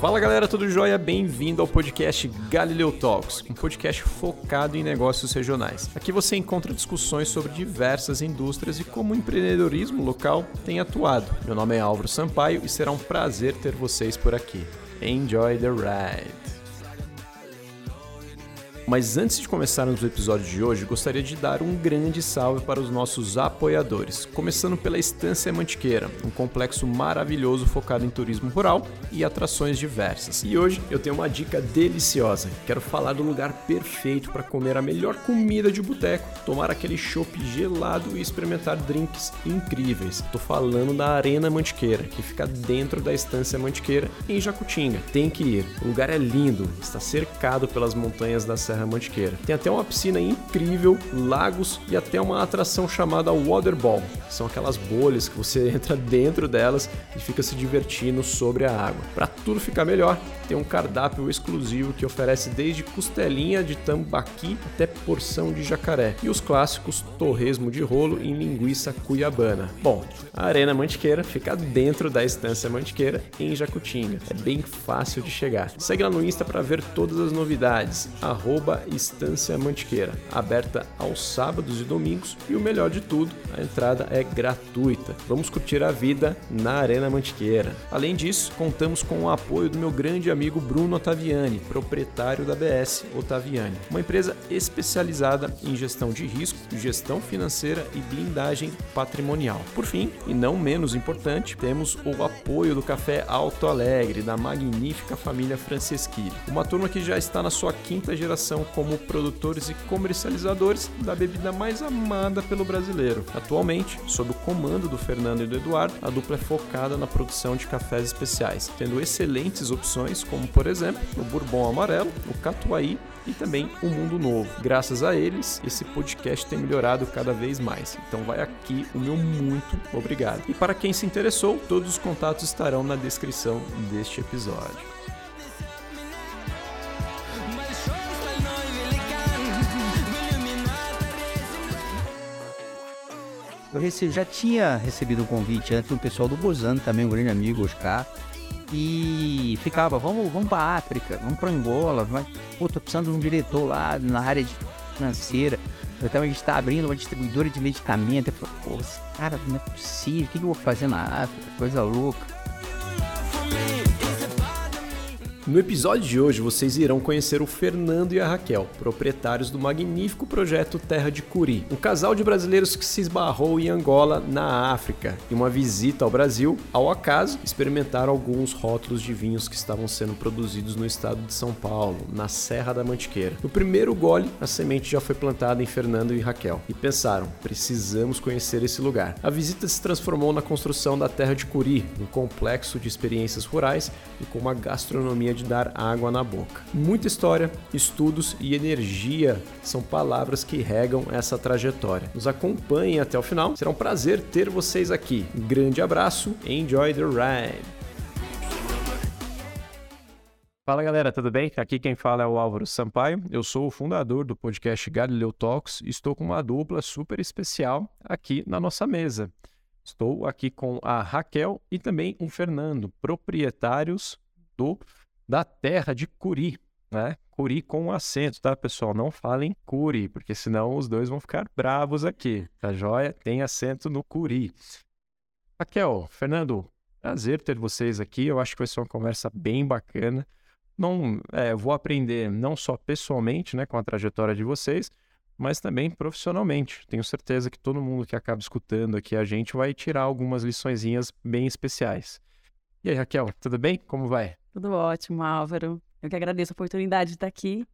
Fala galera, tudo jóia? Bem-vindo ao podcast Galileu Talks, um podcast focado em negócios regionais. Aqui você encontra discussões sobre diversas indústrias e como o empreendedorismo local tem atuado. Meu nome é Álvaro Sampaio e será um prazer ter vocês por aqui. Enjoy the ride! Mas antes de começarmos o episódio de hoje, gostaria de dar um grande salve para os nossos apoiadores, começando pela Estância Mantiqueira, um complexo maravilhoso focado em turismo rural e atrações diversas. E hoje eu tenho uma dica deliciosa. Quero falar do lugar perfeito para comer a melhor comida de boteco, tomar aquele chopp gelado e experimentar drinks incríveis. Estou falando da Arena Mantiqueira, que fica dentro da Estância Mantiqueira, em Jacutinga. Tem que ir. O lugar é lindo, está cercado pelas montanhas da Serra Serra Mantiqueira. Tem até uma piscina incrível, lagos e até uma atração chamada Waterball. São aquelas bolhas que você entra dentro delas e fica se divertindo sobre a água. Para tudo ficar melhor, tem um cardápio exclusivo que oferece desde costelinha de tambaqui até porção de jacaré e os clássicos torresmo de rolo em linguiça cuiabana. Bom, a Arena Mantiqueira fica dentro da Estância Mantiqueira em Jacutinga. É bem fácil de chegar. Segue lá no Insta para ver todas as novidades. Arroba Estância Mantiqueira, aberta aos sábados e domingos e o melhor de tudo, a entrada é gratuita. Vamos curtir a vida na Arena Mantiqueira. Além disso, contamos com o apoio do meu grande amigo Bruno Ottaviani, proprietário da BS Ottaviani, uma empresa especializada em gestão de risco, gestão financeira e blindagem patrimonial. Por fim, e não menos importante, temos o apoio do Café Alto Alegre, da magnífica família Franceschini, uma turma que já está na sua quinta geração como produtores e comercializadores da bebida mais amada pelo brasileiro. Atualmente, sob o comando do Fernando e do Eduardo, a dupla é focada na produção de cafés especiais, tendo excelentes opções como, por exemplo, o Bourbon Amarelo, o Catuaí e também o Mundo Novo. Graças a eles, esse podcast tem melhorado cada vez mais. Então vai aqui o meu muito obrigado. E para quem se interessou, todos os contatos estarão na descrição deste episódio. Eu já tinha recebido um convite antes do pessoal do Bozano, também um grande amigo, Oscar. E ficava, vamos, vamos para África, vamos para Angola, vai, pô, tô precisando de um diretor lá na área financeira. Eu também está abrindo uma distribuidora de medicamento. Eu falei, pô, cara, não é possível, o que eu vou fazer na África? Coisa louca. No episódio de hoje, vocês irão conhecer o Fernando e a Raquel, proprietários do magnífico projeto Terra de Curi, um casal de brasileiros que se esbarrou em Angola, na África. Em uma visita ao Brasil, ao acaso, experimentaram alguns rótulos de vinhos que estavam sendo produzidos no estado de São Paulo, na Serra da Mantiqueira. No primeiro gole, a semente já foi plantada em Fernando e Raquel e pensaram: precisamos conhecer esse lugar. A visita se transformou na construção da Terra de Curi, um complexo de experiências rurais e com uma gastronomia de de dar água na boca. Muita história, estudos e energia são palavras que regam essa trajetória. Nos acompanhem até o final, será um prazer ter vocês aqui. Um grande abraço, enjoy the ride! Fala galera, tudo bem? Aqui quem fala é o Álvaro Sampaio. Eu sou o fundador do podcast Galileu Talks e estou com uma dupla super especial aqui na nossa mesa. Estou aqui com a Raquel e também o Fernando, proprietários do da terra de Curi, né? Curi com acento, tá, pessoal? Não falem Curi, porque senão os dois vão ficar bravos aqui. Tá joia? Tem acento no Curi. Raquel, Fernando, prazer ter vocês aqui. Eu acho que vai ser uma conversa bem bacana. Não, é, vou aprender não só pessoalmente, né, com a trajetória de vocês, mas também profissionalmente. Tenho certeza que todo mundo que acaba escutando aqui a gente vai tirar algumas liçõezinhas bem especiais. E aí, Raquel, tudo bem? Como vai? Tudo ótimo, Álvaro. Eu que agradeço a oportunidade de estar aqui.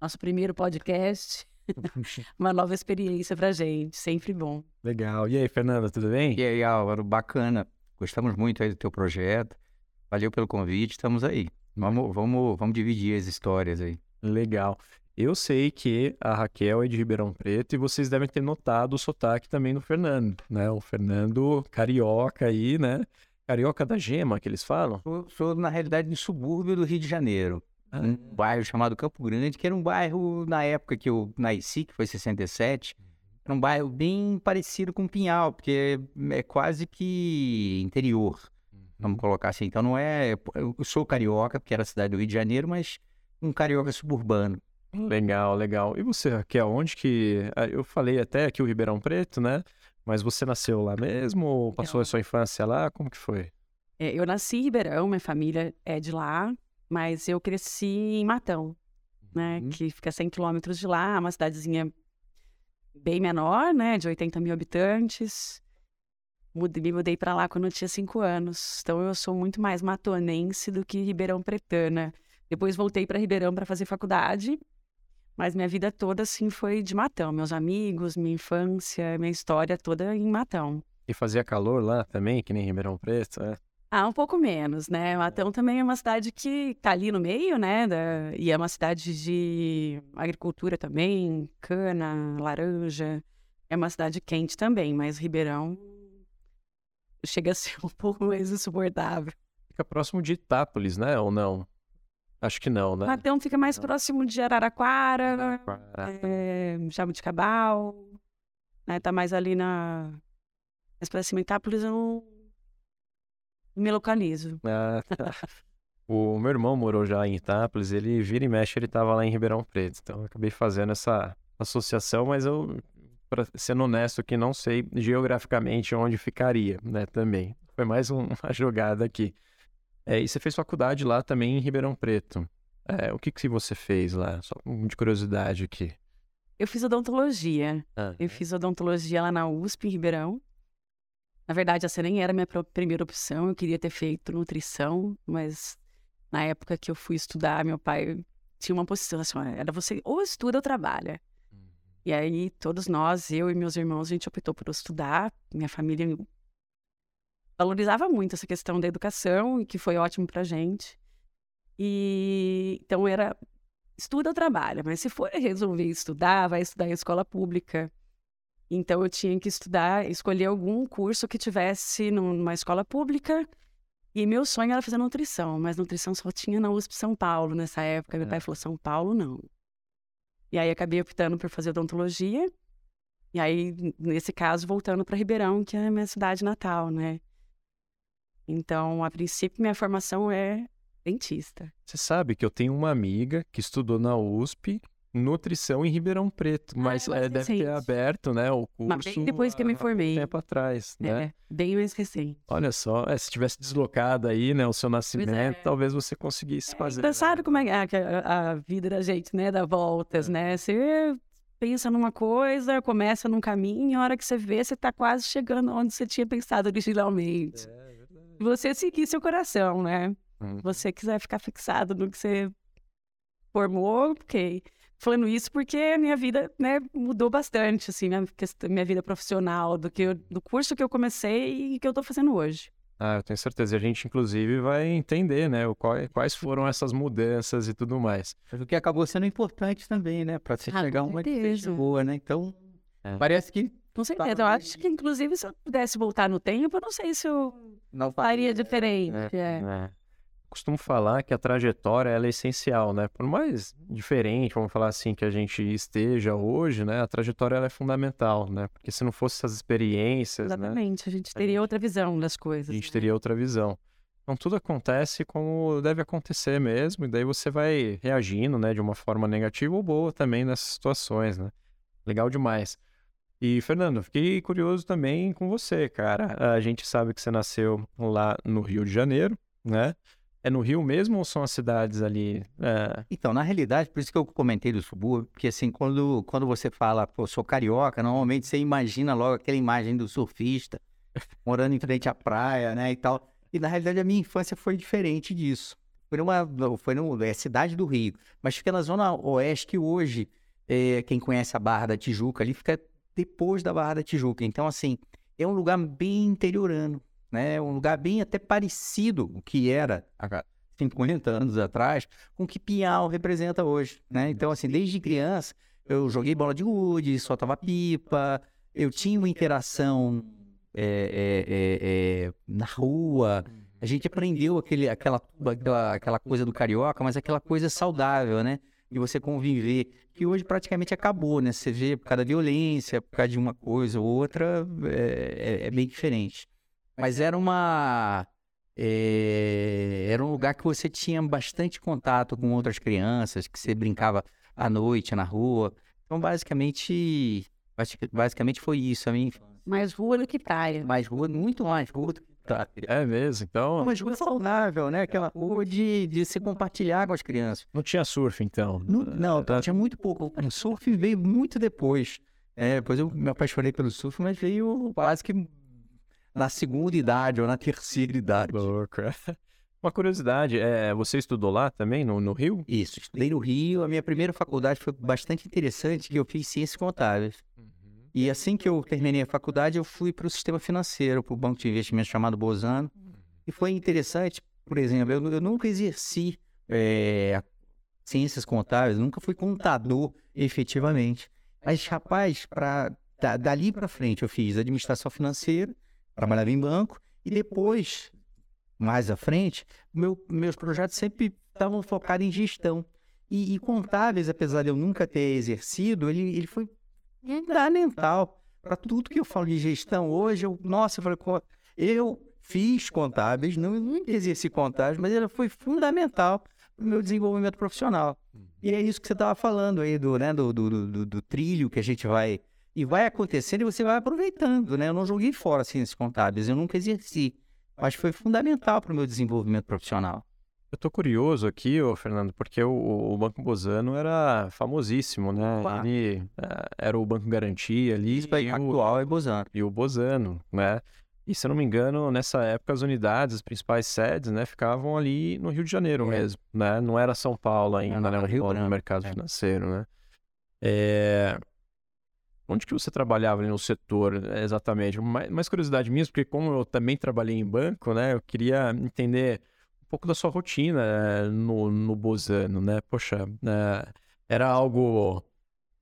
Nosso primeiro podcast. Uma nova experiência pra gente, sempre bom. Legal. E aí, Fernanda, tudo bem? E aí, Álvaro, bacana. Gostamos muito aí do teu projeto. Valeu pelo convite, estamos aí. Vamos, vamos, vamos dividir as histórias aí. Legal. Eu sei que a Raquel é de Ribeirão Preto e vocês devem ter notado o sotaque também do Fernando, né? O Fernando carioca aí, né? Carioca da Gema, que eles falam? Sou, sou na realidade, no subúrbio do Rio de Janeiro. Ah. Um bairro chamado Campo Grande, que era um bairro, na época que eu nasci, que foi 67, era um bairro bem parecido com Pinhal, porque é quase que interior. vamos colocar assim. Então não é. Eu sou carioca, porque era a cidade do Rio de Janeiro, mas um carioca suburbano. Legal, legal. E você, Raquel, onde que. ah, Eu falei até aqui o Ribeirão Preto, né? Mas você nasceu lá mesmo ou passou a sua infância lá? Como que foi? É, eu nasci em Ribeirão, minha família é de lá, mas eu cresci em Matão, né? Uhum. Que fica a 100 quilômetros de lá, uma cidadezinha bem menor, né? De 80 mil habitantes. Mudei, me mudei para lá quando eu tinha 5 anos. Então eu sou muito mais matonense do que Ribeirão Pretana. Depois voltei para Ribeirão para fazer faculdade, mas minha vida toda assim foi de Matão. Meus amigos, minha infância, minha história toda em Matão. E fazia calor lá também, que nem Ribeirão Preto? É. Ah, um pouco menos, né? Matão também é uma cidade que tá ali no meio, né? da- E é uma cidade de agricultura também, cana, laranja. É uma cidade quente também, mas Ribeirão chega a ser um pouco mais insuportável. Fica próximo de Itápolis, né? Ou não? Acho que não, né? Matão fica mais próximo de Araraquara, Araraquara. é, Jabuticabal, né? Tá mais ali na... Mais pra cima, Itápolis eu não não me localizo. Ah, tá. O meu irmão morou já em Itápolis, ele vira e mexe, ele tava lá em Ribeirão Preto. Então eu acabei fazendo essa associação, mas eu, pra sendo honesto aqui, não sei geograficamente onde ficaria, né, também. Foi mais um- uma jogada aqui. É, e você fez faculdade lá também em Ribeirão Preto. É, o que que você fez lá? Só de curiosidade aqui. Eu fiz odontologia. Eu fiz odontologia lá na USP, em Ribeirão. Na verdade, essa nem era a minha primeira opção. Eu queria ter feito nutrição, mas na época que eu fui estudar, meu pai tinha uma posição assim: era você ou estuda ou trabalha. E aí, todos nós, eu e meus irmãos, a gente optou por estudar. Minha família valorizava muito essa questão da educação, e que foi ótimo pra gente. E então era estuda ou trabalha, mas se for resolver estudar, vai estudar em escola pública. Então eu tinha que estudar, escolher algum curso que tivesse numa escola pública. E meu sonho era fazer nutrição, mas nutrição só tinha na USP São Paulo nessa época. Meu pai falou: São Paulo não. E aí acabei optando por fazer odontologia. E aí, nesse caso, voltando para Ribeirão, que é a minha cidade natal, né? Então, a princípio, minha formação é dentista. Você sabe que eu tenho uma amiga que estudou na USP nutrição em Ribeirão Preto, mas é mais é, deve ter aberto, né, o curso Mas bem depois que eu me formei. tempo atrás, né? É, bem mais recente. Olha só, é, se tivesse deslocado aí, né, o seu nascimento, é. talvez você conseguisse fazer. Você sabe como é é a, a vida da gente, né? Dá voltas, né? Você pensa numa coisa, começa num caminho, e a hora que você vê, você tá quase chegando onde você tinha pensado originalmente. E Você seguir seu coração, né? Hum. Você quiser ficar fixado no que você formou, ok. Falando isso porque a minha vida, né, mudou bastante, assim, minha, quest- minha vida profissional, do, que eu- do curso que eu comecei e que eu tô fazendo hoje. Ah, eu tenho certeza. E a gente, inclusive, vai entender, né, o qual- quais foram essas mudanças e tudo mais. Mas o que acabou sendo importante também, né? Pra você Ah, chegar a uma boa, né? Então, É. parece que Com certeza. Eu acho que, inclusive, se eu pudesse voltar no tempo, eu não sei se eu não faria diferente. É, é. é. Costumo falar que a trajetória ela é essencial, né? Por mais diferente, vamos falar assim, que a gente esteja hoje, né? A trajetória ela é fundamental, né? Porque se não fosse essas experiências, né? Exatamente. A gente teria outra visão das coisas. A gente né? teria outra visão. Então tudo acontece como deve acontecer mesmo, e daí você vai reagindo, né, de uma forma negativa ou boa também nessas situações, né? Legal demais. E Fernando, fiquei curioso também com você, cara. A gente sabe que você nasceu lá no Rio de Janeiro, né? É no Rio mesmo ou são as cidades ali? é, Então, na realidade, por isso que eu comentei do subúrbio, porque assim, quando, quando você fala, pô, sou carioca, normalmente você imagina logo aquela imagem do surfista morando em frente à praia, né, e tal. E na realidade a minha infância foi diferente disso. Foi numa, foi no, é cidade do Rio, mas fica na zona oeste que hoje, é, quem conhece a Barra da Tijuca ali, fica depois da Barra da Tijuca. Então, assim, é um lugar bem interiorano, né, um lugar bem até parecido o que era há 50 anos atrás, com o que Pinhal representa hoje, né? Então, assim, desde criança, eu joguei bola de gude, soltava pipa, eu tinha uma interação é, é, é, é, na rua, a gente aprendeu aquele, aquela, aquela, aquela coisa do carioca, mas aquela coisa saudável, né? De você conviver, que hoje praticamente acabou, né? Você vê por causa da violência, por causa de uma coisa ou outra, é, é- é bem diferente. Mas era uma é, era um lugar que você tinha bastante contato com outras crianças, que você brincava à noite na rua. Então, basicamente, basicamente foi isso a minha infância. Mais rua do que praia. Mais rua, muito mais rua do que praia. É mesmo, então. Uma rua saudável, né? Aquela rua de, de se compartilhar com as crianças. Não tinha surf, então? Não, não Tá. tinha muito pouco. O surf veio muito depois. É, depois eu me apaixonei pelo surf, mas veio quase que na segunda idade ou na terceira idade. Louco. Uma curiosidade, é, você estudou lá também, no, no Rio? Isso, estudei no Rio. A minha primeira faculdade foi bastante interessante, que eu fiz ciências contábeis. E assim que eu terminei a faculdade, eu fui para o sistema financeiro, para o banco de investimento chamado Bozano. E foi interessante, por exemplo, eu, eu nunca exerci eh, ciências contábeis, nunca fui contador efetivamente. Mas, rapaz, pra, da- dali para frente eu fiz administração financeira, trabalhava em banco, e depois, mais à frente, meu- meus projetos sempre estavam focados em gestão. E, e contábeis, apesar de eu nunca ter exercido, ele, ele foi fundamental para tudo que eu falo de gestão hoje. Eu, nossa, eu falei, "Co- eu fiz contábeis, não nunca exerci contábeis, mas ele foi fundamental para o meu desenvolvimento profissional. E é isso que você estava falando aí do, né, do, do, do, do trilho que a gente vai. E vai acontecendo e você vai aproveitando, né? Eu não joguei fora ciências contábeis, eu nunca exerci. Mas foi fundamental para o meu desenvolvimento profissional. Eu tô curioso aqui, ô Fernando, porque o, o Banco Bozano era famosíssimo, né? Opa. Ele eh, era o Banco Garantia ali Isso e, o, atual é Bozano. e o Bozano, né? E se eu não me engano, nessa época as unidades, as principais sedes, né, ficavam ali no Rio de Janeiro É. mesmo, né? Não era São Paulo ainda, não, né? era O Rio Branco, mercado é. financeiro, né? É, Onde que você trabalhava ali no setor, exatamente? Mais, mais curiosidade minha, porque como eu também trabalhei em banco, né? Eu queria entender pouco da sua rotina eh, no, no Bozano, né? Poxa, eh, era algo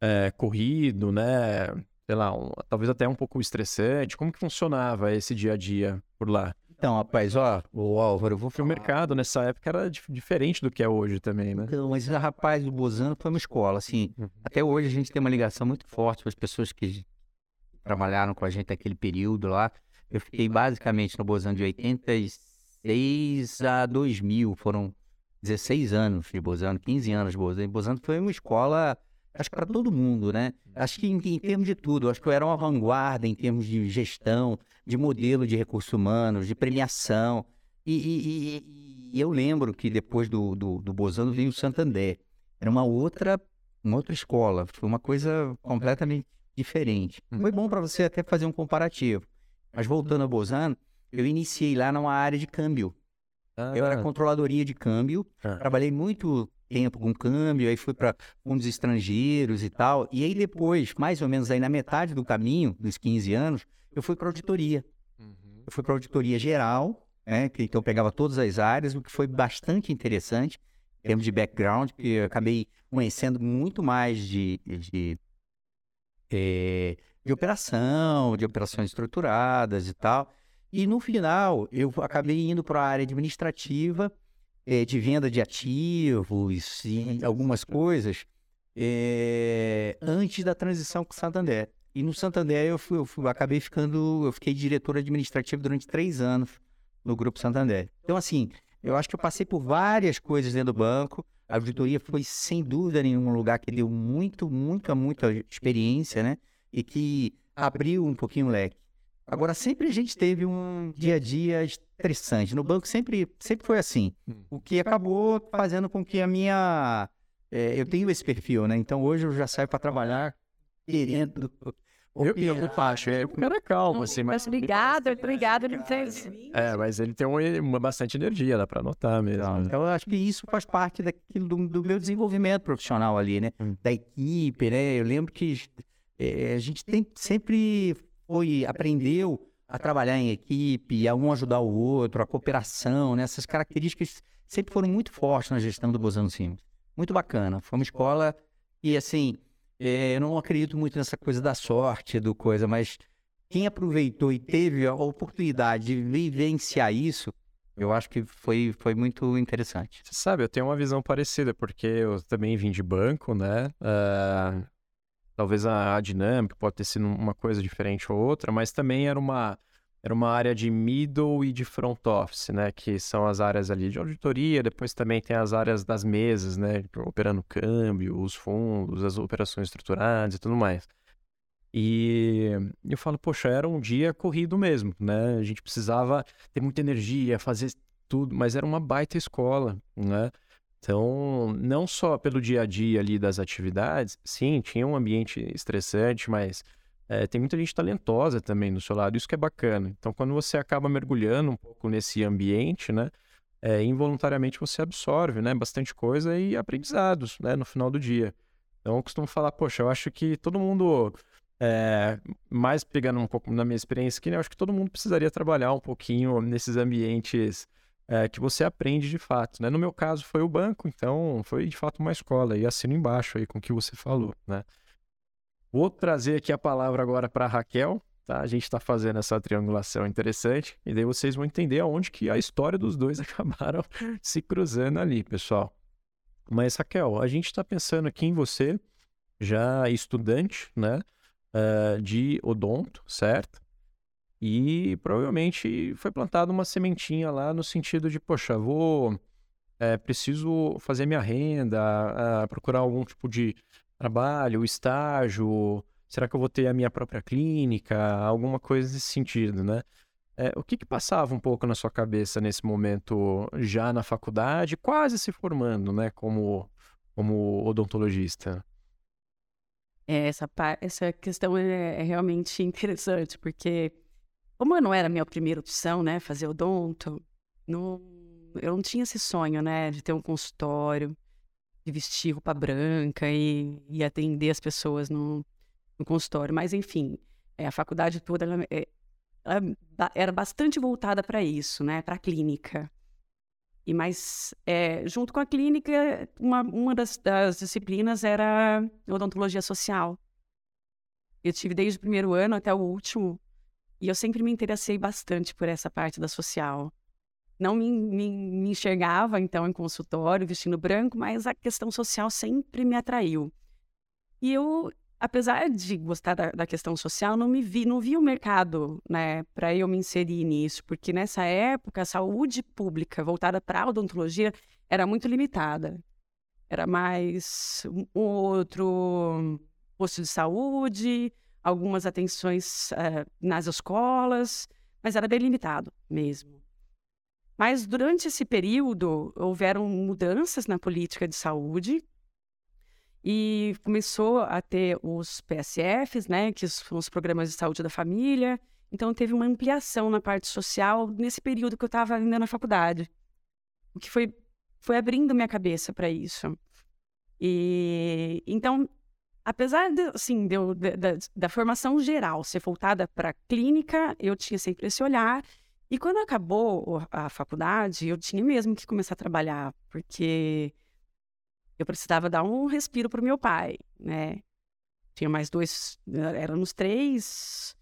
eh, corrido, né? Sei lá, um- talvez até um pouco estressante. Como que funcionava esse dia a dia por lá? Então, rapaz, ó, o Álvaro, eu vou Porque o falar. mercado nessa época era dif- diferente do que é hoje também, né? Então, mas rapaz, o Bozano foi uma escola, assim. Uhum. Até hoje a gente tem uma ligação muito forte com as pessoas que trabalharam com a gente naquele período lá. Eu fiquei basicamente no Bozano de 86 a 2000, foram 16 anos de Bozano, 15 anos de Bozano. Bozano foi uma escola, acho que para todo mundo, né? Acho que em, em termos de tudo, acho que eu era uma vanguarda em termos de gestão, de modelo de recursos humanos, de premiação. E, e- e- e eu lembro que depois do, do, do Bozano veio o Santander. Era uma outra, uma outra escola. Foi uma coisa completamente diferente. Foi bom para você até fazer um comparativo. Mas voltando ao Bozano, eu iniciei lá numa área de câmbio. Eu era controladoria de câmbio. Ah. Trabalhei muito tempo com câmbio, aí fui para fundos estrangeiros e tal. E aí depois, mais ou menos aí na metade do caminho, dos 15 anos, eu fui para auditoria. Eu fui para auditoria geral, né? que- Então eu pegava todas as áreas, o que foi bastante interessante em termos de background, que eu acabei conhecendo muito mais de, de, eh, de operação, de operações estruturadas e tal. E no final, eu acabei indo para a área administrativa, eh, de venda de ativos e algumas coisas, eh, antes da transição com o Santander. E no Santander eu, fui, eu fui- acabei ficando, eu fiquei diretor administrativo durante três anos no Grupo Santander. Então, assim, eu acho que eu passei por várias coisas dentro do banco. A auditoria foi, sem dúvida nenhuma, um lugar que deu muito, muita, muita experiência, né? E que abriu um pouquinho o leque. Agora, sempre a gente teve um dia a dia estressante. No banco sempre, sempre foi assim. O que acabou fazendo com que a minha... eh, eu tenho esse perfil, né? Então, hoje eu já saio para trabalhar querendo... Eu, eu acho, é, o cara é calmo, assim, mas... Mas obrigado, obrigado, ele fez. É, mas ele tem uma, uma bastante energia, dá pra notar mesmo. né? Então, eu acho que isso faz parte daquilo do, do meu desenvolvimento profissional ali, né? Hum. Da equipe, né? Eu lembro que eh, a gente tem, sempre foi, aprendeu a trabalhar em equipe, a um ajudar o outro, a cooperação, né? Essas características sempre foram muito fortes na gestão do Bozano Sims. Muito bacana. Foi uma escola e, assim, eh, eu não acredito muito nessa coisa da sorte, do coisa, mas quem aproveitou e teve a oportunidade de vivenciar isso, eu acho que foi, foi muito interessante. Você sabe, eu tenho uma visão parecida, porque eu também vim de banco, né? Ah, talvez a, a dinâmica pode ter sido uma coisa diferente ou outra, mas também era uma, era uma área de middle e de front office, né? Que são as áreas ali de auditoria, depois também tem as áreas das mesas, né? Operando câmbio, os fundos, as operações estruturadas e tudo mais. E eu falo, poxa, era um dia corrido mesmo, né? A gente precisava ter muita energia, fazer tudo, mas era uma baita escola, né? Então, não só pelo dia a dia ali das atividades, sim, tinha um ambiente estressante, mas é, tem muita gente talentosa também no seu lado, isso que é bacana. Então, quando você acaba mergulhando um pouco nesse ambiente, né, é, involuntariamente você absorve, né, bastante coisa e aprendizados, né, no final do dia. Então, eu costumo falar, poxa, eu acho que todo mundo, é, mais pegando um pouco na minha experiência aqui, né, eu acho que todo mundo precisaria trabalhar um pouquinho nesses ambientes é, que você aprende de fato, né? No meu caso foi o banco, então foi de fato uma escola, e assino embaixo aí com o que você falou, né? Vou trazer aqui a palavra agora para Raquel, tá? A gente está fazendo essa triangulação interessante e daí vocês vão entender aonde que a história dos dois acabaram se cruzando ali, pessoal. Mas Raquel, a gente está pensando aqui em você, já estudante, né, uh, de odonto, certo? E provavelmente foi plantada uma sementinha lá no sentido de, poxa, vou, é, preciso fazer minha renda, uh, procurar algum tipo de trabalho, estágio, será que eu vou ter a minha própria clínica, alguma coisa nesse sentido, né? É, o que, que passava um pouco na sua cabeça nesse momento, já na faculdade, quase se formando, né, como, como odontologista? É, essa, essa questão é, é, realmente interessante, porque como eu não era a minha primeira opção, né, fazer odonto, não, eu não tinha esse sonho, né, de ter um consultório, de vestir roupa branca e, e atender as pessoas no, no consultório. Mas, enfim, é, a faculdade toda ela, é, ela era bastante voltada para isso, né? Para a clínica. E mas, é, junto com a clínica, uma, uma das, das disciplinas era odontologia social. Eu tive desde o primeiro ano até o último, e eu sempre me interessei bastante por essa parte da social não me, me, me, enxergava, então, em consultório, vestindo branco, mas a questão social sempre me atraiu. E eu, apesar de gostar da, da questão social, não me vi, não vi o mercado, né, para eu me inserir nisso, porque nessa época a saúde pública voltada para a odontologia era muito limitada. Era mais um outro posto de saúde, algumas atenções uh, nas escolas, mas era bem limitado mesmo. Mas durante esse período houveram mudanças na política de saúde e começou a ter os PSFs, né, que são os programas de saúde da família. Então teve uma ampliação na parte social nesse período que eu estava ainda na faculdade, o que foi foi abrindo minha cabeça para isso. E então, apesar de, assim, de, de, da, da formação geral ser voltada para clínica, eu tinha sempre esse olhar e quando acabou a faculdade, eu tinha mesmo que começar a trabalhar, porque eu precisava dar um respiro para o meu pai, né? Tinha mais dois, éramos três,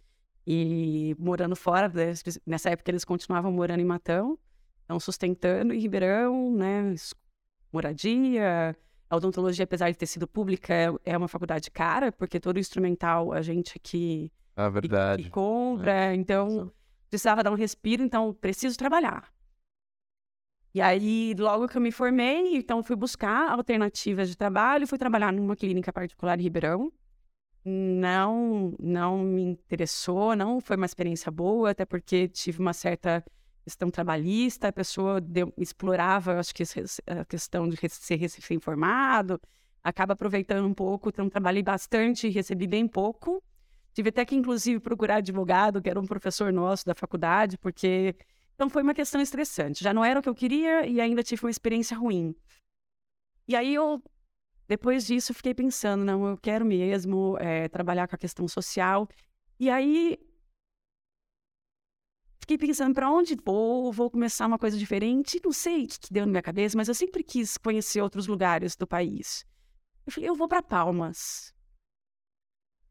e morando fora, né? nessa época eles continuavam morando em Matão, então sustentando em Ribeirão, né? Moradia, a odontologia, apesar de ter sido pública, é, é uma faculdade cara, porque todo instrumental a gente que, ah, verdade. que, que compra, é. então precisava dar um respiro, então preciso trabalhar. E aí, logo que eu me formei, então fui buscar alternativas de trabalho, fui trabalhar numa clínica particular em Ribeirão. Não, não me interessou, não foi uma experiência boa, até porque tive uma certa questão trabalhista, a pessoa deu, explorava, acho que a questão de ser recém-formado, acaba aproveitando um pouco, então trabalhei bastante e recebi bem pouco. Tive até que, inclusive, procurar advogado, que era um professor nosso da faculdade, porque. Então foi uma questão estressante. Já não era o que eu queria e ainda tive uma experiência ruim. E aí eu, depois disso, fiquei pensando: não, eu quero mesmo é, trabalhar com a questão social. E aí fiquei pensando para onde vou, vou começar uma coisa diferente. Não sei o que deu na minha cabeça, mas eu sempre quis conhecer outros lugares do país. Eu falei, eu vou para Palmas.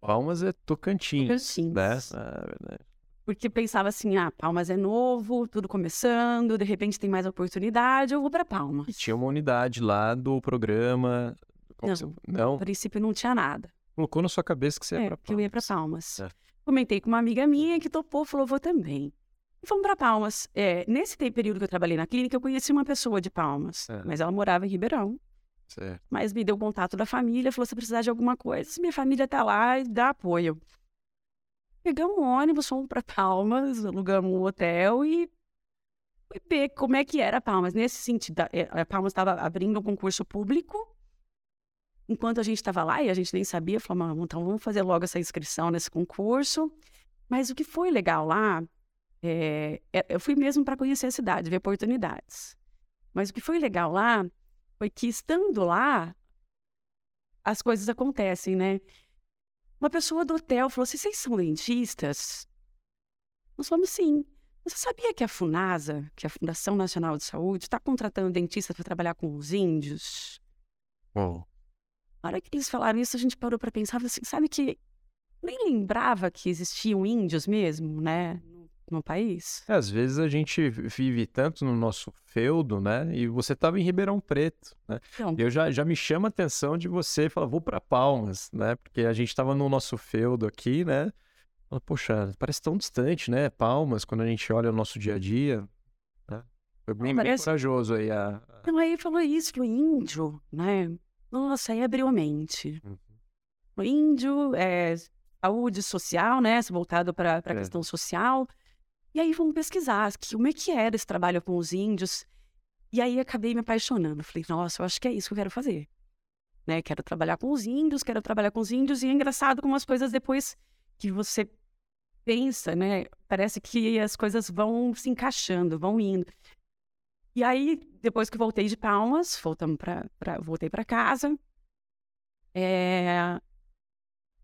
Palmas é Tocantins. Tocantins. Né? Ah, Porque pensava assim, ah, Palmas é novo, tudo começando, de repente tem mais oportunidade, eu vou para Palmas. E tinha uma unidade lá do programa. Não, você... não, a princípio não tinha nada. Colocou na sua cabeça que você ia é, para Palmas. que eu ia para Palmas. É. Comentei com uma amiga minha que topou, falou, vou também. E fomos para Palmas. É, nesse período que eu trabalhei na clínica, eu conheci uma pessoa de Palmas, É. mas ela morava em Ribeirão. Certo. Mas me deu contato da família, falou, se precisar de alguma coisa, minha família tá lá e dá apoio. Pegamos um ônibus, fomos para Palmas, alugamos um hotel e fui ver como é que era Palmas. Nesse sentido, a- é, a Palmas estava abrindo um concurso público. Enquanto a gente estava lá e a gente nem sabia, falamos, "Ah, então vamos fazer logo essa inscrição nesse concurso. Mas o que foi legal lá, é, eu fui mesmo para conhecer a cidade, ver oportunidades. Mas o que foi legal lá foi que estando lá, as coisas acontecem, né? Uma pessoa do hotel falou assim: vocês são dentistas? Nós falamos sim. Você sabia que a FUNASA, que é a Fundação Nacional de Saúde, está contratando dentistas para trabalhar com os índios? Bom, Na hora que eles falaram isso, a gente parou para pensar, assim, sabe que nem lembrava que existiam índios mesmo, né, no, país. às vezes a gente vive tanto no nosso feudo, né? E você estava em Ribeirão Preto, né? Então, Eu já, já me chama a atenção de você falar, vou para Palmas, né? Porque a gente estava no nosso feudo aqui, né? Fala, Poxa, parece tão distante, né? Palmas, quando a gente olha o nosso dia a dia. Né? Foi bem, bem Parece- corajoso aí a. então aí falou isso, que o índio, né, nossa, aí abriu a mente. Uhum. O índio, é, saúde social, né, voltado para a É. questão social. E aí vamos pesquisar como é que era esse trabalho com os índios. E aí acabei me apaixonando. Falei, nossa, eu acho que é isso que eu quero fazer. Né? Quero trabalhar com os índios, quero trabalhar com os índios. E é engraçado como as coisas depois que você pensa, né? Parece que as coisas vão se encaixando, vão indo. E aí, depois que voltei de Palmas, voltamos pra, pra- voltei para casa. É...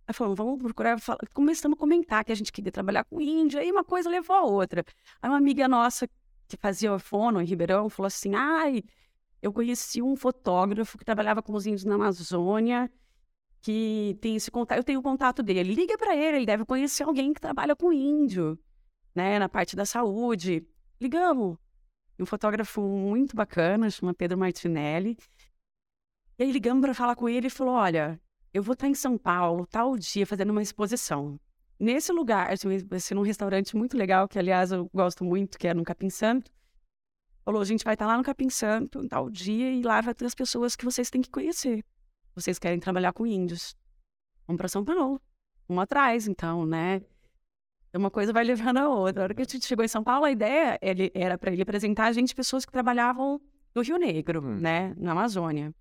Aí falamos, vamos procurar. fala- Começamos a comentar que a gente queria trabalhar com índio, aí uma coisa levou a outra. Aí uma amiga nossa que fazia fono em Ribeirão falou assim: ai, eu conheci um fotógrafo que trabalhava com os índios na Amazônia, que tem esse contato, eu tenho o contato dele. Liga para ele, ele deve conhecer alguém que trabalha com índio, né, na parte da saúde. Ligamos. E um fotógrafo muito bacana, chama Pedro Martinelli. E aí ligamos para falar com ele e falou: olha, eu vou estar em São Paulo, tal dia, fazendo uma exposição. Nesse lugar, assim, ser num restaurante muito legal, que aliás eu gosto muito, que é no Capim Santo. Falou, a gente vai estar lá no Capim Santo, tal dia, e lá vai ter as pessoas que vocês têm que conhecer. Vocês querem trabalhar com índios. Vamos para São Paulo. Vamos atrás, então, né? Uma coisa vai levando a outra. A hora que a gente chegou em São Paulo, a ideia era para ele apresentar a gente pessoas que trabalhavam no Rio Negro, Hum. né? Na Amazônia.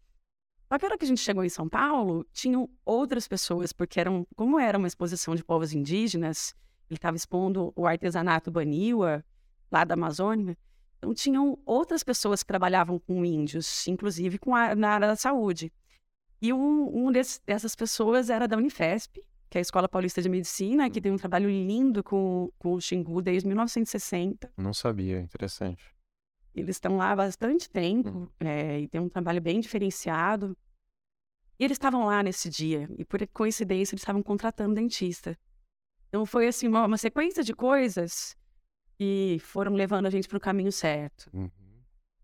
Só que a hora que a gente chegou em São Paulo, tinham outras pessoas, porque eram, como era uma exposição de povos indígenas, ele estava expondo o artesanato Baniwa, lá da Amazônia, então tinham outras pessoas que trabalhavam com índios, inclusive com a, na área da saúde. E um, um dessas pessoas era da Unifesp, que é a Escola Paulista de Medicina, que tem um trabalho lindo com, com o Xingu desde 1960. Não sabia, interessante. Eles estão lá há bastante tempo é, e tem um trabalho bem diferenciado. E eles estavam lá nesse dia, e por coincidência eles estavam contratando dentista. Então foi assim, uma, uma sequência de coisas que foram levando a gente para o caminho certo. Uhum.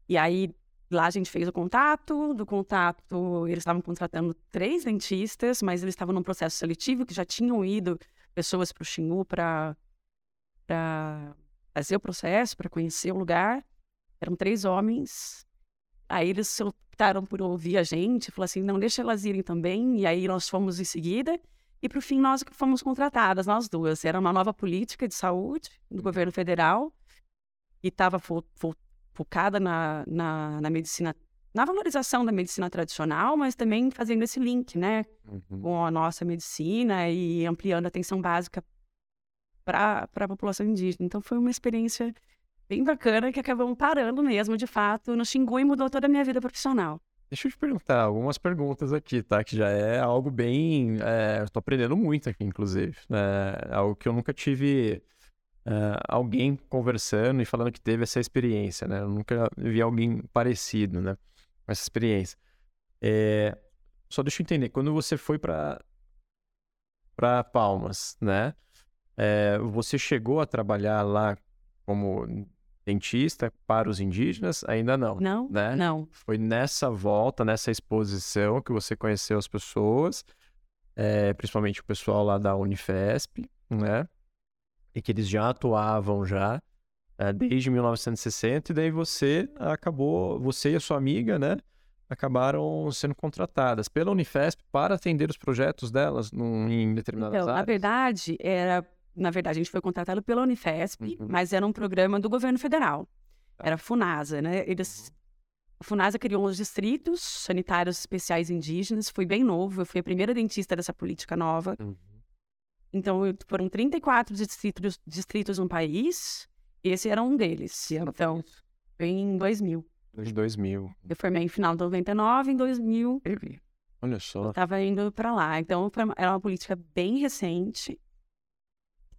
E aí lá a gente fez o contato, do contato eles estavam contratando três dentistas, mas eles estavam num processo seletivo que já tinham ido pessoas para o Xingu para fazer o processo, para conhecer o lugar. Eram três homens. Aí eles optaram por ouvir a gente, falou assim, não, deixa elas irem também. E aí nós fomos em seguida. E para o fim nós fomos contratadas, nós duas. Era uma nova política de saúde do governo federal e estava fo fo focada na, na, na medicina, na valorização da medicina tradicional, mas também fazendo esse link, né, Uhum. com a nossa medicina e ampliando a atenção básica para a população indígena. Então foi uma experiência bem bacana que acabamos parando mesmo, de fato, no Xingu e mudou toda a minha vida profissional. Deixa eu te perguntar algumas perguntas aqui, tá? Que já é algo bem. É, tô aprendendo muito aqui, inclusive. É algo que eu nunca tive é, alguém conversando e falando que teve essa experiência, né? Eu nunca vi alguém parecido, né? Com essa experiência. É, só deixa eu entender, quando você foi para para Palmas, né? É, você chegou a trabalhar lá como dentista para os indígenas? Ainda não, Não? né? Não. Foi nessa volta, nessa exposição que você conheceu as pessoas, é, principalmente o pessoal lá da Unifesp, né? E que eles já atuavam já é, desde 1960, e daí você acabou, você e a sua amiga, né? Acabaram sendo contratadas pela Unifesp para atender os projetos delas num, em determinadas Então, na áreas. verdade, era. Na verdade, a gente foi contratado pela Unifesp, Uhum. mas era um programa do governo federal. Tá. Era a FUNASA, né? Eles. A FUNASA criou uns distritos sanitários especiais indígenas. Foi bem novo. Eu fui a primeira dentista dessa política nova. Uhum. Então, eu- foram 34 distritos, distritos no país. Esse era um deles. Então, foi em 2000. De 2000. Eu formei em final de 99, em 2000 Olha só. estava indo para lá. Então, era uma política bem recente, que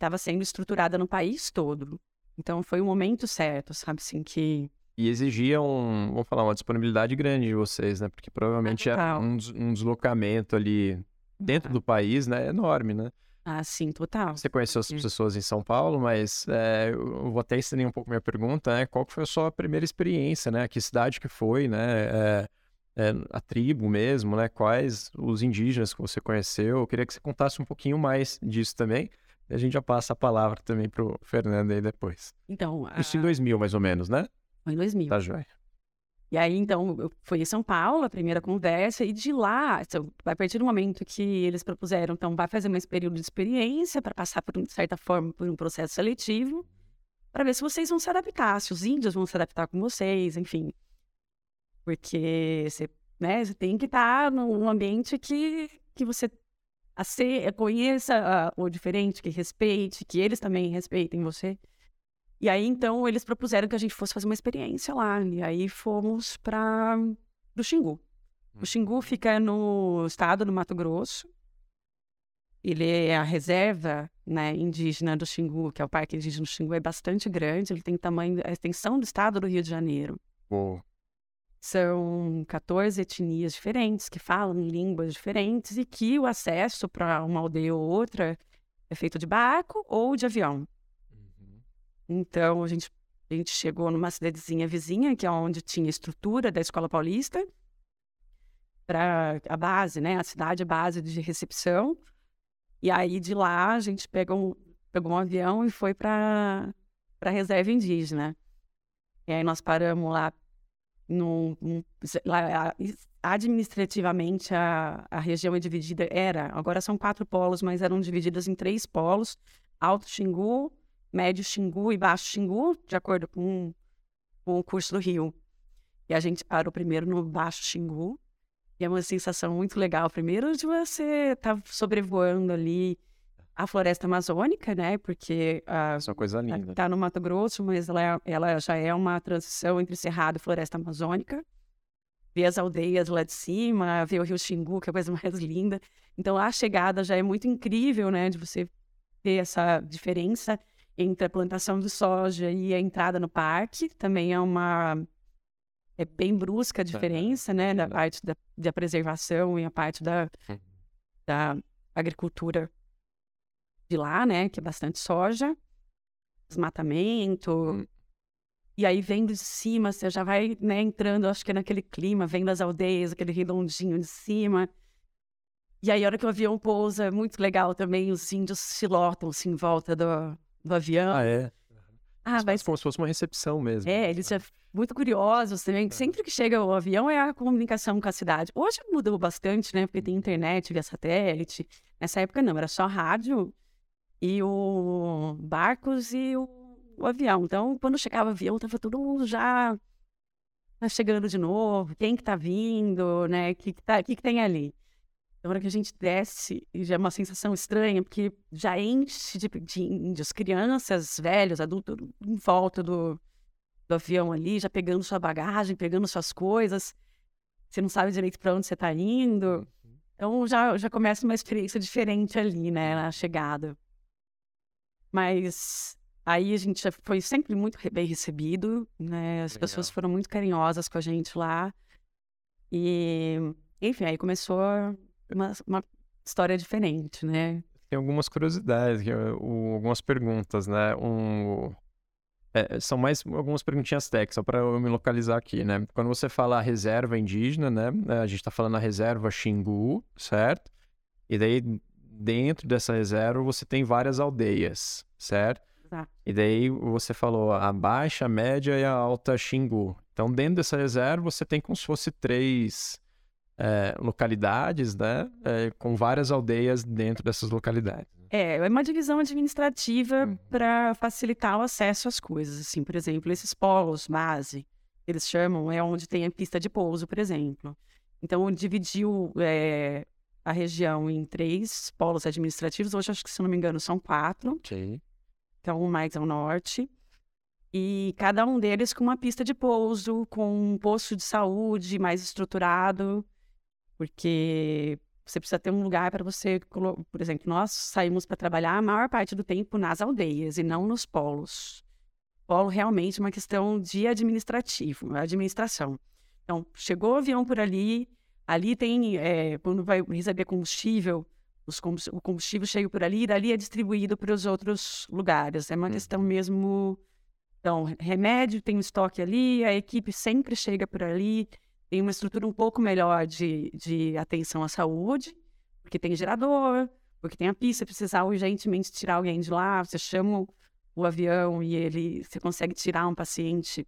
estava sendo estruturada no país todo. Então, foi o momento certo, sabe, assim, que... E exigia um, vamos falar, uma disponibilidade grande de vocês, né? Porque provavelmente era total. um, um deslocamento ali dentro do país, né? Enorme, né? Ah, sim, total. Você conheceu as Hum. pessoas em São Paulo, mas é, eu vou até estender um pouco minha pergunta, né? Qual foi a sua primeira experiência, né? Que cidade que foi, né? É, é, a tribo mesmo, né? Quais os indígenas que você conheceu? Eu queria que você contasse um pouquinho mais disso também. A gente já passa a palavra também pro Fernando aí depois. Então, Isso em a- 2000, mais ou menos, né? foi em 2000. Tá, joia. E aí, então, eu fui em São Paulo, a primeira conversa, e de lá, então, a partir do momento que eles propuseram, então, vai fazer mais período de experiência para passar, por, de certa forma, por um processo seletivo, para ver se vocês vão se adaptar, se os índios vão se adaptar com vocês, enfim. Porque você, né, você tem que estar num ambiente que, que você ace- conheça ah, o diferente, que respeite, que eles também respeitem você. E aí, então, eles propuseram que a gente fosse fazer uma experiência lá. E aí fomos para o Xingu. O Xingu fica no estado do Mato Grosso. Ele é a reserva né, indígena do Xingu, que é o Parque Indígena do Xingu, é bastante grande. Ele tem tamanho, a extensão do estado do Rio de Janeiro. Pô, São 14 etnias diferentes que falam línguas diferentes e que o acesso para uma aldeia ou outra é feito de barco ou de avião. Então, a gente, a gente chegou numa cidadezinha vizinha, que é onde tinha a estrutura da Escola Paulista, para a base, né? A cidade base de recepção. E aí, de lá, a gente pegou um, pegou um avião e foi para a reserva indígena. E aí, nós paramos lá lá, administrativamente a, a região é dividida, era, agora são quatro polos, mas eram divididas em três polos, Alto Xingu, Médio Xingu e Baixo Xingu, de acordo com, com o curso do Rio. E a gente parou primeiro no Baixo Xingu, e é uma sensação muito legal. Primeiro de você estar sobrevoando ali a floresta amazônica, né? Porque a, isso é uma coisa linda. Está no Mato Grosso, mas ela, é- ela já é uma transição entre Cerrado e Floresta Amazônica. Ver as aldeias lá de cima, ver o Rio Xingu, que é a coisa mais linda. Então, a chegada já é muito incrível, né? De você ter essa diferença entre a plantação de soja e a entrada no parque. Também é uma... É bem brusca a diferença, né? Da parte da, da preservação e a parte da, Uhum. da agricultura de lá, né? Que é bastante soja, desmatamento. Hum. E aí, vendo de cima, você já vai né, entrando, acho que naquele clima, vendo as aldeias, aquele redondinho de cima. E aí, a hora que o avião pousa, é muito legal também, os índios se lotam assim, em volta do, do avião. Ah, é? Ah, vai Como se fosse uma recepção mesmo. é, eles já muito curiosos também. Sempre que chega o avião é a comunicação com a cidade. Hoje mudou bastante, né? Porque tem internet via satélite. Nessa época não, era só rádio e o barcos e o, o avião. Então, quando chegava o avião, tava todo mundo já tá chegando de novo. Quem que tá vindo, né? O que que, tá, que que tem ali? Na hora que a gente desce, já é uma sensação estranha, porque já enche de, de índios, crianças, velhos, adultos, em volta do, do avião ali, já pegando sua bagagem, pegando suas coisas. Você não sabe direito para onde você está indo. Então já, já começa uma experiência diferente ali, né, na chegada. Mas aí a gente foi sempre muito bem recebido, né? As pessoas Legal. foram muito carinhosas com a gente lá. E, enfim, aí começou uma, uma história diferente, né? Tem algumas curiosidades, algumas perguntas, né? Um, é, são mais algumas perguntinhas técnicas, só para eu me localizar aqui, né? Quando você fala reserva indígena, né? A gente está falando a reserva Xingu, certo? E daí, dentro dessa reserva você tem várias aldeias, certo? Exato. E daí você falou a baixa, a média e a alta Xingu. Então, dentro dessa reserva, você tem como se fosse três é, localidades, né? É, com várias aldeias dentro dessas localidades. É, é uma divisão administrativa Uhum. para facilitar o acesso às coisas. Assim, por exemplo, esses polos base, eles chamam, é onde tem a pista de pouso, por exemplo. Então, dividiu é, a região em três polos administrativos. Hoje, acho que, se não me engano, são quatro. Ok. Então, um mais ao norte. E cada um deles com uma pista de pouso, com um posto de saúde mais estruturado, porque você precisa ter um lugar para você. Por exemplo, nós saímos para trabalhar a maior parte do tempo nas aldeias e não nos polos. Polo realmente é uma questão de administrativo, administração. Então, chegou o avião por ali, ali tem, é, quando vai receber combustível, os combus- o combustível chega por ali, e dali é distribuído para os outros lugares. É uma questão mesmo. Então, remédio tem um estoque ali, a equipe sempre chega por ali, tem uma estrutura um pouco melhor de, de atenção à saúde, porque tem gerador, porque tem a pista, precisar urgentemente tirar alguém de lá, você chama o- avião e ele você consegue tirar um paciente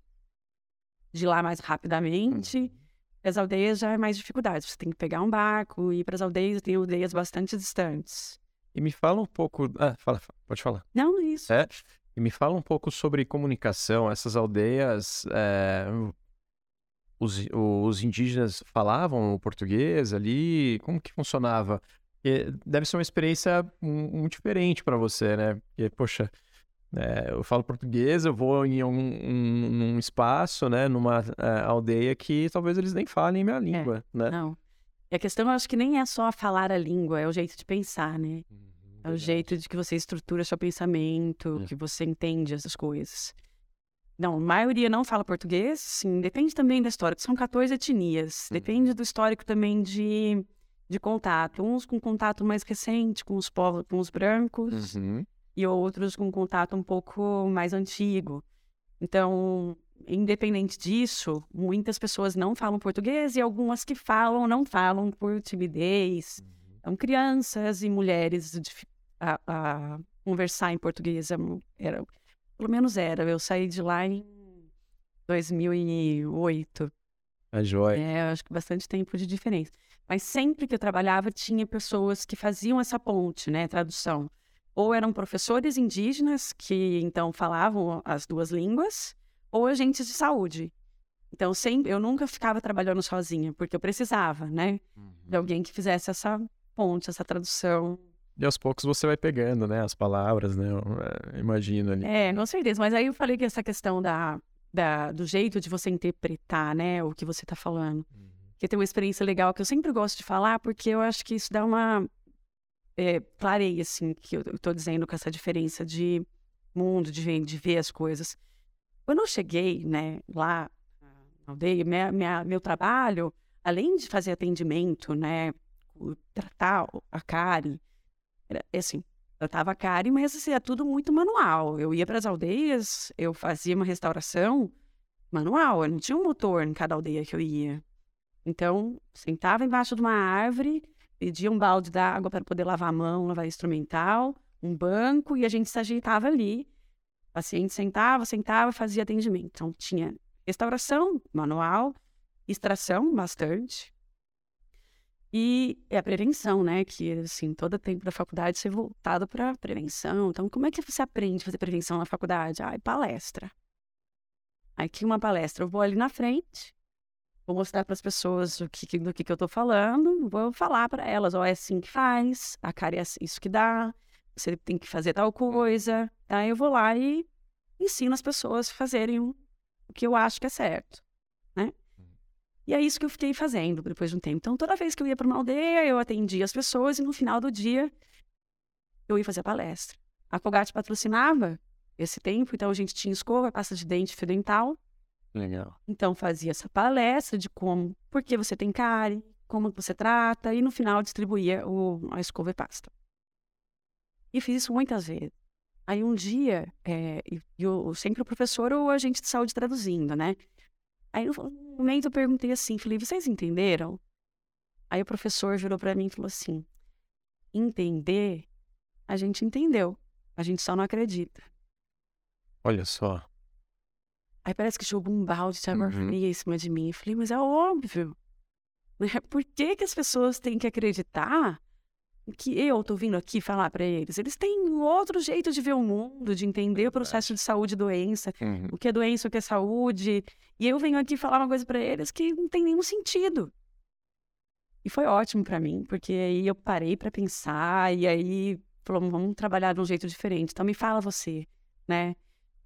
de lá mais rapidamente. As aldeias já é mais dificuldade. Você tem que pegar um barco, ir para as aldeias, tem aldeias bastante distantes. E me fala um pouco. Ah, fala, pode falar. Não, é isso. É. E me fala um pouco sobre comunicação. Essas aldeias, é, os, os indígenas falavam o português ali? Como que funcionava? E deve ser uma experiência mu- muito diferente para você, né? Porque, poxa, é, eu falo português, eu vou em um, um- num espaço, né? Numa é, aldeia que talvez eles nem falem minha língua, né? Não. E a questão, eu acho que nem é só falar a língua, é o jeito de pensar, né? É o jeito de que você estrutura seu pensamento, É. que você entende essas coisas. Não, a maioria não fala português, sim, depende também da história, são 14 etnias. Depende do histórico também de, de contato. Uns com contato mais recente com os povos, com os brancos, Uhum. E outros com contato um pouco mais antigo. Então, independente disso, muitas pessoas não falam português e algumas que falam não falam por timidez. Então, crianças e mulheres a, a conversar em português era, pelo menos era. Eu saí de lá em 2008. A joia. É, acho que bastante tempo de diferença. Mas sempre que eu trabalhava, tinha pessoas que faziam essa ponte, né, tradução. Ou eram professores indígenas, que então falavam as duas línguas, ou agentes de saúde. Então, sempre, eu nunca ficava trabalhando sozinha, porque eu precisava, né, de alguém que fizesse essa ponte, essa tradução. E aos poucos você vai pegando, né? As palavras, né? Eu, é, imagino ali. É, com certeza. Mas aí eu falei que essa questão da, da, do jeito de você interpretar, né, o que você está falando. Que tem uma experiência legal que eu sempre gosto de falar, porque eu acho que isso dá uma. É, clareia, assim, que eu estou dizendo com essa diferença de mundo, de, ver- de ver as coisas. Quando eu cheguei, né, lá na aldeia, minha, minha- meu trabalho, além de fazer atendimento, né, tratar a Karen, era assim, tratava a Karen, mas assim, é tudo muito manual. Eu ia para as aldeias, eu fazia uma restauração manual, eu não tinha um motor em cada aldeia que eu ia. Então, sentava embaixo de uma árvore, pedia um balde d'água para poder lavar a mão, lavar instrumental, um banco, e a gente se ajeitava ali. O paciente sentava, sentava, fazia atendimento. Então, tinha restauração manual, extração bastante, e a prevenção, né? Que, assim, todo tempo da faculdade ser voltado para prevenção. Então, como é que você aprende a fazer prevenção na faculdade? Ah, é palestra. Aí, que uma palestra, eu vou ali na frente, vou mostrar para as pessoas o que, do que, que eu estou falando, vou falar para elas, ó, é assim que faz, a cara é assim- isso que dá, você tem que fazer tal coisa. Aí eu vou lá e ensino as pessoas a fazerem o que eu acho que é certo, né? E é isso que eu fiquei fazendo depois de um tempo. Então, toda vez que eu ia para uma aldeia, eu atendia as pessoas e no final do dia eu ia fazer a palestra. A Colgate patrocinava esse tempo, então a gente tinha escova, pasta de dente, fio dental. Legal. Então fazia essa palestra de como, por que você tem cárie, como você trata, e no final distribuía o, a escova e pasta. E fiz isso muitas vezes. Aí um dia, é, e- e eu, sempre o professor ou o agente de saúde traduzindo, né? Aí no momento eu perguntei assim, falei, vocês entenderam? Aí o professor virou para mim e falou assim, entender, a gente entendeu. A gente só não acredita. Olha só. Aí parece que jogou um balde de água Uhum. fria em cima de mim. Eu falei, mas é óbvio. Né? Por que, que as pessoas têm que acreditar que eu tô vindo aqui falar para eles? Eles têm outro jeito de ver o mundo, de entender o processo de saúde e doença, Uhum. o que é doença, o que é saúde. E eu venho aqui falar uma coisa para eles que não tem nenhum sentido. E foi ótimo para mim, porque aí eu parei para pensar e aí falou, vamos trabalhar de um jeito diferente. Então me fala você, né?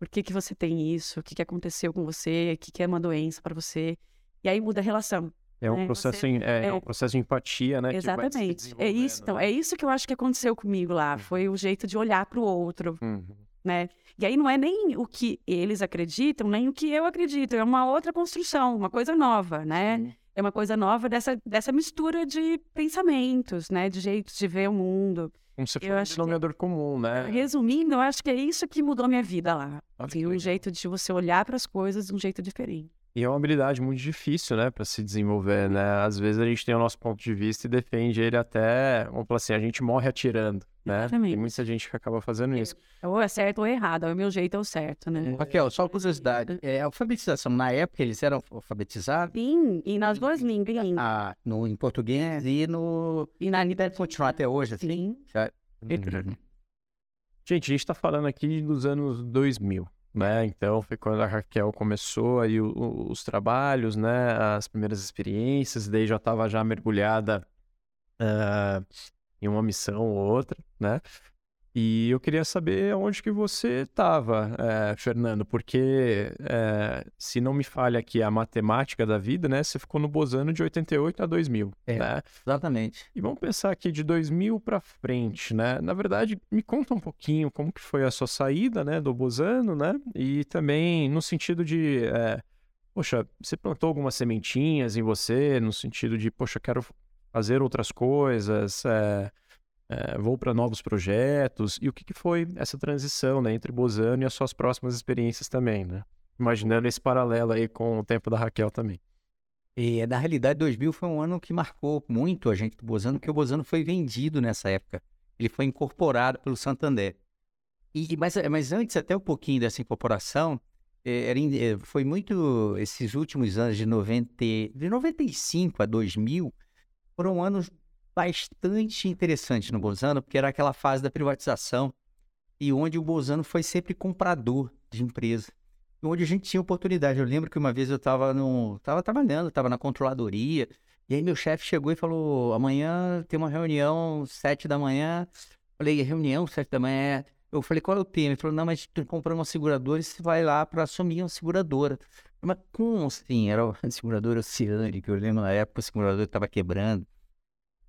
Por que, que você tem isso? O que, que aconteceu com você? O que, que é uma doença para você? E aí muda a relação. É um É, processo, você- em- é, é é um processo de empatia, né? Exatamente. É isso, então, né? é isso que eu acho que aconteceu comigo lá. Foi o jeito de olhar para o outro, Uhum. né? E aí não é nem o que eles acreditam, nem o que eu acredito. É uma outra construção, uma coisa nova, né? Sim. É uma coisa nova dessa, dessa mistura de pensamentos, né? De jeitos de ver o mundo. Como Eu falou, um acho que- denominador comum, né? Resumindo, eu acho que é isso que mudou minha vida lá. Assim, um legal. jeito de você olhar para as coisas de um jeito diferente. E é uma habilidade muito difícil, né, para se desenvolver, né? Às vezes a gente tem o nosso ponto de vista e defende ele até, vamos falar assim, a gente morre atirando, né? Tem Exatamente. muita gente que acaba fazendo isso. Ou é certo ou é errado. O meu jeito é o certo, né? Raquel, só curiosidade. É, alfabetização, na época eles eram alfabetizados Sim, e nas duas línguas. ah, no, em português e no. E na Deve liberdade. continuar até hoje, assim. Sim. Já- Uhum. Gente, a gente tá falando aqui dos anos 2000, né? Então foi quando a Raquel começou aí o- o- os trabalhos, né? As primeiras experiências, daí já estava já mergulhada ah, em uma missão ou outra, né? E eu queria saber onde que você estava, Fernando, porque eh, se não me falha aqui a matemática da vida, né? Você ficou no Bozano de 88 a 2000, É. né? Exatamente. E vamos pensar aqui de 2000 para frente, né? Na verdade, me conta um pouquinho como que foi a sua saída, né, do Bozano, né? E também no sentido de, é, poxa, você plantou algumas sementinhas em você, no sentido de, poxa, quero fazer outras coisas, é, é, vou para novos projetos. E o que que foi essa transição, né, entre Bozano e as suas próximas experiências também, né? Imaginando esse paralelo aí com o tempo da Raquel também. E, na realidade, 2000 foi um ano que marcou muito a gente do Bozano, porque o Bozano foi vendido nessa época. Ele foi incorporado pelo Santander. E, mas, mas antes, até um pouquinho dessa incorporação, eh, era, eh, foi muito. Esses últimos anos de, 90, de 95 a 2000 foram anos bastante interessantes no Bozano, porque era aquela fase da privatização e onde o Bozano foi sempre comprador de empresa onde a gente tinha oportunidade. Eu lembro que uma vez eu estava tava trabalhando, estava na controladoria, e aí meu chefe chegou e falou: amanhã tem uma reunião, sete da manhã. Falei, reunião, sete da manhã. Eu falei, qual é o tema? Ele falou, não, mas tu comprou uma seguradora e você vai lá para assumir uma seguradora. Mas como assim? Era a seguradora Oceânica, eu lembro na época a seguradora estava quebrando.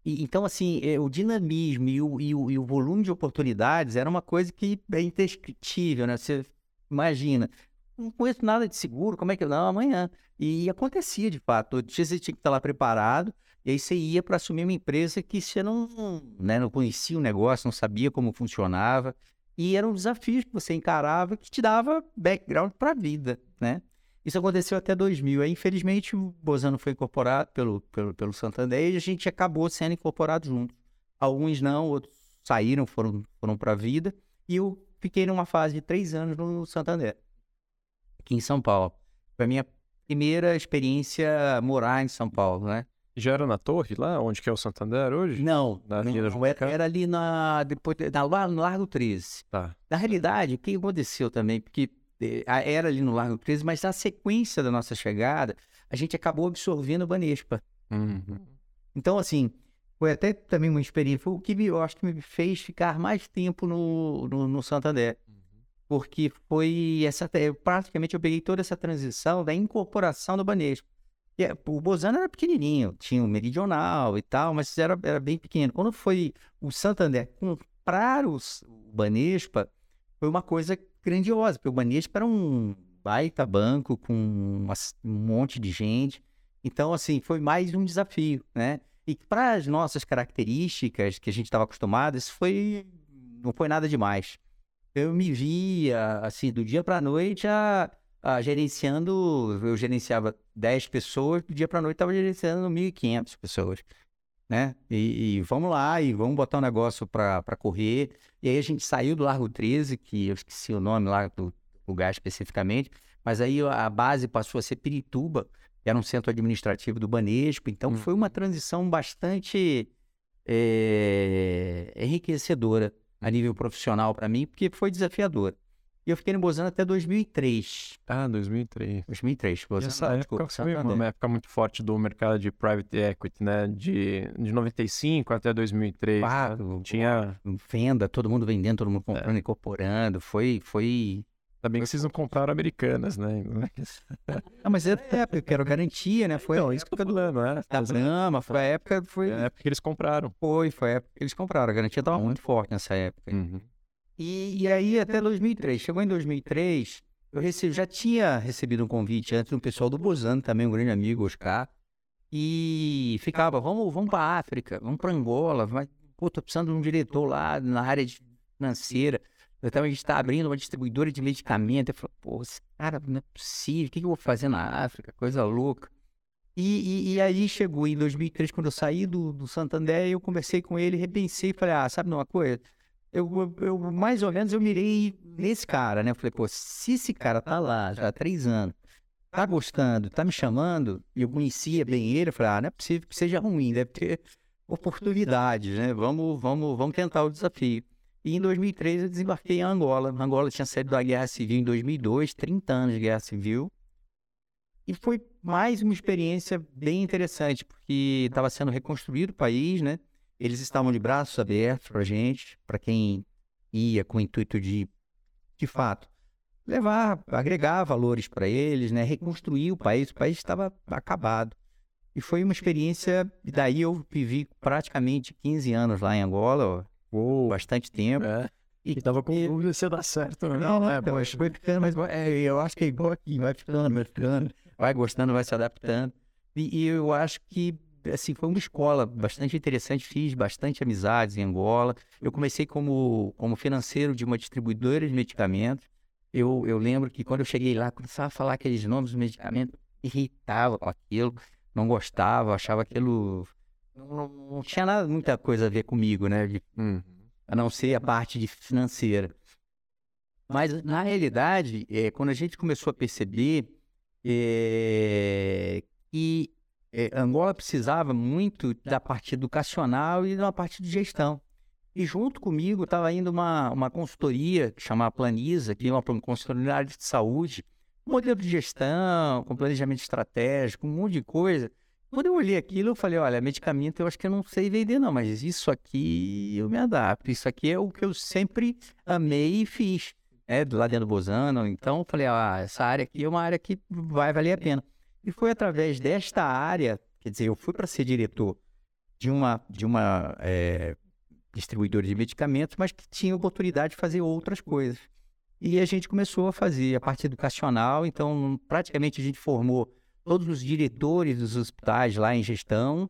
E, então, assim, é, o dinamismo e o, e, o, e o volume de oportunidades era uma coisa que é indescritível, né? Você imagina, não conheço nada de seguro, como é que eu. Não, amanhã. E acontecia de fato. Você tinha que estar lá preparado, e aí você ia para assumir uma empresa que você não, né, não conhecia o negócio, não sabia como funcionava. E eram desafios que você encarava que te dava background para a vida, né? Isso aconteceu até 2000. Aí, infelizmente, o Bozano foi incorporado pelo, pelo, pelo Santander e a gente acabou sendo incorporado junto. Alguns não, outros saíram, foram, foram para a vida. E eu fiquei numa fase de três anos no Santander, aqui em São Paulo. Foi a minha primeira experiência morar em São Paulo, né? Já era na Torre, lá onde que é o Santander hoje? Não, Na não, era, Ricardo? era ali na, depois, na, lá no Largo 13. Tá. Na realidade, o que aconteceu também, porque era ali no Largo 13, mas na sequência da nossa chegada, a gente acabou absorvendo o Banespa. Uhum. Então, assim, foi até também uma experiência, foi o que me, eu acho que me fez ficar mais tempo no, no, no Santander. Porque foi essa, eu, praticamente eu peguei toda essa transição da incorporação do Banespa. E, é, o Bozano era pequenininho, tinha o Meridional e tal, mas era, era bem pequeno. Quando foi o Santander comprar os- o Banespa, foi uma coisa grandiosa, porque o Banespa era um baita banco com umas- um monte de gente. Então, assim, foi mais um desafio, né? E para as nossas características que a gente estava acostumado, isso foi não foi nada demais. Eu me via, assim, do dia para a noite, a gerenciando, eu gerenciava 10 pessoas, do dia para a noite estava gerenciando 1.500 pessoas. Né? E, e vamos lá, e vamos botar um negócio para correr. E aí a gente saiu do Largo 13, que eu esqueci o nome lá do lugar especificamente, mas aí a base passou a ser Pirituba, que era um centro administrativo do Banesco. Então Hum. foi uma transição bastante eh, enriquecedora a nível profissional para mim, porque foi desafiadora. E eu fiquei no Bozano até 2003. Ah, 2003. 2003. E Bozano, essa não, época foi uma época muito forte do mercado de private equity, né? De, de 95 até 2003. né? Claro, Tinha. venda, todo mundo vendendo, todo mundo É. comprando, incorporando. Foi, foi. Ainda bem que vocês não compraram americanas, né? Ah, mas era a época que era garantia, né? Foi Não, a isso que eu época tô falando, né? da Brahma, foi a época, foi, É a época que eles compraram. foi, foi a época que eles compraram. A garantia estava muito forte nessa época. Uhum. E, e aí até 2003. Chegou em 2003, eu recebi, já tinha recebido um convite antes do pessoal do Bozano, também um grande amigo, Oscar, e ficava, vamos, vamos para África, vamos para Angola, vai, pô, tô precisando de um diretor lá na área de financeira. Então a gente está abrindo uma distribuidora de medicamento. Eu falei, pô, esse cara não é possível, o que, que eu vou fazer na África? Coisa louca. E, e, e aí chegou em 2003, quando eu saí do, do Santander, eu conversei com ele, repensei e falei, ah, sabe uma coisa? Eu, eu, mais ou menos, eu mirei nesse cara, né? Eu falei, pô, se esse cara tá lá já há três anos, tá gostando, tá me chamando, e eu conhecia bem ele, eu falei, ah, não é possível que seja ruim, deve ter oportunidades, né? Vamos, vamos, vamos tentar o desafio. E em 2003 eu desembarquei em Angola. Angola tinha saído da Guerra Civil em 2002, 30 anos de Guerra Civil. E foi mais uma experiência bem interessante, porque estava sendo reconstruído o país, né? Eles estavam de braços abertos para gente, para quem ia com o intuito de, de fato, levar, agregar valores para eles, né? Reconstruir o país. O país estava acabado. E foi uma experiência, e daí eu vivi praticamente 15 anos lá em Angola, Uou. bastante tempo. É. E- E tava com e- dúvida se ia dar certo. ou Não, não, é, então, poxa. foi ficando, mas é, eu acho que é igual aqui, vai ficando, vai ficando, vai gostando, vai se adaptando. E, e eu acho que, assim, foi uma escola bastante interessante, fiz bastante amizades em Angola. Eu comecei como, como financeiro de uma distribuidora de medicamentos. Eu, eu lembro que quando eu cheguei lá, começava a falar aqueles nomes dos medicamentos, irritava com aquilo, não gostava, achava aquilo... Não, não- não tinha nada, muita coisa a ver comigo, né? de Uhum. a não ser a parte de financeira. Mas, na realidade, é, quando a gente começou a perceber é, que é, Angola precisava muito da parte educacional e da parte de gestão. E junto comigo estava indo uma, uma consultoria chamada Planisa, que é uma consultoria de saúde, modelo de gestão, com planejamento estratégico, um monte de coisa. Quando eu olhei aquilo, eu falei, olha, medicamento eu acho que eu não sei vender não, mas isso aqui eu me adapto. Isso aqui é o que eu sempre amei e fiz, né, lá dentro do Bozano. Então, eu falei, ah, essa área aqui é uma área que vai valer a pena. E foi através desta área, quer dizer, eu fui para ser diretor de uma, de uma eh, distribuidora de medicamentos, mas que tinha oportunidade de fazer outras coisas. E a gente começou a fazer a parte educacional, então praticamente a gente formou todos os diretores dos hospitais lá em gestão.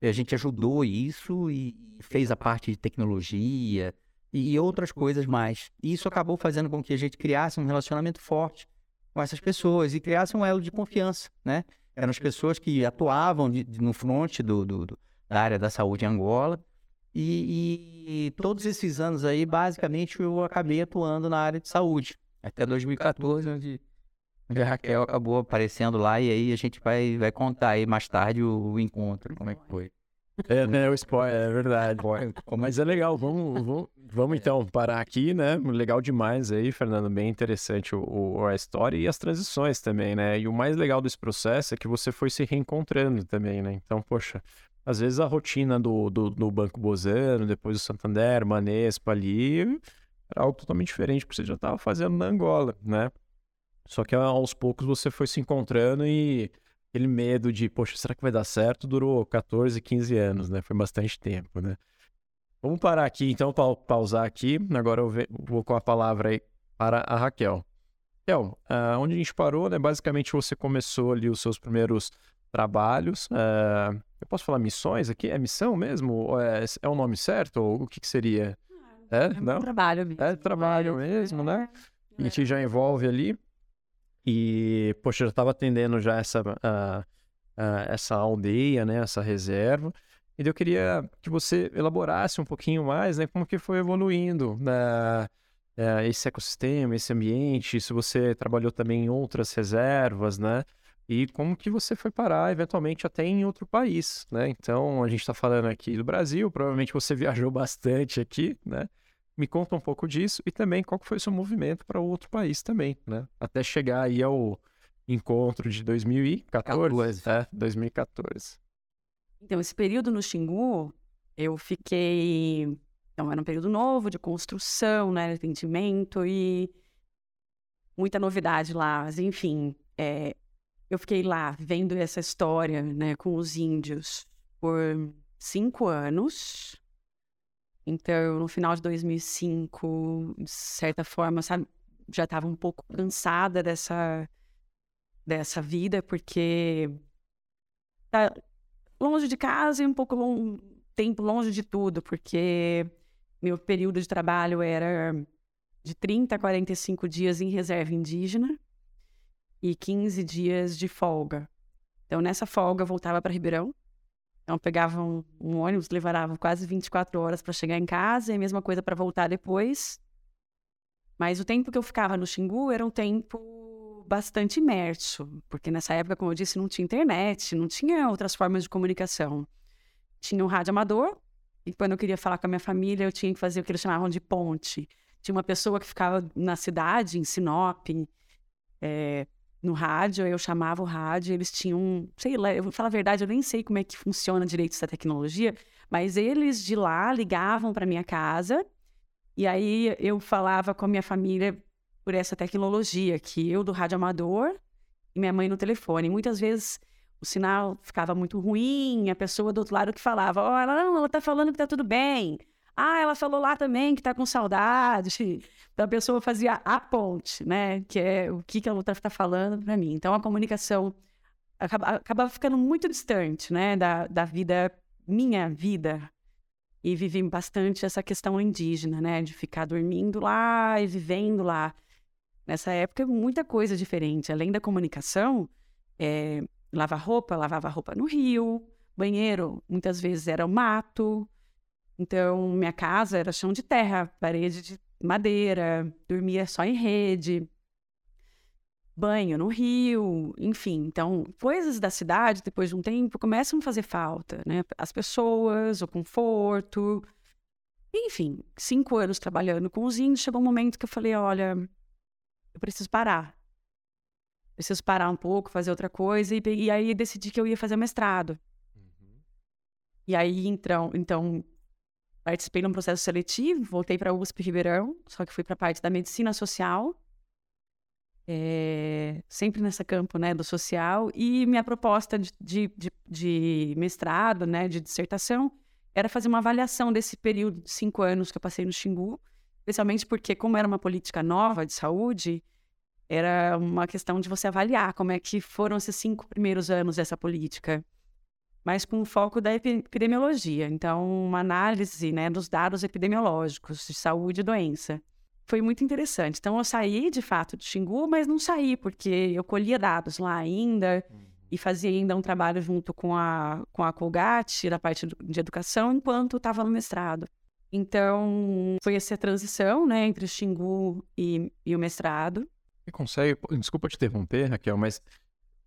A gente ajudou isso e fez a parte de tecnologia e outras coisas mais. E isso acabou fazendo com que a gente criasse um relacionamento forte com essas pessoas e criasse um elo de confiança, né? Eram as pessoas que atuavam de- de- no front do, do- do- da área da saúde em Angola. E, e todos esses anos aí, basicamente, eu acabei atuando na área de saúde. Até 2014, onde onde a Raquel acabou aparecendo lá, e aí a gente vai, vai contar aí mais tarde o, o encontro, como é que foi. É, né, o spoiler, é verdade. Mas é legal, vamos, vamos, vamos então parar aqui, né? Legal demais aí, Fernando, bem interessante o, o- a história e as transições também, né? E o mais legal desse processo é que você foi se reencontrando também, né? Então, poxa, às vezes a rotina do, do, do Banco Bozano, depois do Santander, Manespa ali, era algo totalmente diferente, porque você já estava fazendo na Angola, né? Só que aos poucos você foi se encontrando e aquele medo de, poxa, será que vai dar certo? Durou 14, 15 anos, né? Foi bastante tempo, né? Vamos parar aqui, então, pa pausar aqui. Agora eu vou com a palavra aí para a Raquel. Raquel, ah, onde a gente parou, né? Basicamente você começou ali os seus primeiros trabalhos. ah, eu posso falar missões aqui? É missão mesmo? É, é o nome certo? Ou o que, que seria? É? um Não? trabalho mesmo. É trabalho mesmo, né? A gente já envolve ali. E, poxa, eu já estava atendendo já essa, ah, ah, essa aldeia, né? Essa reserva. E eu queria que você elaborasse um pouquinho mais, né, como que foi evoluindo né, é, esse ecossistema, esse ambiente, se você trabalhou também em outras reservas, né? E como que você foi parar, eventualmente, até em outro país, né? Então, a gente está falando aqui do Brasil, provavelmente você viajou bastante aqui, né? Me conta um pouco disso e também qual foi o seu movimento para outro país também, né? Até chegar aí ao encontro de 2014, 14. É, 2014. Então, esse período no Xingu, eu fiquei... Então, era um período novo de construção, né? Atendimento e muita novidade lá. Mas, enfim, é... eu fiquei lá vendo essa história, né? Com os índios por cinco anos. Então, no final de 2005, de certa forma, sabe, já estava um pouco cansada dessa dessa vida, porque tá longe de casa e um pouco long, tempo longe de tudo, porque meu período de trabalho era de 30 a 45 dias em reserva indígena e 15 dias de folga. Então, nessa folga, eu voltava para Ribeirão, então, pegava um, um ônibus, levava quase 24 horas para chegar em casa, e a mesma coisa para voltar depois. Mas o tempo que eu ficava no Xingu era um tempo bastante imerso, porque nessa época, como eu disse, não tinha internet, não tinha outras formas de comunicação. Tinha um rádio amador, e quando eu queria falar com a minha família, eu tinha que fazer o que eles chamavam de ponte. Tinha uma pessoa que ficava na cidade, em Sinop, é, no rádio, eu chamava o rádio, eles tinham, sei lá, eu vou falar a verdade, eu nem sei como é que funciona direito essa tecnologia, mas eles de lá ligavam para minha casa e aí eu falava com a minha família por essa tecnologia, que eu do rádio amador e minha mãe no telefone. Muitas vezes o sinal ficava muito ruim, a pessoa do outro lado que falava, oh, ela não, ela tá falando que tá tudo bem. Ah, ela falou lá também que tá com saudade. Então a pessoa fazia a ponte, né? Que é o que, que a outra está falando para mim. Então a comunicação acaba, acabava ficando muito distante, né? Da, da vida, minha vida. E vivi bastante essa questão indígena, né? De ficar dormindo lá e vivendo lá. Nessa época, muita coisa diferente. Além da comunicação, é, lavar roupa, lavava roupa no rio, banheiro, muitas vezes era o mato, então, minha casa era chão de terra, parede de madeira, dormia só em rede, banho no rio, enfim. Então, coisas da cidade, depois de um tempo, começam a fazer falta, né? As pessoas, o conforto. Enfim, cinco anos trabalhando com os índios, chegou um momento que eu falei: olha, eu preciso parar. Preciso parar um pouco, fazer outra coisa. E, e aí decidi que eu ia fazer mestrado. Uhum. E aí, então, então Participei num processo seletivo, voltei para a USP Ribeirão, só que fui para a parte da medicina social, é, sempre nessa campo né, do social, e minha proposta de, de, de, de, mestrado, né, de dissertação, era fazer uma avaliação desse período de cinco anos que eu passei no Xingu, especialmente porque, como era uma política nova de saúde, era uma questão de você avaliar como é que foram esses cinco primeiros anos dessa política mas com foco da epidemiologia. Então, uma análise né, dos dados epidemiológicos de saúde e doença. Foi muito interessante. Então, eu saí de fato do Xingu, mas não saí, porque eu colhia dados lá ainda uhum. e fazia ainda um trabalho junto com a, com a Colgate, da parte de educação, enquanto estava no mestrado. Então, foi essa transição né, entre o Xingu e, e o mestrado. Você consegue, desculpa te interromper, Raquel, mas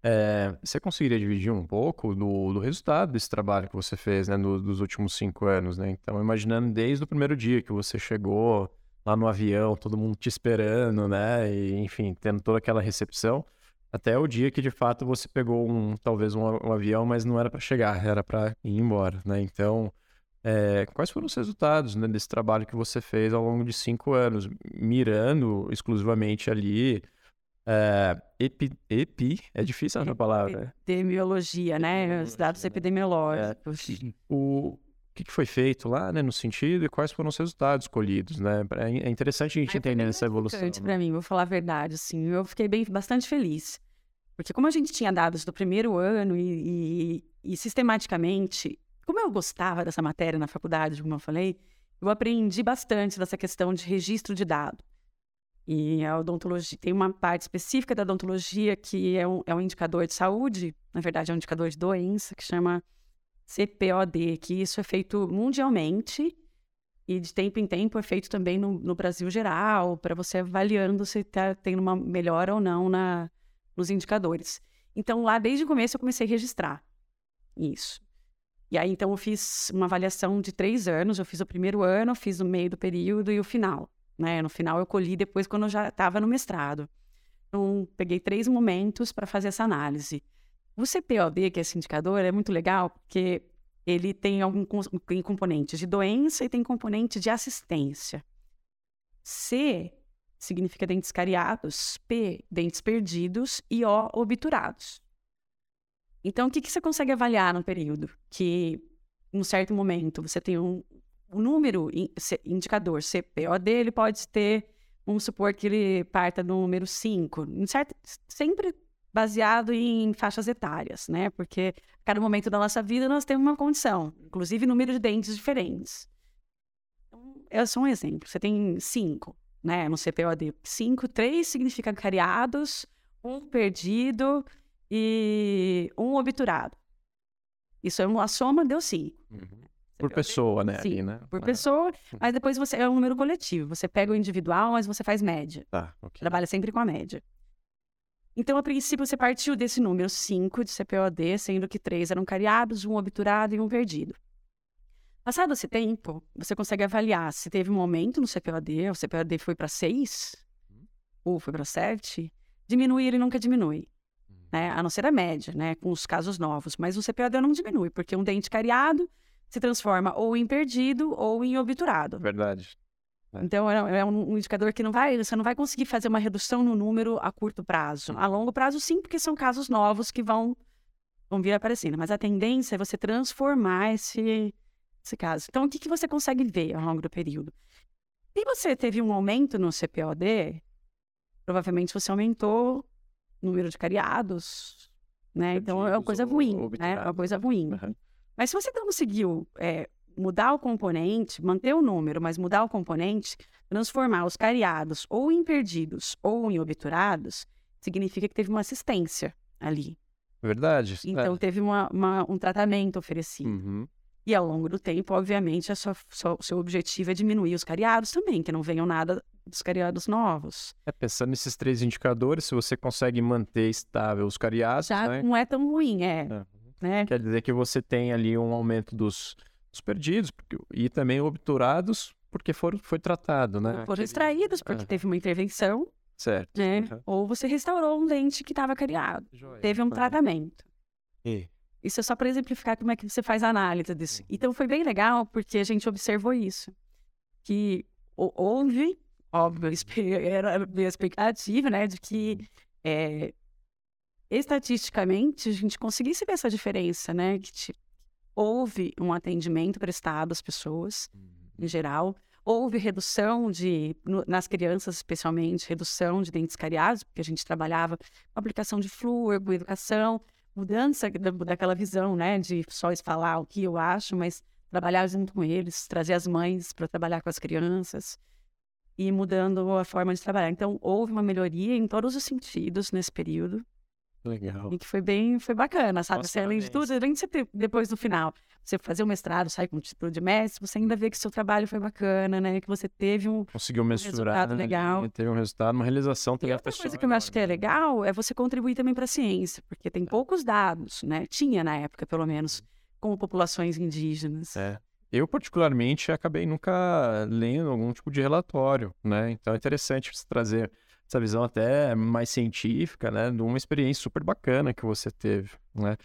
é, você conseguiria dividir um pouco do, do, resultado desse trabalho que você fez, né, no, dos últimos cinco anos, né? Então, imaginando desde o primeiro dia que você chegou lá no avião, todo mundo te esperando, né? E, enfim, tendo toda aquela recepção, até o dia que de fato você pegou um, talvez um, um avião, mas não era para chegar, era para ir embora, né? Então, é, quais foram os resultados né, desse trabalho que você fez ao longo de cinco anos, mirando exclusivamente ali é, epi, epi, é difícil essa palavra. Epidemiologia, né? Os dados né? epidemiológicos. É, o, que, foi feito lá, né, no sentido, e quais foram os resultados colhidos, né? É, é interessante a gente entender essa evolução. Né? para mim, vou falar a verdade, assim, eu fiquei bem, bastante feliz. Porque como a gente tinha dados do primeiro ano e, e, e sistematicamente, como eu gostava dessa matéria na faculdade, como eu falei, eu aprendi bastante dessa questão de registro de dados. E a odontologia tem uma parte específica da odontologia que é um, é um indicador de saúde, na verdade é um indicador de doença, que chama CPOD, que isso é feito mundialmente e de tempo em tempo é feito também no, no Brasil geral, para você avaliando se está tendo uma melhora ou não na, nos indicadores. Então, lá desde o começo eu comecei a registrar isso. E aí, então, eu fiz uma avaliação de três anos. Eu fiz o primeiro ano, fiz o meio do período e o final. Né? No final, eu colhi depois, quando eu já estava no mestrado. Então, peguei três momentos para fazer essa análise. O CPOD, que é esse indicador, é muito legal, porque ele tem algum tem componentes de doença e tem componente de assistência. C significa dentes cariados, P, dentes perdidos e O, obturados. Então, o que, que você consegue avaliar no período? Que, um certo momento, você tem um, um número, indicador CPOD, ele pode ter, vamos supor que ele parta do número 5, certo, sempre baseado em faixas etárias, né? Porque a cada momento da nossa vida nós temos uma condição, inclusive número de dentes diferentes. Então, é só um exemplo. Você tem cinco, né? No CPOD. Cinco, três significa cariados, um perdido e um obturado. Isso é uma soma, deu cinco. Uhum. Por pessoa, né? Sim, ali, né? por pessoa, mas depois você é um número coletivo. Você pega o individual, mas você faz média. Tá, ok. Trabalha sempre com a média. Então, a princípio, você partiu desse número 5 de CPOD, sendo que três eram cariados, um obturado e um perdido. Passado esse tempo, você consegue avaliar se teve um aumento no CPOD, o CPOD foi para 6 uhum. ou foi para 7, diminui ele nunca diminui né? A não ser a média, né? Com os casos novos. Mas o CPOD não diminui, porque um dente cariado se transforma ou em perdido ou em obturado. Verdade. É. Então, é, é um indicador que não vai, você não vai conseguir fazer uma redução no número a curto prazo. A longo prazo, sim, porque são casos novos que vão, vão vir aparecendo. Mas a tendência é você transformar esse, esse caso. Então, o que, que você consegue ver ao longo do período? Se você teve um aumento no CPOD, provavelmente você aumentou número de cariados, né? Então é uma coisa ruim, né? É uma coisa ruim. Uhum. Mas se você conseguiu é, mudar o componente, manter o número, mas mudar o componente, transformar os cariados ou em perdidos ou em obturados, significa que teve uma assistência ali. Verdade. Então é. teve uma, uma, um tratamento oferecido. Uhum. E ao longo do tempo, obviamente, o seu objetivo é diminuir os cariados também, que não venham nada dos cariados novos. É, pensando nesses três indicadores, se você consegue manter estável os cariados. Já né? não é tão ruim, é. é. Né? Quer dizer que você tem ali um aumento dos, dos perdidos porque, e também obturados, porque foram, foi tratado, né? Foram extraídos, porque teve uma intervenção. Certo. Né? Uhum. Ou você restaurou um dente que estava cariado. Joia. Teve um tratamento. E? Isso é só para exemplificar como é que você faz a análise disso. Uhum. Então foi bem legal porque a gente observou isso. Que houve, óbvio, era a minha expectativa, né, de que é, estatisticamente a gente conseguisse ver essa diferença, né, que tipo, houve um atendimento prestado às pessoas, em uhum. geral, houve redução de, no, nas crianças especialmente, redução de dentes cariados, porque a gente trabalhava com aplicação de flúor, com educação, mudança daquela visão, né, de só falar o que eu acho, mas trabalhar junto com eles, trazer as mães para trabalhar com as crianças e mudando a forma de trabalhar. Então, houve uma melhoria em todos os sentidos nesse período. Legal. E que foi bem, foi bacana, sabe? Nossa, você, além de tudo, além de você ter, depois no final, você fazer o mestrado, sair com o título de mestre, você ainda vê que seu trabalho foi bacana, né? Que você teve um, Conseguiu mensurar, um né? legal. Teve um resultado, uma realização também. Outra coisa que eu acho que é legal é você contribuir também para a ciência, porque tem poucos dados, né? Tinha na época, pelo menos, com populações indígenas. É. Eu, particularmente, acabei nunca lendo algum tipo de relatório, né? Então é interessante você trazer essa visão até mais científica, né, de uma experiência super bacana que você teve, né?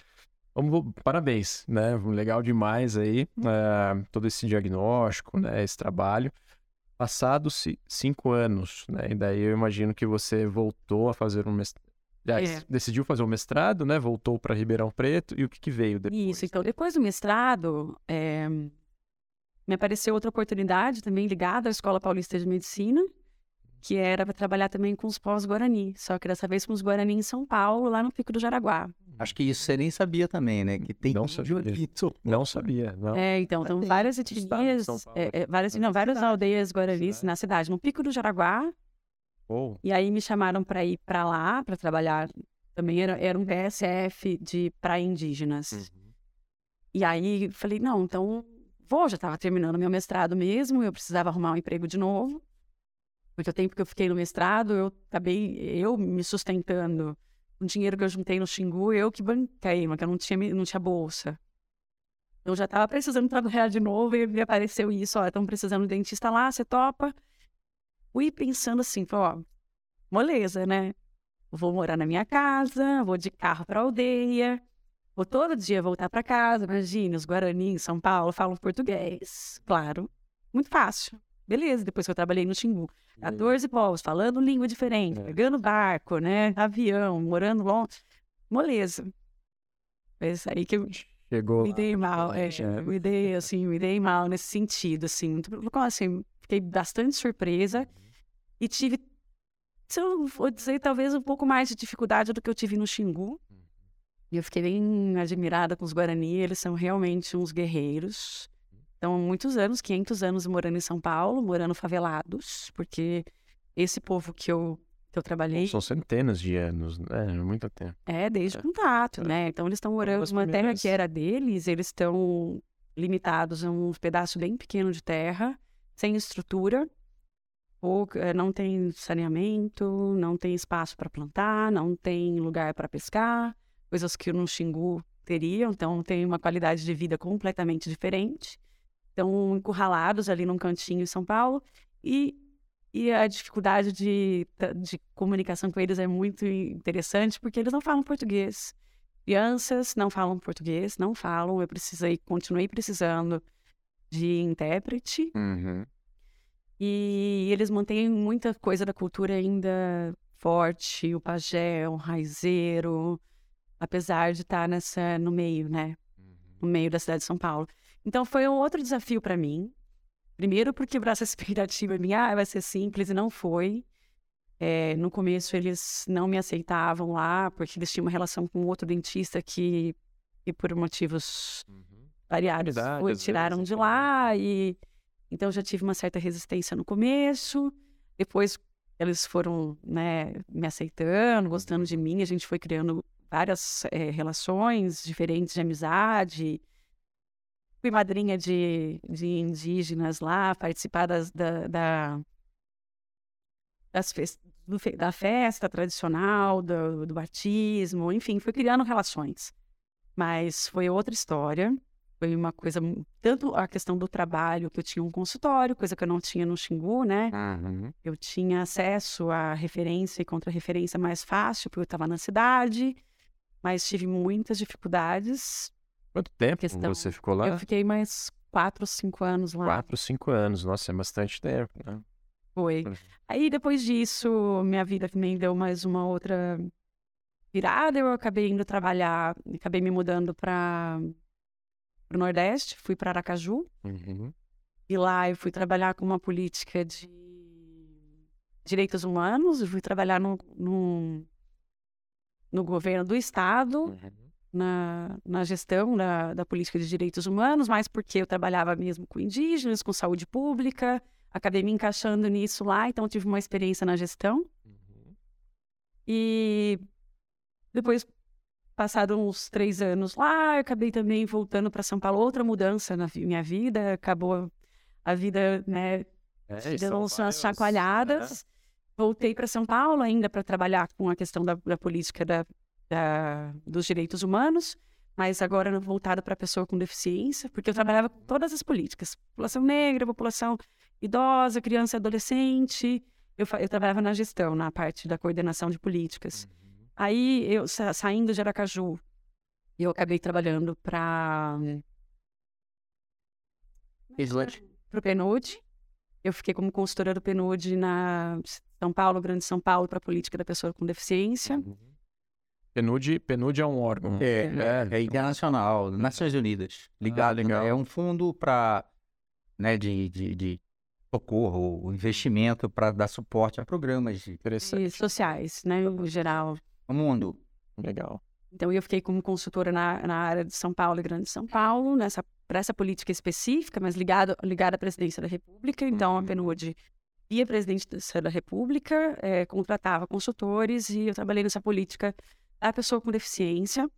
Vamos, parabéns, né? Legal demais aí é, todo esse diagnóstico, né? Esse trabalho. Passados cinco anos, né? E daí eu imagino que você voltou a fazer um mestrado. É. Decidiu fazer o um mestrado, né? Voltou para Ribeirão Preto. E o que, que veio depois? Isso, então, depois do mestrado, é... me apareceu outra oportunidade também ligada à Escola Paulista de Medicina, que era para trabalhar também com os pós-Guarani, só que dessa vez com os Guarani em São Paulo, lá no Pico do Jaraguá. Acho que isso você nem sabia também, né? Que tem não sabia. Não sabia, não. É, então, então várias etnias, é, é, várias, não, várias aldeias guaranis na cidade, no Pico do Jaraguá. Oh. E aí me chamaram para ir para lá, para trabalhar. Também era, era um PSF de praia indígenas. Uhum. E aí falei, não, então vou, já estava terminando meu mestrado mesmo, eu precisava arrumar um emprego de novo. Porque o tempo que eu fiquei no mestrado, eu acabei eu me sustentando. O dinheiro que eu juntei no Xingu, eu que banquei, mas que eu não tinha, não tinha bolsa. Eu já estava precisando trabalhar de novo e me apareceu isso, ó, estão precisando de dentista lá, você topa? Fui pensando assim, ó, moleza, né? Vou morar na minha casa, vou de carro para aldeia, vou todo dia voltar para casa. Imagine, os Guarani em São Paulo falam português. Claro, muito fácil. Beleza, depois que eu trabalhei no Xingu. 14 povos, falando língua diferente, é. pegando barco, né? Avião, morando longe. Moleza. Mas aí que eu Chegou me dei mal, é, é. me dei assim, me dei mal nesse sentido, assim, assim, fiquei bastante surpresa e tive se eu vou dizer, talvez um pouco mais de dificuldade do que eu tive no Xingu. Uhum. E eu fiquei bem admirada com os Guarani, eles são realmente uns guerreiros. Então, muitos anos, 500 anos morando em São Paulo, morando favelados, porque esse povo que eu, que eu trabalhei... São centenas de anos, né? Muito tempo. É, desde é. contato, é. né? Então, eles estão morando numa terra que era deles, eles estão limitados a um pedaço bem pequeno de terra, sem estrutura, ou eh, não tem saneamento, não tem espaço para plantar, não tem lugar para pescar, coisas que no Xingu teriam, então tem uma qualidade de vida completamente diferente. Estão encurralados ali num cantinho em São Paulo e, e a dificuldade de, de comunicação com eles é muito interessante porque eles não falam português. Crianças não falam português, não falam. Eu precisei, continuei precisando de intérprete. Uhum. E eles mantêm muita coisa da cultura ainda forte, o pajé, o raizeiro, apesar de estar nessa no meio, né? Uhum. No meio da cidade de São Paulo. Então foi um outro desafio para mim. Primeiro porque essa expectativa minha ah, vai ser simples e não foi. É, no começo eles não me aceitavam lá porque eles tinham uma relação com outro dentista que, que por motivos uhum. variados tiraram de lá e então já tive uma certa resistência no começo, depois eles foram né, me aceitando, gostando de mim, a gente foi criando várias é, relações diferentes de amizade. Fui madrinha de, de indígenas lá, participar das, da, da, das fest, do, da festa tradicional, do, do batismo, enfim, fui criando relações. Mas foi outra história. Foi uma coisa, tanto a questão do trabalho, que eu tinha um consultório, coisa que eu não tinha no Xingu, né? Uhum. Eu tinha acesso à referência e contra-referência mais fácil, porque eu estava na cidade, mas tive muitas dificuldades. Quanto tempo questão... você ficou lá? Eu fiquei mais quatro, cinco anos lá. Quatro, cinco anos, nossa, é bastante tempo, né? Foi. Aí depois disso, minha vida também deu mais uma outra virada. Eu acabei indo trabalhar, acabei me mudando para o Nordeste, fui para Aracaju. Uhum. E lá eu fui trabalhar com uma política de direitos humanos, eu fui trabalhar no, no, no governo do Estado, uhum. Na, na gestão da, da política de direitos humanos, mas porque eu trabalhava mesmo com indígenas, com saúde pública, acabei me encaixando nisso lá, então tive uma experiência na gestão. Uhum. E depois Passado uns três anos lá, eu acabei também voltando para São Paulo, outra mudança na minha vida, acabou a vida, né, é, dando umas chacoalhadas. É. Voltei para São Paulo ainda para trabalhar com a questão da, da política da, da, dos direitos humanos, mas agora voltado para a pessoa com deficiência, porque eu trabalhava com todas as políticas: população negra, população idosa, criança e adolescente. Eu, eu trabalhava na gestão, na parte da coordenação de políticas. Uhum. Aí, eu sa saindo de Aracaju, eu acabei trabalhando para para o PNUD. Eu fiquei como consultora do PNUD na São Paulo, Grande São Paulo, para a política da pessoa com deficiência. Uhum. PNUD, PNUD é um órgão. É, é, é internacional, Nações Unidas. Ligado, ah, legal. É um fundo para né, de, de, de socorro, investimento para dar suporte a programas de... E sociais, né, no geral no mundo. Legal. Então, eu fiquei como consultora na, na área de São Paulo e Grande São Paulo, nessa para essa política específica, mas ligada ligada à presidência da República. Então, uhum. a PNUD via presidência da República, é, contratava consultores e eu trabalhei nessa política da pessoa com deficiência.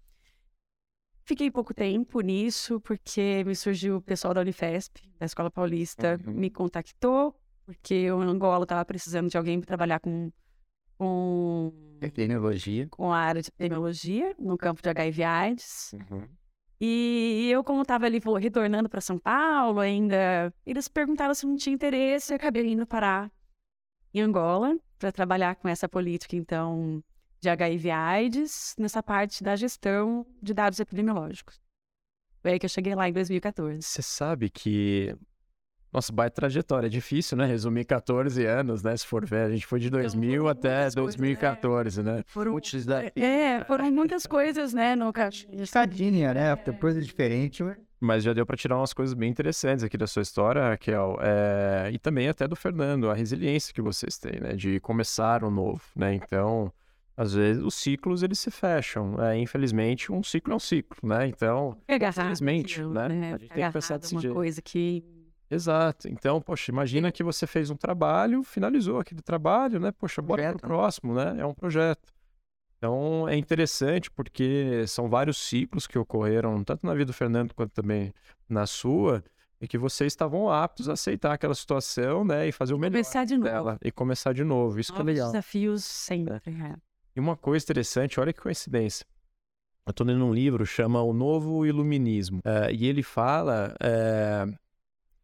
Fiquei pouco tempo nisso, porque me surgiu o pessoal da Unifesp, da Escola Paulista, Uhum. me contactou, porque o Angola estava precisando de alguém para trabalhar com, com, Tecnologia. com a área de epidemiologia, no campo de HIV AIDS. Uhum. E eu, como estava ali retornando para São Paulo ainda, eles perguntaram se não tinha interesse, eu acabei indo parar em Angola para trabalhar com essa política, então, de HIV AIDS, nessa parte da gestão de dados epidemiológicos. Foi aí que eu cheguei lá em 2014. Você sabe que. Nossa, baita trajetória. É difícil, né? Resumir 14 anos, né? Se for ver, a gente foi de 2000 foram até muitas coisas, né? 2014, né? Foram, Muitos desafios. é, foram muitas coisas, né, no caso. Escadinha, né? Coisa diferente. mas- Mas já deu para tirar umas coisas bem interessantes aqui da sua história, Raquel. É, E também até do Fernando, a resiliência que vocês têm, né? De começar um novo, né? Então, às vezes, os ciclos, eles se fecham. né? Infelizmente, um ciclo é um ciclo, né? Então, Fica agarrado Infelizmente, né? né? A gente tem que pensar agarrado desse uma jeito. coisa que Exato. Então, poxa, imagina que você fez um trabalho, finalizou aquele trabalho, né? Poxa, bora pro Projeto, né? próximo, né? É um projeto. Então, é interessante porque são vários ciclos que ocorreram, tanto na vida do Fernando quanto também na sua, e que vocês estavam aptos a aceitar aquela situação, né? E fazer o melhor começar de novo. dela. E começar de novo. Isso que é Novos legal. desafios sempre. é. Uma coisa interessante, olha que coincidência. Eu estou lendo um livro, chama O Novo Iluminismo. eh, e ele fala. eh,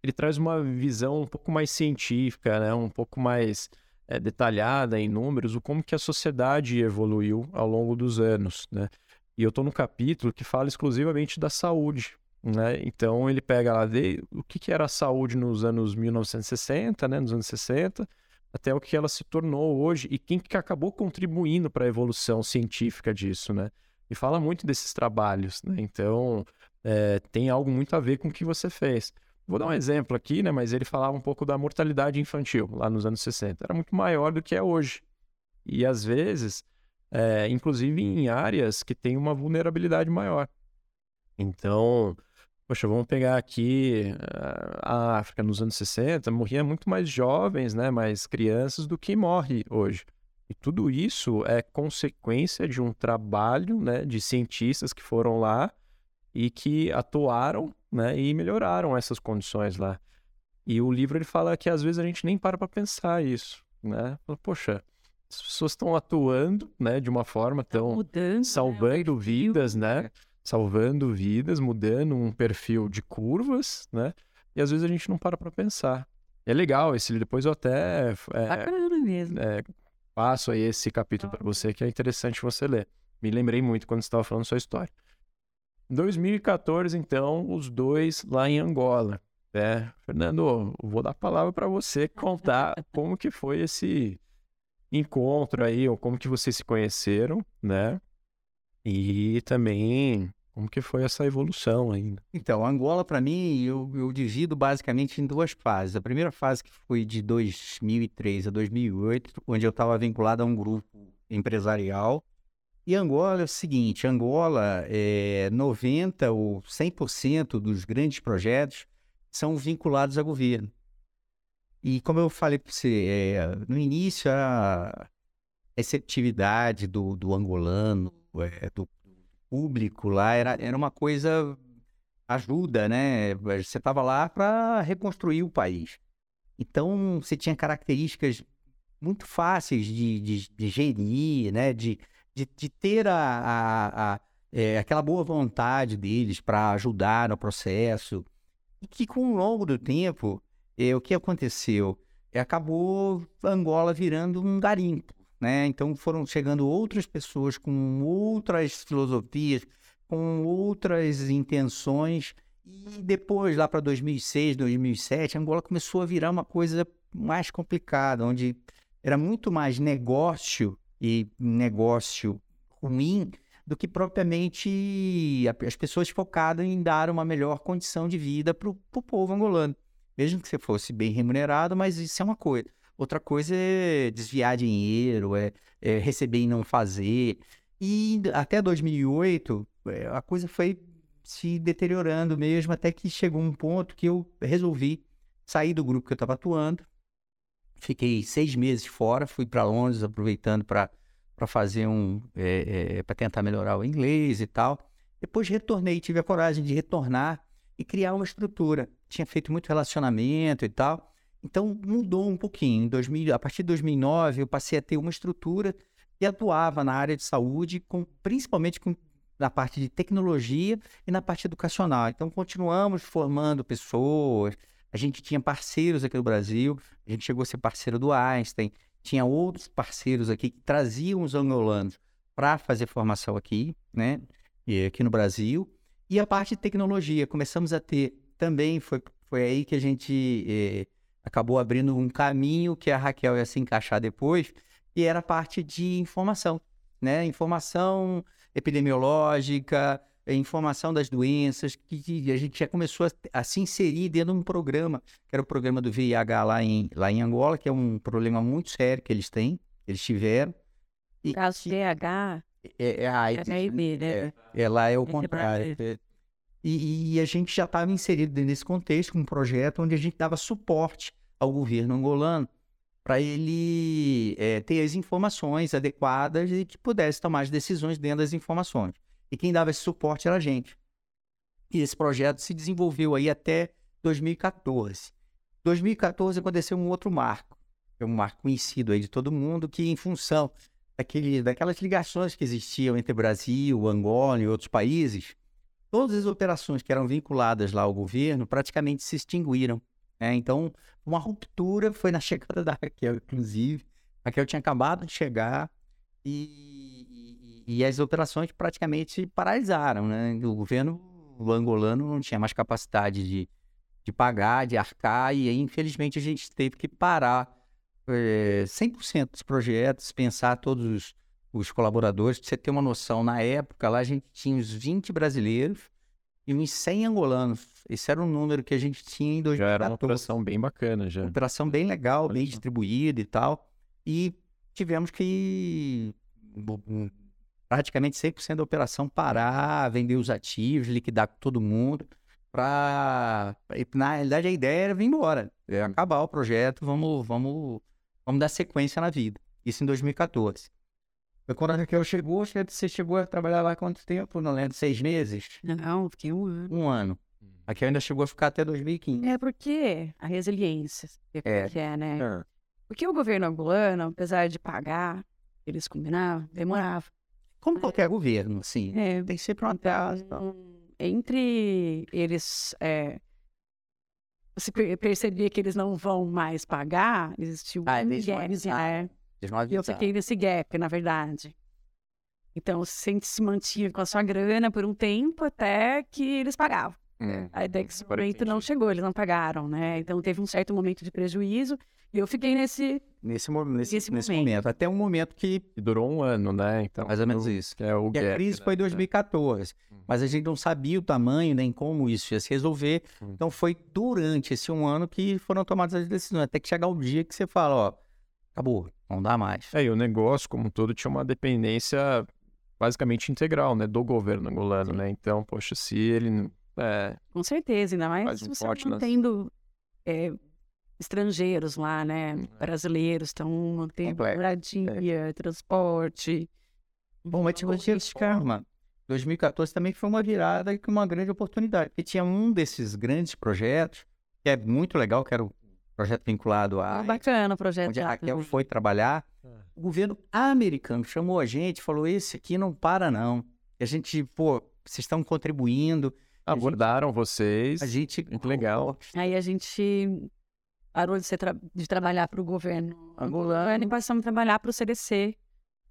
ele traz uma visão um pouco mais científica, né? um pouco mais eh, detalhada em números, o como que a sociedade evoluiu ao longo dos anos. Né? E eu estou no capítulo que fala exclusivamente da saúde. Né? Então ele pega lá de, o que, que era a saúde nos anos 1960, né? nos anos 60, até o que ela se tornou hoje e quem que acabou contribuindo para a evolução científica disso, né? E fala muito desses trabalhos, né? Então, é, tem algo muito a ver com o que você fez. Vou dar um exemplo aqui, né? Mas ele falava um pouco da mortalidade infantil lá nos anos 60. Era muito maior do que é hoje. E às vezes, é, inclusive em áreas que têm uma vulnerabilidade maior. Então, poxa, vamos pegar aqui eh, a África nos anos 60, morria muito mais jovens, né, mais crianças do que morre hoje. E tudo isso é consequência de um trabalho, né, de cientistas que foram lá e que atuaram, né, e melhoraram essas condições lá. E o livro ele fala que às vezes a gente nem para para pensar isso, né? Poxa, as pessoas estão atuando, né, de uma forma tão Mudando, né, salvando perfil. vidas, né? Salvando vidas, mudando um perfil de curvas, né? E às vezes a gente não para para pensar. É legal esse livro. Depois eu até é, Bacana mesmo. é, passo aí esse capítulo para você que é interessante você ler. Me lembrei muito quando você estava falando sua história. Em 2014, então, os dois lá em Angola. Né? Fernando, vou dar a palavra para você contar como que foi esse encontro aí, ou como que vocês se conheceram, né? E também como que foi essa evolução ainda. Então, Angola, para mim, eu, eu divido basicamente em duas fases. A primeira fase, que foi de 2003 a 2008, onde eu estava vinculado a um grupo empresarial. E Angola é o seguinte: Angola, é 90% ou 100% dos grandes projetos são vinculados a governo. E como eu falei para você, é, no início, a receptividade do, do angolano, é, do público lá, era, era uma coisa ajuda, né? Você estava lá para reconstruir o país. Então, você tinha características muito fáceis de, de, de gerir, né? De, de, de ter a, a, a, é, aquela boa vontade deles para ajudar no processo. E que, com o longo do tempo, é, o que aconteceu? É, acabou Angola virando um garimpo, né? Então, foram chegando outras pessoas com outras filosofias, com outras intenções. E depois, lá para 2006, 2007, Angola começou a virar uma coisa mais complicada, onde era muito mais negócio e negócio ruim do que propriamente as pessoas focadas em dar uma melhor condição de vida para o povo angolano. Mesmo que você fosse bem remunerado, mas isso é uma coisa. Outra coisa é desviar dinheiro, é, é receber e não fazer. E até 2008, é, a coisa foi se deteriorando mesmo, até que chegou um ponto que eu resolvi sair do grupo que eu estava atuando. Fiquei seis meses fora, fui para Londres, aproveitando para fazer um, para tentar melhorar o inglês e tal. Depois retornei, tive a coragem de retornar e criar uma estrutura. Tinha feito muito relacionamento e tal. Então mudou um pouquinho. Em 2000, a partir de 2009, eu passei a ter uma estrutura que atuava na área de saúde, com, principalmente com, na parte de tecnologia e na parte educacional. Então continuamos formando pessoas. A gente tinha parceiros aqui no Brasil. A gente chegou a ser parceiro do Einstein. Tinha outros parceiros aqui que traziam os angolanos para fazer formação aqui, né? E aqui no Brasil. E a parte de tecnologia, começamos a ter também, foi, foi aí que a gente eh, acabou abrindo um caminho que a Raquel ia se encaixar depois, e era parte de informação, né? Informação epidemiológica, informação das doenças, que a gente já começou a, a, se inserir dentro de um programa, que era o programa do VIH lá em, lá em Angola, que é um problema muito sério que eles têm, eles tiveram. E, caso VIH é, é a AIDS, é, né? é, é, lá é o contrário. É, e, e, a gente já estava inserido nesse contexto com um projeto onde a gente dava suporte ao governo angolano para ele é, ter as informações adequadas e que pudesse tomar as decisões dentro das informações. E quem dava esse suporte era a gente. E esse projeto se desenvolveu aí até 2014. 2014 aconteceu um outro marco, é um marco conhecido aí de todo mundo, que em função daquele, daquelas ligações que existiam entre Brasil, Angola e outros países, todas as operações que eram vinculadas lá ao governo praticamente se extinguiram. Né? Então, uma ruptura foi na chegada da Raquel, inclusive. A Raquel tinha acabado de chegar e, e, e as operações praticamente paralisaram. Né? O governo angolano não tinha mais capacidade de, de pagar, de arcar, e aí, infelizmente, a gente teve que parar é, 100% dos projetos, pensar todos os, os colaboradores. Para você ter uma noção, na época lá a gente tinha uns 20 brasileiros e uns 100 angolanos. Esse era o número que a gente tinha em 2014. Já era uma operação bem bacana, já. Uma operação bem legal, bem distribuída e tal. E tivemos que praticamente 100% da operação parar, vender os ativos, liquidar com todo mundo. Pra... Na realidade, a ideia era vir embora, é acabar o projeto, vamos, vamos Vamos dar sequência na vida. Isso em 2014. Foi quando a Raquel chegou, você chegou a trabalhar lá quanto tempo? Não lembro, seis meses? Não, fiquei um ano. Um ano. Hum. A Raquel ainda chegou a ficar até 2015. É porque a resiliência, é. que é, né? É. Porque o governo angolano, apesar de pagar, eles combinavam, demorava. Como qualquer governo, assim. É, tem sempre uma atraso. Então, entre eles é, você percebia que eles não vão mais pagar, existiu ah, um gap, né? E eu fiquei nesse gap, na verdade. Então, você se mantinha com a sua grana por um tempo até que eles pagavam. Hum, Aí, daí que esse momento não chegou, eles não pagaram, né? Então, teve um certo momento de prejuízo e eu fiquei nesse... Nesse, nesse, nesse, nesse momento. momento. Até um momento que... durou um ano, né? Então, Mais ou menos isso. Que é o gap, a crise né? foi em 2014, hum. mas a gente não sabia o tamanho nem como isso ia se resolver. Hum. Então, foi durante esse um ano que foram tomadas as decisões. Até que chegar o dia que você fala, ó, acabou, não dá mais. É, e o negócio como um todo tinha uma dependência basicamente integral, né, do governo angolano, Sim. né? Então, poxa, se ele é, Com certeza, ainda mais um você mantendo nas... é, estrangeiros lá, né? Hum, é. Brasileiros estão mantendo moradia, é. transporte. Bom, mas tipo, mano. 2014 também foi uma virada e uma grande oportunidade, porque tinha um desses grandes projetos, que é muito legal, que era o projeto vinculado a... Bacana o projeto. Onde a Raquel foi trabalhar. É. O governo americano chamou a gente falou, esse aqui não para não. E a gente, pô, vocês estão contribuindo, Abordaram gente, vocês. A gente. Muito legal. Aí a gente parou de, tra de trabalhar para o governo angolano e passamos a trabalhar para o CDC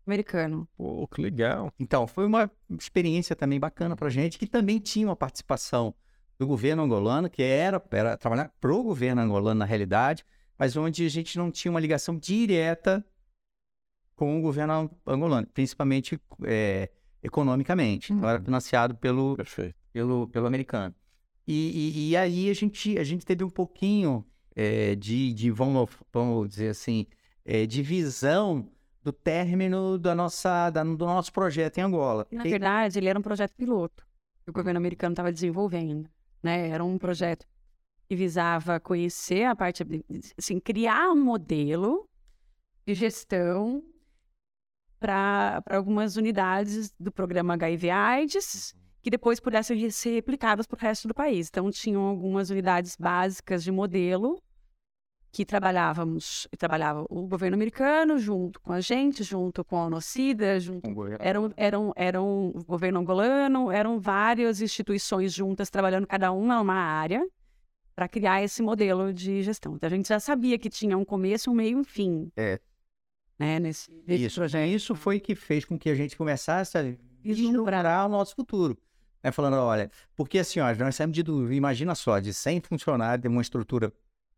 americano. Pô, que legal. Então, foi uma experiência também bacana para gente, que também tinha uma participação do governo angolano, que era, era trabalhar para o governo angolano na realidade, mas onde a gente não tinha uma ligação direta com o governo angolano, principalmente é, economicamente. Então, era financiado pelo, Perfeito pelo, pelo americano. E, e, e aí a gente, a gente teve um pouquinho é, de, de, vamos, vamos dizer assim, é, de visão do término da nossa, da, do nosso projeto em Angola. Na verdade, ele era um projeto piloto que o governo americano estava desenvolvendo. Né? Era um projeto que visava conhecer a parte, assim, criar um modelo de gestão para algumas unidades do programa HIV AIDS que depois pudessem ser replicadas para o resto do país. Então, tinham algumas unidades básicas de modelo que trabalhávamos, trabalhava o governo americano junto com a gente, junto com a Onocida, junto eram eram eram o governo angolano, eram várias instituições juntas trabalhando cada uma numa área para criar esse modelo de gestão. Então a gente já sabia que tinha um começo, um meio e um fim. É. Né, nesse, isso, isso foi que fez com que a gente começasse a vislumbrar o nosso futuro. Né, falando, olha, porque assim, ó, nós saímos de, imagina só, de 100 funcionários, de uma estrutura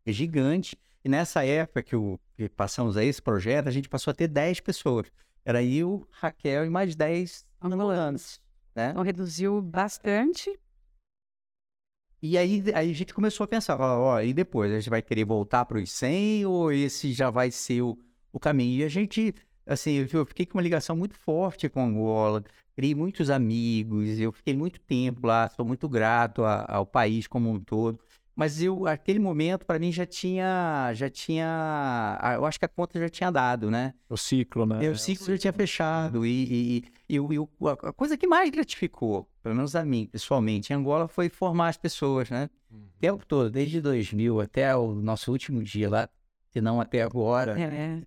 gigante, e nessa época que, o, que passamos a esse projeto, a gente passou a ter 10 pessoas. Era eu, Raquel e mais 10 angolanos. Né? Então reduziu bastante. E aí, aí a gente começou a pensar, ó, ó, e depois, a gente vai querer voltar para os 100 ou esse já vai ser o, o caminho? E a gente, assim, eu fiquei com uma ligação muito forte com Angola, criei muitos amigos, eu fiquei muito tempo lá, sou muito grato a, ao país como um todo. Mas eu, aquele momento, para mim, já tinha, já tinha, eu acho que a conta já tinha dado, né? O ciclo, né? É, o ciclo já tinha fechado e, e, e, e, a coisa que mais gratificou, pelo menos a mim, pessoalmente, em Angola, foi formar as pessoas, né? Uhum. O tempo todo, desde 2000 até o nosso último dia lá, se não até agora. É.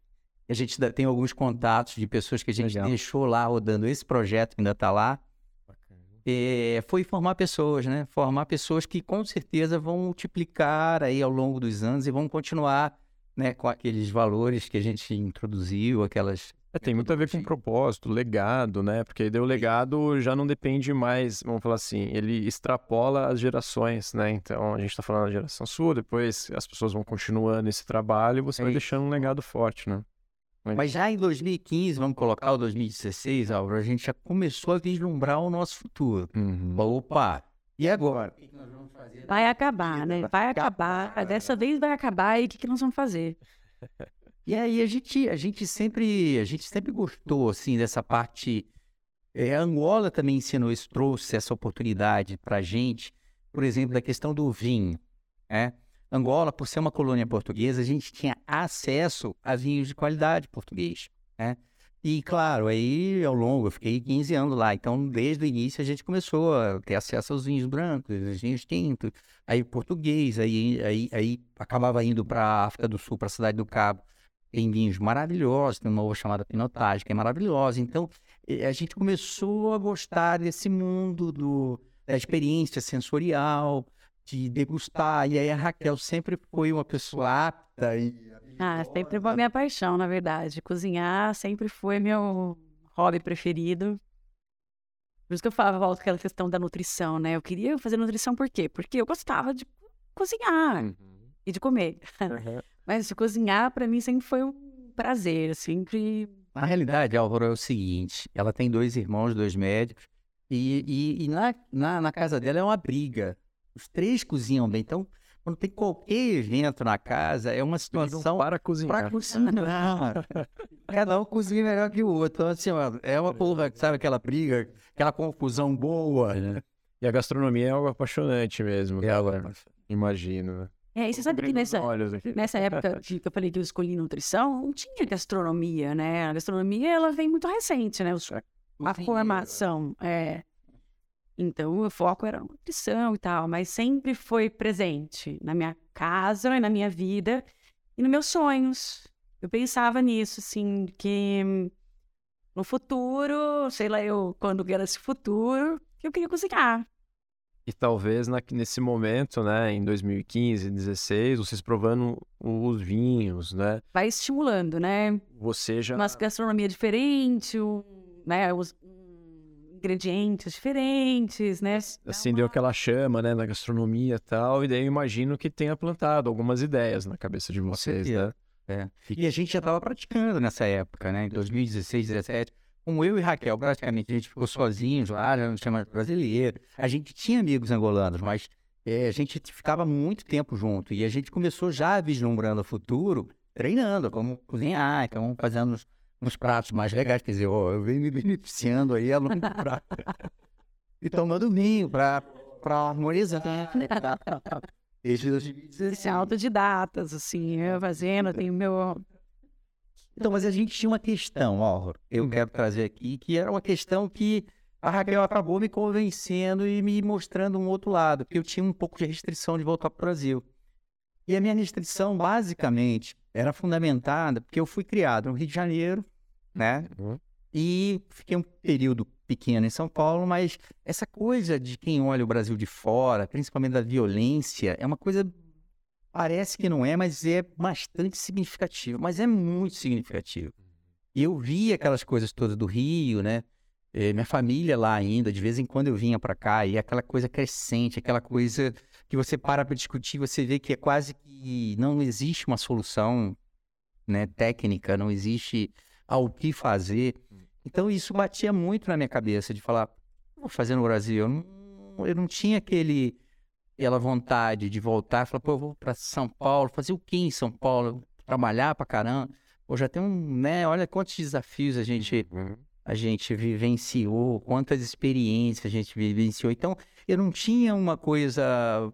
A gente tem alguns contatos de pessoas que a gente Legal. deixou lá rodando esse projeto que ainda está lá é, foi formar pessoas, né? Formar pessoas que com certeza vão multiplicar aí ao longo dos anos e vão continuar né, com aqueles valores que a gente introduziu, aquelas. É, tem muito a ver com propósito, legado, né? Porque daí o legado já não depende mais, vamos falar assim, ele extrapola as gerações, né? Então a gente está falando da geração sua, depois as pessoas vão continuando esse trabalho e você é vai deixando um legado forte, né? Mas já em 2015, vamos colocar o 2016, Álvaro, a gente já começou a vislumbrar o nosso futuro. Uhum. Opa, e agora? Vai acabar, né? Vai acabar. Dessa vez vai acabar e o que, que nós vamos fazer? E aí a gente, a gente sempre, a gente sempre gostou assim dessa parte. É, a Angola também ensinou isso, trouxe essa oportunidade para a gente, por exemplo, da questão do vinho, né? Angola, por ser uma colônia portuguesa, a gente tinha acesso a vinhos de qualidade português, né? E, claro, aí ao longo, eu fiquei 15 anos lá, então desde o início a gente começou a ter acesso aos vinhos brancos, aos vinhos tintos, aí português, aí, aí, aí acabava indo para a África do Sul, para a Cidade do Cabo, em vinhos maravilhosos, tem uma chamada Pinotage, que é maravilhosa. Então, a gente começou a gostar desse mundo do, da experiência sensorial, de degustar. E aí a Raquel sempre foi uma pessoa apta e. Ah, sempre foi a minha paixão, na verdade. Cozinhar sempre foi meu hobby preferido. Por isso que eu falava, volta aquela questão da nutrição, né? Eu queria fazer nutrição por quê? Porque eu gostava de cozinhar uhum. e de comer. Uhum. Mas de cozinhar, para mim, sempre foi um prazer, sempre... Na realidade, Álvaro, é o seguinte, ela tem dois irmãos, dois médicos, e, e, e na, na, na, casa dela é uma briga. Os três cozinham bem. Então, quando tem qualquer evento na casa, é uma situação. Para cozinhar. Para cozinhar. Cada um cozinha melhor que o outro. Então, assim, é uma porra, sabe, aquela briga, aquela confusão boa, né? E a gastronomia é algo apaixonante mesmo. É algo Imagino, né? É, e você sabe que nessa, nessa época que eu falei que eu escolhi nutrição, não tinha gastronomia, né? A gastronomia, ela vem muito recente, né? A formação, é. Então, o foco era nutrição e tal, mas sempre foi presente na minha casa, na minha vida e nos meus sonhos. Eu pensava nisso, assim, que no futuro, sei lá eu, quando era esse futuro, eu queria cozinhar. E talvez na, nesse momento, né, em 2015, 2016, vocês provando os vinhos, né? Vai estimulando, né? Você já... Uma gastronomia diferente, um, né, ingredientes diferentes, né? Acendeu uma... aquela chama, né, na gastronomia e tal, e daí eu imagino que tenha plantado algumas ideias na cabeça de vocês, né? É. E a gente já estava praticando nessa época, né? Em 2016, 2017. Como eu e Raquel, praticamente, a gente ficou sozinhos lá, não chama brasileiro. A gente tinha amigos angolanos, mas é, a gente ficava muito tempo junto. E a gente começou já vislumbrando o futuro, treinando como cozinhar, então fazendo uns pratos mais legais. Quer dizer, ó, eu venho me beneficiando aí a longo prazo. e tomando vinho para harmonizar. Esses autodidatas, assim, eu fazendo, tenho meu. Então, mas a gente tinha uma questão, ó, eu quero trazer aqui, que era uma questão que a Raquel acabou me convencendo e me mostrando um outro lado, porque eu tinha um pouco de restrição de voltar para o Brasil. E a minha restrição, basicamente, era fundamentada porque eu fui criado no Rio de Janeiro, né? Uhum. E fiquei um período pequeno em São Paulo, mas essa coisa de quem olha o Brasil de fora, principalmente da violência, é uma coisa. Parece que não é, mas é bastante significativa. Mas é muito significativo. E eu vi aquelas coisas todas do Rio, né? Eh, minha família lá ainda, de vez em quando eu vinha para cá, e aquela coisa crescente, aquela coisa que você para para discutir, você vê que é quase que não existe uma solução né, técnica, não existe ao que fazer. Então isso batia muito na minha cabeça de falar, vou fazer no Brasil. Eu não, eu não tinha aquele aquela vontade de voltar, falar, pô, eu vou para São Paulo, fazer o quê em São Paulo? Trabalhar pra caramba. Pô, já tem um, né, olha quantos desafios a gente a gente vivenciou, quantas experiências a gente vivenciou. Então, eu não tinha uma coisa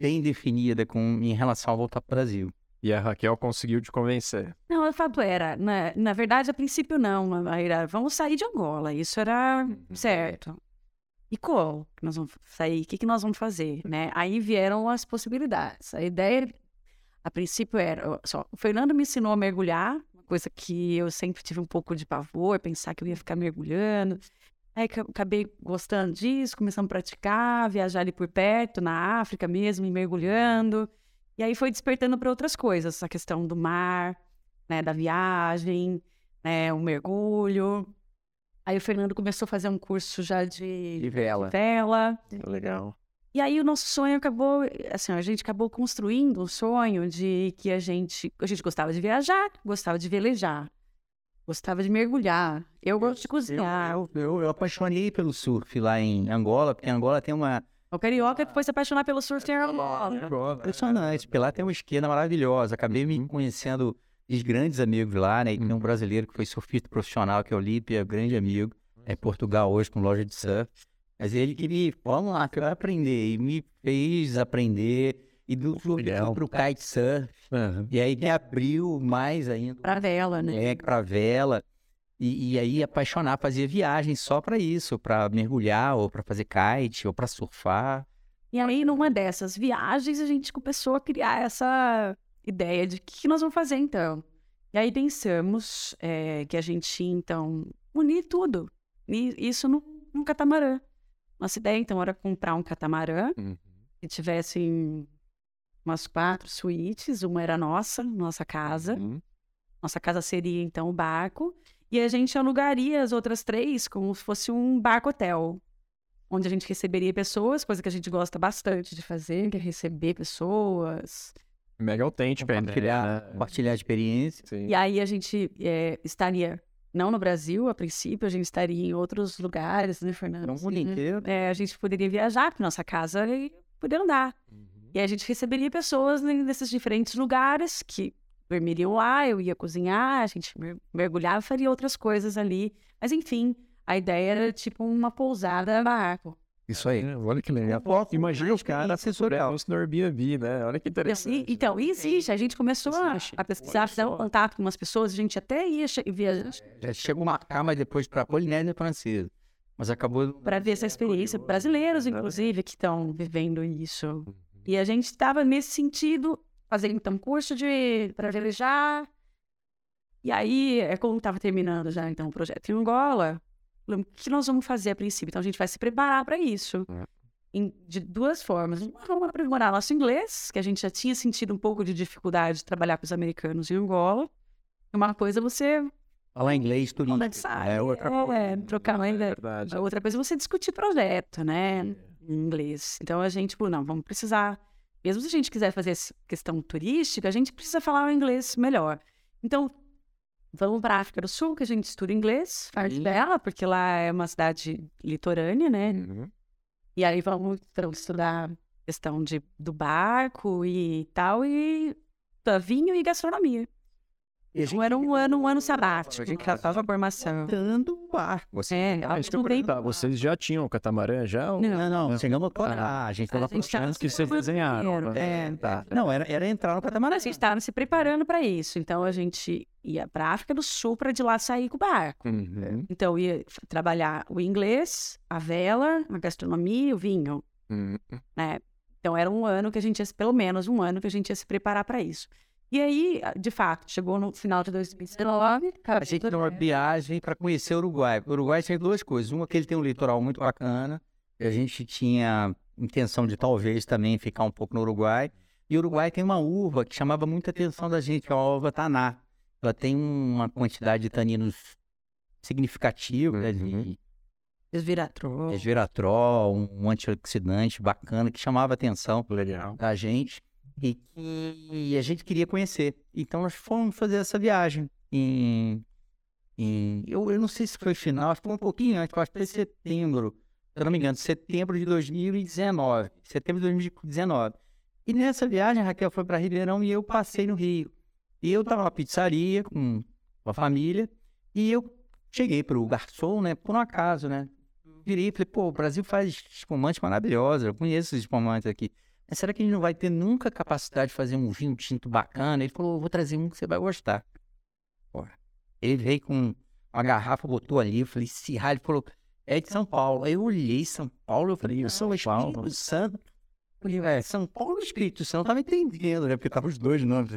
bem definida com, em relação a voltar para o Brasil. E a Raquel conseguiu te convencer. Não, o fato era, na, na verdade, a princípio não, era, vamos sair de Angola, isso era certo. E como que nós vamos sair? O que, que nós vamos fazer, né? Aí vieram as possibilidades. A ideia, a princípio era, só, o Fernando me ensinou a mergulhar, uma coisa que eu sempre tive um pouco de pavor, pensar que eu ia ficar mergulhando. Aí ca- acabei gostando disso, começamos a praticar, viajar ali por perto, na África mesmo, e mergulhando. E aí foi despertando para outras coisas, a questão do mar, né, da viagem, né, o mergulho. Aí o Fernando começou a fazer um curso já de De vela. vela. Legal. E aí o nosso sonho acabou, assim, a gente acabou construindo um sonho de que a gente, a gente gostava de viajar, gostava de velejar, gostava de mergulhar. Eu gosto de cozinhar. Eu, eu, eu apaixonei pelo surf lá em Angola, porque Angola tem uma. O carioca que foi se apaixonar pelo surf em Angola. Impressionante, porque lá tem uma esquina maravilhosa. Acabei me conhecendo os grandes amigos lá, né? E tem um brasileiro que foi surfista profissional, que é o Lipe, grande amigo. É em Portugal hoje, com loja de surf. Mas ele queria, vamos lá, que eu aprender. E me fez aprender. E do Legal. para o kitesurf. E aí me abriu mais ainda. Pra vela, né? É, pra vela. E, e aí apaixonar, fazia viagens só pra isso, pra mergulhar, ou pra fazer kite, ou pra surfar. E aí, numa dessas viagens, a gente começou a criar essa ideia de o que que nós vamos fazer então. E aí pensamos eh, que a gente ia, então, unir tudo. E isso num, num catamarã. Nossa ideia, então, era comprar um catamarã Uhum. que tivesse umas quatro suítes. Uma era nossa, nossa casa. Uhum. Nossa casa seria, então, o barco. E a gente alugaria as outras três como se fosse um barco-hotel. Onde a gente receberia pessoas, coisa que a gente gosta bastante de fazer, que é receber pessoas. Mega autêntica, Compartilhar, né? compartilhar experiência. Sim. E aí a gente eh, estaria, não no Brasil, a princípio, a gente estaria em outros lugares, né, Fernando? No mundo inteiro. É, a gente poderia viajar para nossa casa e poder andar. Uhum. E a gente receberia pessoas ne- nesses diferentes lugares que dormiriam lá, eu ia cozinhar, a gente mer- mergulhava, faria outras coisas ali. Mas enfim, a ideia era tipo uma pousada barco. Isso aí. É, olha que legal. foco Imagina na os caras sensorial. no Airbnb, né? Olha que Então, interessante. e- Então, existe. A gente começou a, a pesquisar, fizer um contato com umas pessoas, a gente até ia viajar Já chegou a marcar, mas depois pra Polinésia Francesa. Mas acabou. para ver essa experiência. Brasileiros, inclusive, que estão vivendo isso. E a gente estava nesse sentido, fazendo então curso de para velejar. E aí, é como estava terminando já então o projeto em Angola, falamos, o que nós vamos fazer a princípio? Então a gente vai se preparar para isso. É. Em- de duas formas. Uma, Vamos aprimorar nosso inglês, que a gente já tinha sentido um pouco de dificuldade de trabalhar com os americanos em Angola. Uma coisa é você Falar inglês, turismo. conversar, É outra coisa. é, trocar uma É ideia. verdade. A outra coisa é você discutir projeto, né? Em inglês. Então a gente, tipo, não, vamos precisar. Mesmo se a gente quiser fazer questão turística, a gente precisa falar o inglês melhor. Então, vamos para a África do Sul, que a gente estuda inglês, parte Sim. dela, porque lá é uma cidade litorânea, né? Uhum. E aí vamos então, estudar questão de, do barco e tal, e da vinho e gastronomia. E a gente Então era um ano, um ano sabático. A gente já estava formação. dando barco. Assim. É, Ah, isso que eu não tem perguntar, vocês já tinham catamarã já? ou- Não. Não, não, chegamos a torar. A gente A tava gente tava puxando. que vocês desenharam. É, Tá. Não, era, era entrar no catamarã. a gente estava se preparando para isso. Então a gente ia para a África do Sul para de lá sair com o barco. Uhum. Então ia trabalhar o inglês, a vela, a gastronomia e o vinho. Uhum. né? Então era um ano que a gente ia, pelo menos um ano que a gente ia se preparar para isso. E aí, de fato, chegou no final de 2019, A gente deu uma viagem para conhecer o Uruguai. O Uruguai tem duas coisas. Uma que ele tem um litoral muito bacana. A gente tinha intenção de talvez também ficar um pouco no Uruguai. E o Uruguai tem uma uva que chamava muita atenção da gente, que é a uva Taná. Ela tem uma quantidade de taninos significativa, né, Uhum. de Resveratrol. resveratrol, um antioxidante bacana que chamava a atenção Legal. da gente e que a gente queria conhecer. Então nós fomos fazer essa viagem em, em eu, eu não sei se foi final, acho que foi um pouquinho antes, acho que foi setembro, se eu não me engano, setembro de 2019, setembro de 2019. E nessa viagem a Raquel foi para Ribeirão e eu passei no Rio. E eu estava na pizzaria com a família e eu cheguei pro garçom, né, por um acaso, né? Virei e falei, pô, o Brasil faz espumante maravilhoso, eu conheço esses espumantes aqui. Mas será que a gente não vai ter nunca capacidade de fazer um vinho tinto bacana? Ele falou, vou trazer um que você vai gostar. Ele veio com uma garrafa, botou ali, eu falei, raio, ele falou, é de São Paulo. Aí eu olhei São Paulo, eu falei, eu sou Espírito Santo. Eu falei, é, São Paulo e Espírito Santo, eu tava entendendo, né? Porque tava os dois nomes.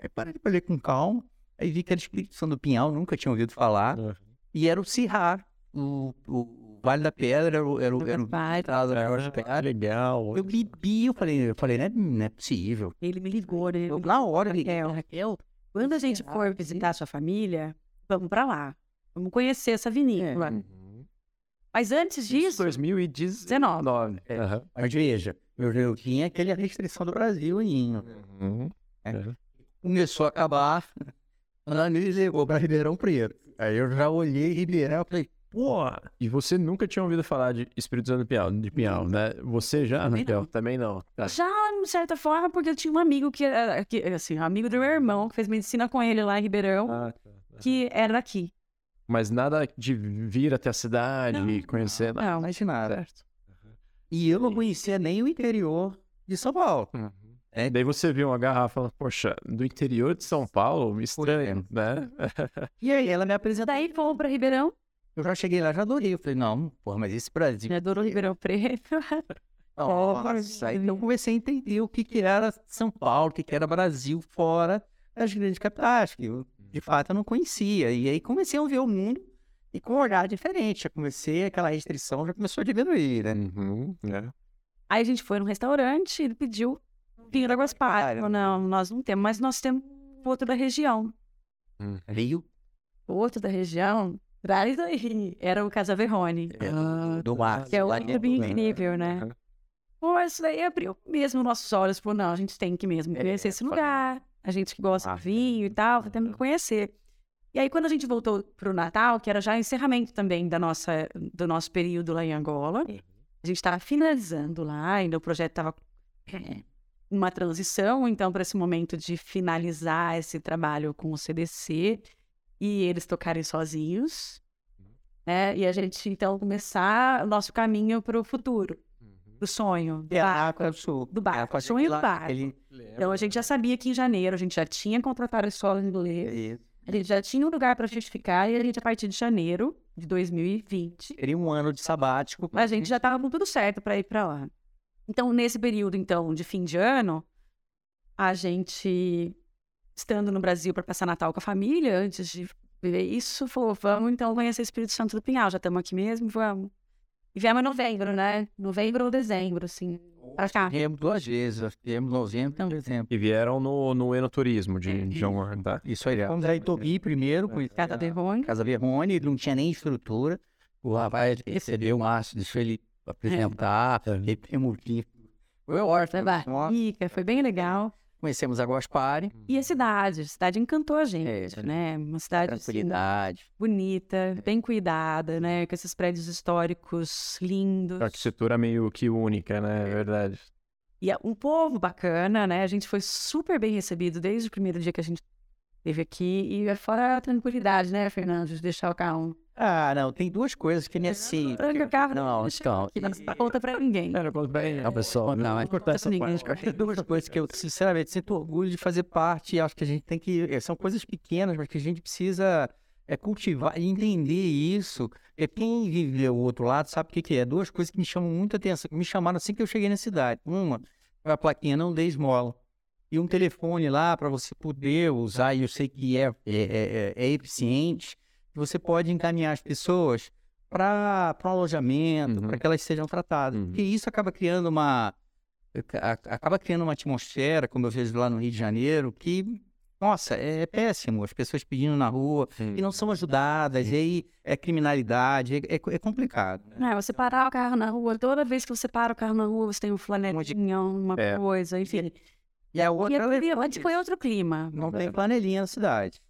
Aí parei pra ler com calma, aí vi que era Espírito Santo do Pinhal, nunca tinha ouvido falar. Uhum. E era o Cirrar, o, o Vale da Pedra, era o, era o, era o da Ah, Pedra. legal. Eu bebi, eu falei, eu falei, não é, não é possível. Ele me ligou, né? Eu, na hora, Raquel, Raquel, quando a gente for visitar a sua família, vamos para lá. Vamos conhecer essa vinícola. Uhum. Mas antes disso, 2019. É. Aham. Mas veja, eu, eu tinha aquela restrição do Brasil ainda. Uhum. Começou a acabar, ela me levou para Ribeirão Preto. Aí eu já olhei Ribeirão e falei, pô, E você nunca tinha ouvido falar de Espírito Santo de Pinhal, de Pinhal né? Você já, Também Raquel? não. Também não. Tá. já de certa forma, porque eu tinha um amigo que era, que, assim, um amigo do meu irmão, que fez medicina com ele lá em Ribeirão, Ah, tá. que era daqui. Mas nada de vir até a cidade Não. e conhecer. nada. Não, imaginava. Certo. E eu não conhecia nem o interior de São Paulo. É, daí você viu uma garrafa e falou, poxa, do interior de São Paulo, estranho, né? E aí ela me apresentou. Daí fomos para Ribeirão, Eu já cheguei lá, já adorei. Eu falei, não, porra, mas esse Brasil. já adorou Ribeirão Preto. Nossa, aí eu comecei a entender o que, que era São Paulo, o que, que era Brasil fora das grandes capitais, que eu, de fato eu não conhecia. E aí comecei a ver o mundo e com um olhar diferente. Já comecei, aquela restrição já começou a diminuir, né? Uhum, é. Aí a gente foi num restaurante, ele pediu vinho da Guaspar. Falou, não, nós não temos, mas nós temos outro da região. Veio Outro da região, traz aí. Era o Casa Verrone, Ah, do mar. que é outro né? incrível, né? Pô, isso daí abriu mesmo nossos olhos. Falou, não, a gente tem que mesmo conhecer esse lugar. A gente que gosta Ah, de vinho e tal, temos que conhecer. E aí, quando a gente voltou pro Natal, que era já encerramento também da nossa, do nosso período lá em Angola, a gente estava finalizando lá, ainda o projeto estava uma transição, então, para esse momento de finalizar esse trabalho com o CDC e eles tocarem sozinhos, né? E a gente, então, começar o nosso caminho para o futuro, do sonho, do É a barco. Do Sul. do barco, É, sonho do barco. Ele... Então, a gente já sabia que em janeiro a gente já tinha contratado a escola de inglês, a gente já tinha um lugar para justificar e a gente, a partir de janeiro de 2020, Teria um ano de sabático. a gente já estava com tudo certo para ir para lá. Então, nesse período, então, de fim de ano, a gente, estando no Brasil para passar Natal com a família, antes de viver isso, falou, vamos então conhecer o Espírito Santo do Pinhal, já estamos aqui mesmo, vamos. E viemos em novembro, né? Novembro ou dezembro, assim, pra cá. Viemos duas vezes. Viemos novembro e dezembro. E vieram no, no enoturismo de João Warren, tá? Isso aí. Fomos a Itobi primeiro, com Casa Verrone. Casa Verrone, não tinha nem estrutura. O rapaz recebeu o Márcio, deixou ele apresentar, ele permitiu. Foi ótimo. Foi barrica, foi bem legal. Conhecemos a Guaspari, E a cidade, a cidade encantou a gente, É, né? Uma cidade assim, tranquilidade. bonita, bem cuidada, né? Com esses prédios históricos lindos. Arquitetura meio que única, né? É verdade. E é um povo bacana, né? A gente foi super bem recebido desde o primeiro dia que a gente Teve aqui e é fora a tranquilidade, né, Fernando, de deixar o carro. Ah, não, tem duas coisas que nem assim. Tranca o carro, Não, deixa então. aqui, não dá conta pra ninguém. Bem. Não, pessoal, não, é Conta pra ninguém. Tem duas coisas que eu, sinceramente, sinto orgulho de fazer parte e acho que a gente tem que. eh, São coisas pequenas, mas que a gente precisa é, cultivar e entender isso. É, quem vive o outro lado sabe o que, que é. Duas coisas que me chamam muita atenção, que me chamaram assim que eu cheguei na cidade. Uma, a plaquinha não dê esmola. E um telefone lá para você poder usar, e eu sei que é, é, é, é eficiente, que você pode encaminhar as pessoas para um alojamento, Uhum. para que elas sejam tratadas. Uhum. Porque isso acaba criando uma a- acaba criando uma atmosfera, como eu vejo lá no Rio de Janeiro, que, nossa, é péssimo. As pessoas pedindo na rua e não são ajudadas, e aí é criminalidade, é, é- é complicado. né? É, você parar o carro na rua, toda vez que você para o carro na rua, você tem um flanelinha, uma É. coisa, enfim. E a E outra, aqui, antes foi outro clima. não tem panelinha na cidade.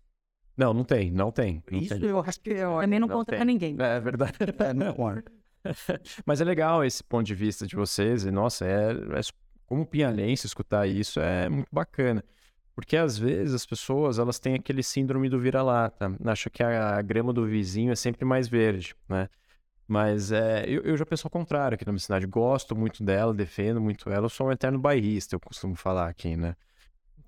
Não, não tem, não tem. não Isso tem. eu acho que é. Também não, não conta tem. pra ninguém. É verdade. É, não conta. Mas é legal esse ponto de vista de vocês, e nossa, é, é como pianense escutar isso é muito bacana. Porque às vezes as pessoas elas têm aquele síndrome do vira-lata, acham que a grama do vizinho é sempre mais verde, né? Mas é, eu, eu já penso ao contrário aqui na minha cidade. Gosto muito dela, defendo muito ela. Eu sou um eterno bairrista, eu costumo falar aqui, né?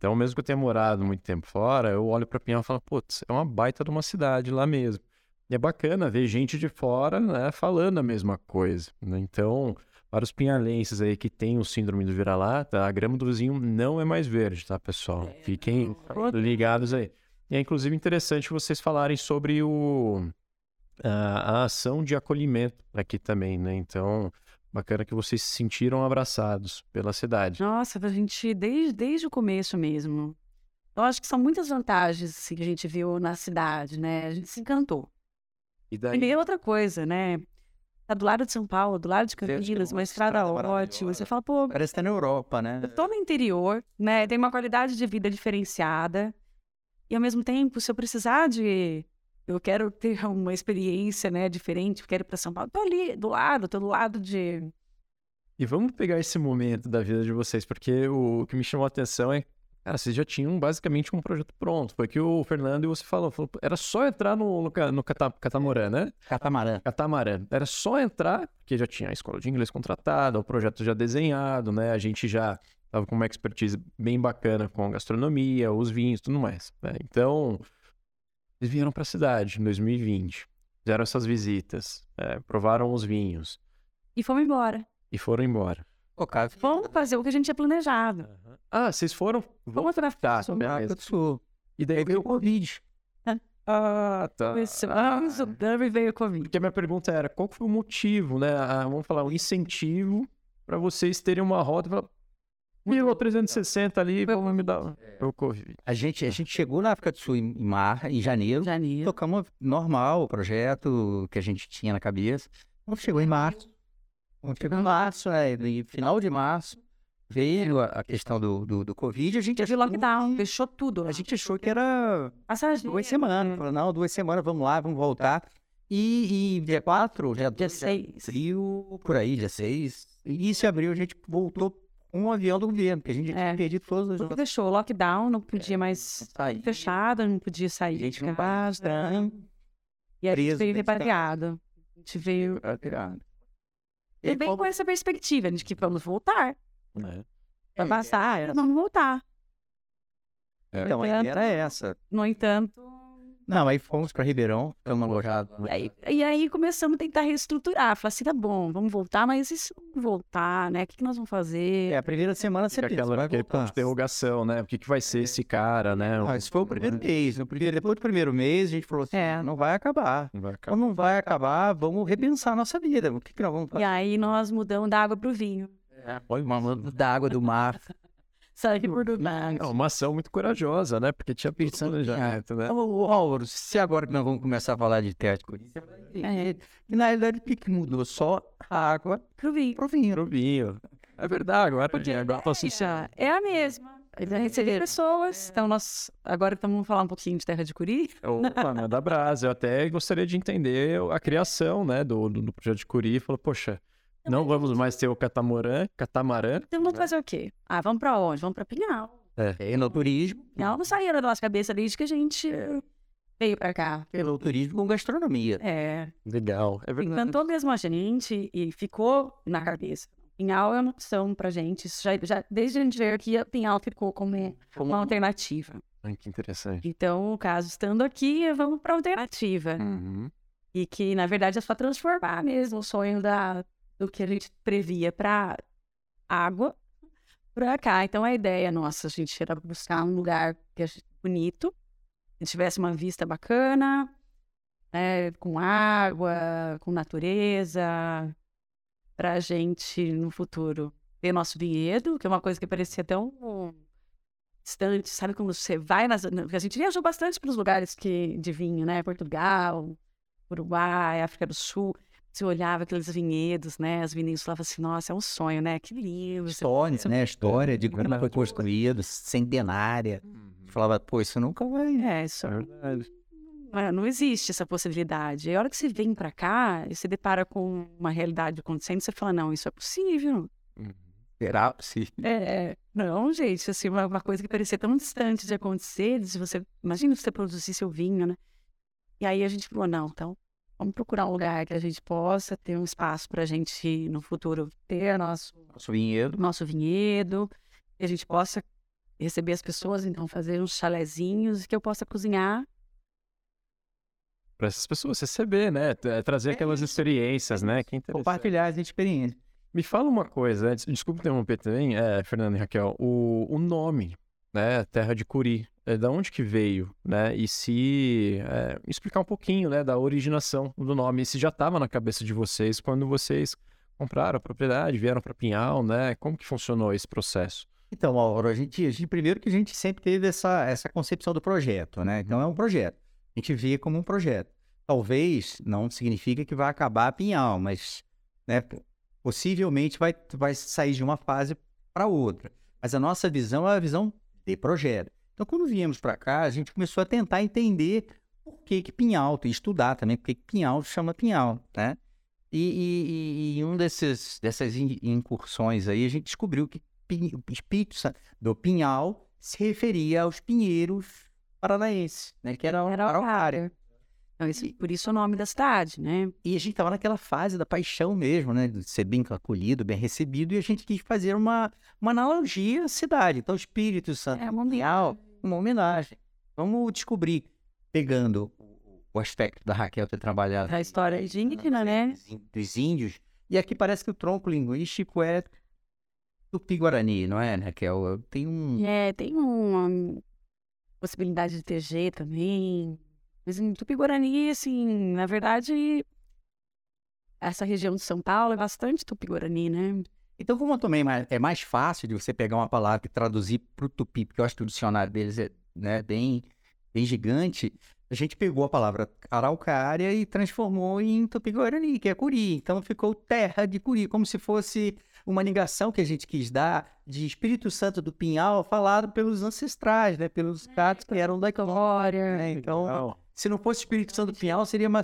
Então, mesmo que eu tenha morado muito tempo fora, eu olho para Pinhal e falo, putz, é uma baita de uma cidade lá mesmo. E é bacana ver gente de fora, né, falando a mesma coisa. né? Então, para os pinhalenses aí que têm o síndrome do vira-lata, a grama do vizinho não é mais verde, tá, pessoal? Fiquem ligados aí. E é inclusive interessante vocês falarem sobre o, a, a ação de acolhimento aqui também, né? Então, bacana que vocês se sentiram abraçados pela cidade. Nossa, a gente, desde, desde o começo mesmo. Eu acho que são muitas vantagens assim, que a gente viu na cidade, né? A gente se encantou. E daí? E outra coisa, né? Tá do lado de São Paulo, do lado de Campinas, uma estrada estrada ótima. maravilhosa. Você fala, pô, Parece que tá na Europa, né? eu tô no interior, né? Tem uma qualidade de vida diferenciada. E ao mesmo tempo, se eu precisar de. Eu quero ter uma experiência, né, diferente, eu quero ir para São Paulo. Tô ali, do lado, tô do lado de. E vamos pegar esse momento da vida de vocês, porque o, o que me chamou a atenção é, cara, vocês já tinham basicamente um projeto pronto. Foi que o Fernando e você falou, falou era só entrar no, no, no cata- catamarã, né? Catamarã. Catamarã. Era só entrar, porque já tinha a escola de inglês contratada, o projeto já desenhado, né? A gente já tava com uma expertise bem bacana com gastronomia, os vinhos, tudo mais. né? Então, eles vieram para a cidade em 2020, fizeram essas visitas, é, provaram os vinhos E fomos embora. e foram embora. Pô, cara, Vamos fazer o que a gente tinha planejado. Ah, vocês foram? Vamos pra Tá, beleza. do Sul. E daí Aí veio o Covid. Ah, tá. Começamos, o Dami veio o Covid. Porque a minha pergunta era, qual foi o motivo, né? Ah, vamos falar, o incentivo para vocês terem uma rota e falar, 1360 ali, vamos me dar o Covid. A gente, a gente chegou na África do Sul em, em mar, em janeiro. Janeiro. Tocamos normal o projeto que a gente tinha na cabeça. Quando chegou em março, quando chegou em março, é, final de março, veio a, questão do, do, do Covid. A gente, Teve achou, lockdown, fechou tudo. a gente achou que era Passagem. duas semanas. Falou, não, duas semanas, vamos lá, vamos voltar. E, e dia 4, dia, Dia 2, seis. abril, por aí, dia 6. Início de abril, a gente voltou um avião do governo, porque a gente tinha É. perdido todas as Tudo fechou, lockdown, não É. podia mais sair. fechado, não podia A sair gente de não estranho. E a gente preso veio de casa. repatriado. A gente veio. E bem com essa perspectiva de que vamos voltar. né? Vai passar, vamos voltar. Então, a ideia era essa. No entanto. Não, aí fomos para Ribeirão, ficamos alojados. E aí, e aí começamos a tentar reestruturar. Falar assim, tá bom, vamos voltar, mas e se não voltar, né? O que, que nós vamos fazer? É, a primeira semana você pensa, aquela, vai aquele ponto de interrogação, né? O que, que vai ser esse cara, né? Ah, esse foi o primeiro mês. No primeiro, depois do primeiro mês, a gente falou assim, É. não vai acabar. Não vai acabar. Então não vai acabar, vamos repensar a nossa vida. O que, que nós vamos E fazer? aí nós mudamos da água pro vinho. Olha, uma da água do mar. Saímos do mar. É uma ação muito corajosa, né? Porque tinha pensado planejamento, né? Ô, Álvaro, se agora que nós vamos começar a falar de técnico, É, que na realidade o que mudou? Só a água pro vinho. pro vinho. Pro vinho. É verdade, agora, Porque agora tô a assistindo. ideia é a mesma. A ideia é receber pessoas. Então, nós agora estamos falar um pouquinho de terra de curi. Opa, né, da Brasa. Eu até gostaria de entender a criação, né, do, do, do projeto de Curi. Falou, poxa, não vamos mais ter o catamarã, catamarã. Então, vamos fazer o quê? Ah, vamos pra onde? Vamos pra Pinhal. É. Enoturismo. Pinhal não saía da nossa cabeça desde que a gente veio pra cá. Pelo turismo com gastronomia. É, Legal. É verdade. encantou mesmo a gente e ficou na cabeça. Pinhal é uma opção pra gente. Isso já, já- desde a gente veio aqui, a Pinhal ficou como uma alternativa. Ai, que interessante. Então, no caso, estando aqui, vamos pra alternativa. Uhum. E que, na verdade, é só transformar mesmo o sonho da, do que a gente previa para água para cá. Então, a ideia nossa, a gente era buscar um lugar que gente- bonito, que tivesse uma vista bacana, né, com água, com natureza, para a gente, no futuro, ter nosso vinhedo, que é uma coisa que parecia tão distante, sabe? Quando você vai nas... A gente viajou bastante para os lugares que, de vinho, né? Portugal, Uruguai, África do Sul. Você olhava aqueles vinhedos, né? As vinícolas falava assim, nossa, é um sonho, né? Que lindo. História, você- né? História de como foi construído, centenária. Falava, pô, isso nunca vai. É, isso É verdade. não, existe essa possibilidade. E a hora que você vem para cá e se depara com uma realidade acontecendo, você fala, não, isso é possível. Uhum. Será possível? É, não, gente, assim, uma, uma coisa que parecia tão distante de acontecer, se você, imagina você produzir seu vinho, né? E aí a gente falou, não, então, vamos procurar um lugar que a gente possa ter um espaço para a gente, no futuro, ter nosso, Nosso vinhedo. nosso vinhedo, que a gente possa receber as pessoas, então, fazer uns chalezinhos, e que eu possa cozinhar. Para essas pessoas receber, né? Tra- Trazer aquelas experiências, né? Que interessante. Compartilhar as experiências. Me fala uma coisa, antes- desculpa interromper também, é, Fernando e Raquel, o, o nome, né, Terra de Curi, é, da onde que veio, né, e se é, explicar um pouquinho, né, da originação do nome, se já estava na cabeça de vocês quando vocês compraram a propriedade, vieram para Pinhal, né, como que funcionou esse processo? Então, Mauro, a gente, a gente- primeiro que a gente sempre teve essa, essa concepção do projeto, né? Então é um projeto. A gente vê como um projeto. Talvez não significa que vai acabar a Pinhal, mas né, possivelmente vai, vai sair de uma fase para outra. Mas a nossa visão é a visão de projeto. Então, quando viemos para cá, a gente começou a tentar entender por que, que Pinhal, e estudar também por que que Pinhal chama Pinhal, né? E, e- e- e em um desses, dessas in- incursões aí, a gente descobriu que o espírito do Pinhal se referia aos pinheiros paranaenses, né? Que era, Era araucária. Então, isso, por isso o nome da cidade, né? E a gente estava naquela fase da paixão mesmo, né? De ser bem acolhido, bem recebido, e a gente quis fazer uma, uma analogia à cidade. Então, o Espírito Santo É Pinhal, uma homenagem. Vamos descobrir, pegando o- aspecto da Raquel ter trabalhado A história indígena, né? dos índios, e aqui parece que o tronco linguístico é tupi-guarani, não é, Raquel? Tem um... É, tem uma possibilidade de TG também. Mas em Tupi-Guarani, assim, na verdade, essa região de São Paulo é bastante Tupi-Guarani, né? Então, como também é mais- é mais fácil de você pegar uma palavra e traduzir para o tupi, porque eu acho que o dicionário deles é né, bem, bem gigante, a gente pegou a palavra araucária e transformou em tupi-guarani, que é curi. Então, ficou terra de curi, como se fosse uma ligação que a gente quis dar de Espírito Santo do Pinhal falado pelos ancestrais, né, pelos caras que eram da glória. Né? Então, se não fosse Espírito Santo do Pinhal, seria uma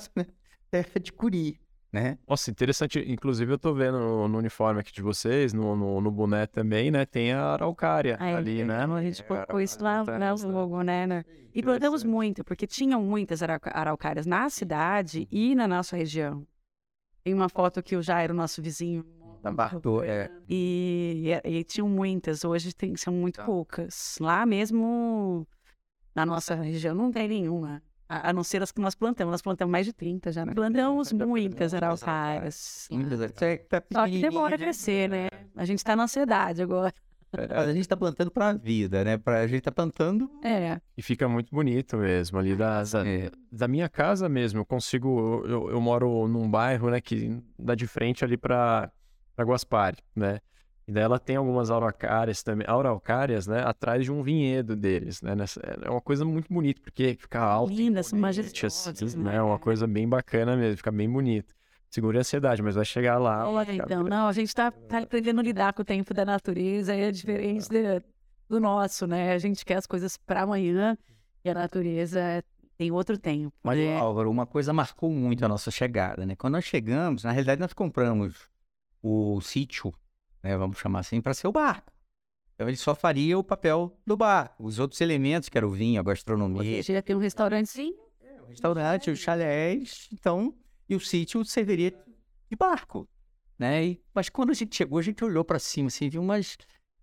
terra de curi, né? Nossa, interessante. Inclusive, eu tô vendo no, no uniforme aqui de vocês, no, no, no boné também, né? Tem a araucária Aí, ali, né? A gente É, colocou isso lá, no logo, né? né? E plantamos muito, porque tinham muitas araucárias na cidade e na nossa região. Tem uma foto que o Jairo, nosso vizinho, Da Bartô, é. E, e, e tinham muitas, hoje tem, são muito Tá. poucas. Lá mesmo, na nossa região, não tem nenhuma. A, a não ser as que nós plantamos. Nós plantamos mais de 30 já. né? Plantamos muitas araucárias. Só que demora a crescer, né? A gente tá na ansiedade agora. A gente está plantando para a vida, né? Pra, a gente está plantando. É, E fica muito bonito mesmo, ali da, da, É. da minha casa mesmo. Eu consigo. Eu, eu moro num bairro, né, que dá de frente ali pra, pra Guaspari, né? E daí ela tem algumas araucárias também, araucárias, né, atrás de um vinhedo deles, né? Nessa- é uma coisa muito bonita, porque fica alto. lindas, são majestosas, assim, né? né? Uma coisa bem bacana mesmo, fica bem bonito. Segura a ansiedade, mas vai chegar lá. É, ficar então, não, a gente tá, tá aprendendo a lidar com o tempo da natureza, é diferente de- do nosso, né? A gente quer as coisas para amanhã e a natureza tem outro tempo. Mas, né? Álvaro, uma coisa marcou muito a nossa chegada, né? Quando nós chegamos, na realidade, nós compramos o sítio, né? Vamos chamar assim, para ser o barco. Então ele só faria o papel do bar. Os outros elementos, que era o vinho, a gastronomia, Você ia ter um restaurantezinho. o restaurante, os chalés, então, e o sítio serviria de barco, né? E- mas quando a gente chegou, a gente olhou para cima, assim, viu umas,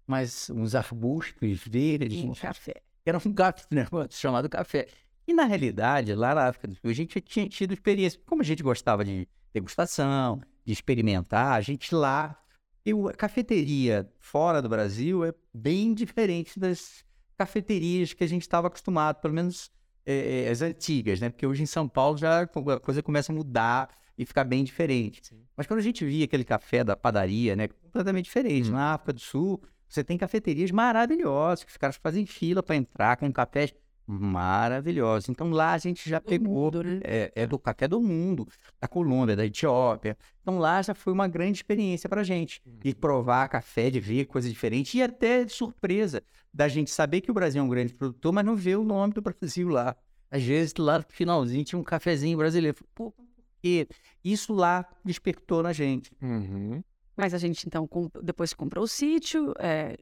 umas, uns arbustos verdes, Um café. era um café, né, chamado café. E na realidade, lá na África do Sul, a gente já tinha tido experiência. Como a gente gostava de degustação, de experimentar, a gente lá. E a cafeteria fora do Brasil é bem diferente das cafeterias que a gente estava acostumado, pelo menos eh, as antigas, né? Porque hoje em São Paulo já a coisa começa a mudar e ficar bem diferente. Mas quando a gente via aquele café da padaria, né? Completamente diferente. Na África do Sul, você tem cafeterias maravilhosas, que os caras fazem fila para entrar com cafés maravilhosos. Então lá a gente já pegou mundo, né? é, é do café do mundo, da Colômbia, da Etiópia. Então lá já foi uma grande experiência para gente. De provar café, de ver coisas diferentes e até de surpresa da gente saber que o Brasil é um grande produtor, mas não ver o nome do Brasil lá. Às vezes lá no finalzinho tinha um cafezinho brasileiro. Pô, por quê? Isso lá despertou na gente. Uhum. Mas a gente, então, com- depois que comprou o sítio, é,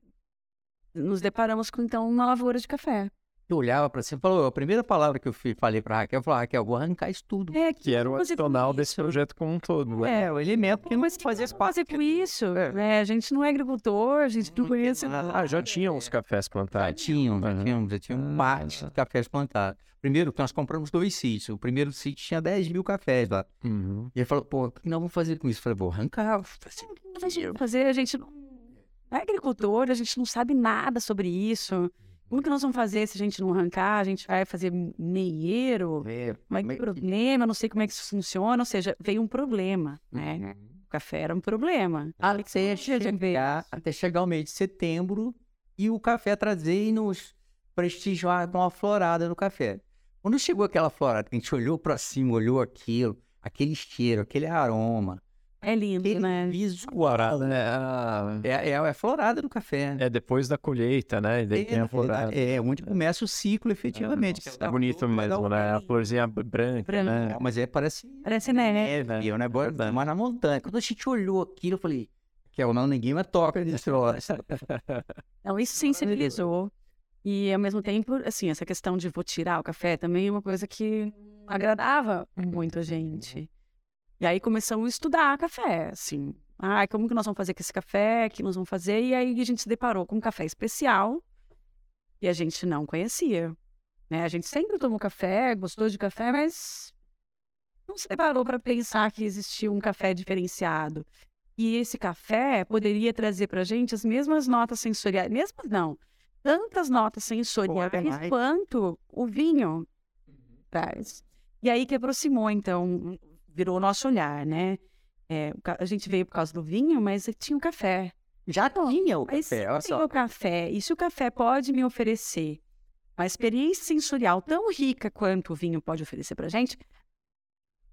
nos deparamos com, então, uma lavoura de café. Eu olhava para cima e falou, a primeira palavra que eu falei para Raquel, eu falei, Raquel, vou arrancar isso tudo. É, Que era o fazer adicional desse projeto como um todo, né? É, o elemento que não fazia fazer fazer com isso? É. né? A gente não é agricultor, a gente não conhece Ah, já tinham os cafés Já plantados. tinham, já tinham, já tinham um mar de cafés plantados. Primeiro, nós compramos dois sítios. O primeiro sítio tinha 10 mil cafés lá. Uhum. E ele falou, pô, o que nós vamos fazer com isso? Eu falei, vou arrancar. fazer, a gente não é agricultor, a gente não sabe nada sobre isso. Como que nós vamos fazer se a gente não arrancar? A gente vai fazer meieiro? É, Mas que problema? Não sei como é que isso funciona. Ou seja, veio um problema, né? O café era um problema. Até Tinha de ver. chegar, até chegar o mês de setembro e o café trazer e nos prestigiar com uma florada no café. Quando chegou aquela florada, que a gente olhou pra cima, olhou aquilo, aquele cheiro, aquele aroma, É lindo, aquele né? visual, É, a- é, é, é a florada do café. é depois da colheita, né? E daí tem a na florada. verdade, é onde começa o ciclo, efetivamente. Nossa, que é bonito mesmo, né? A florzinha branca, Branca. né? Não, mas é, parece Parece neve. neve, é um negócio mas na montanha. Quando a gente olhou aquilo, eu falei, que é não, ninguém mais toca nesse negócio. Então, isso sensibilizou. E, ao mesmo tempo, assim, essa questão de vou tirar o café também é uma coisa que agradava muito a gente. E aí começamos a estudar café, assim. Ah, como que nós vamos fazer com esse café? O que nós vamos fazer? E aí a gente se deparou com um café especial e a gente não conhecia. Né? A gente sempre tomou café, gostou de café, mas não se deparou para pensar que existia um café diferenciado. E esse café poderia trazer para a gente as mesmas notas sensoriais, mesmas não, tantas notas sensoriais quanto o vinho traz. E aí que aproximou, então, virou o nosso olhar, né? É, a gente veio por causa do vinho, mas tinha o café. Já tinha o café, olha só. o café, e se o café pode me oferecer uma experiência sensorial tão rica quanto o vinho pode oferecer pra gente,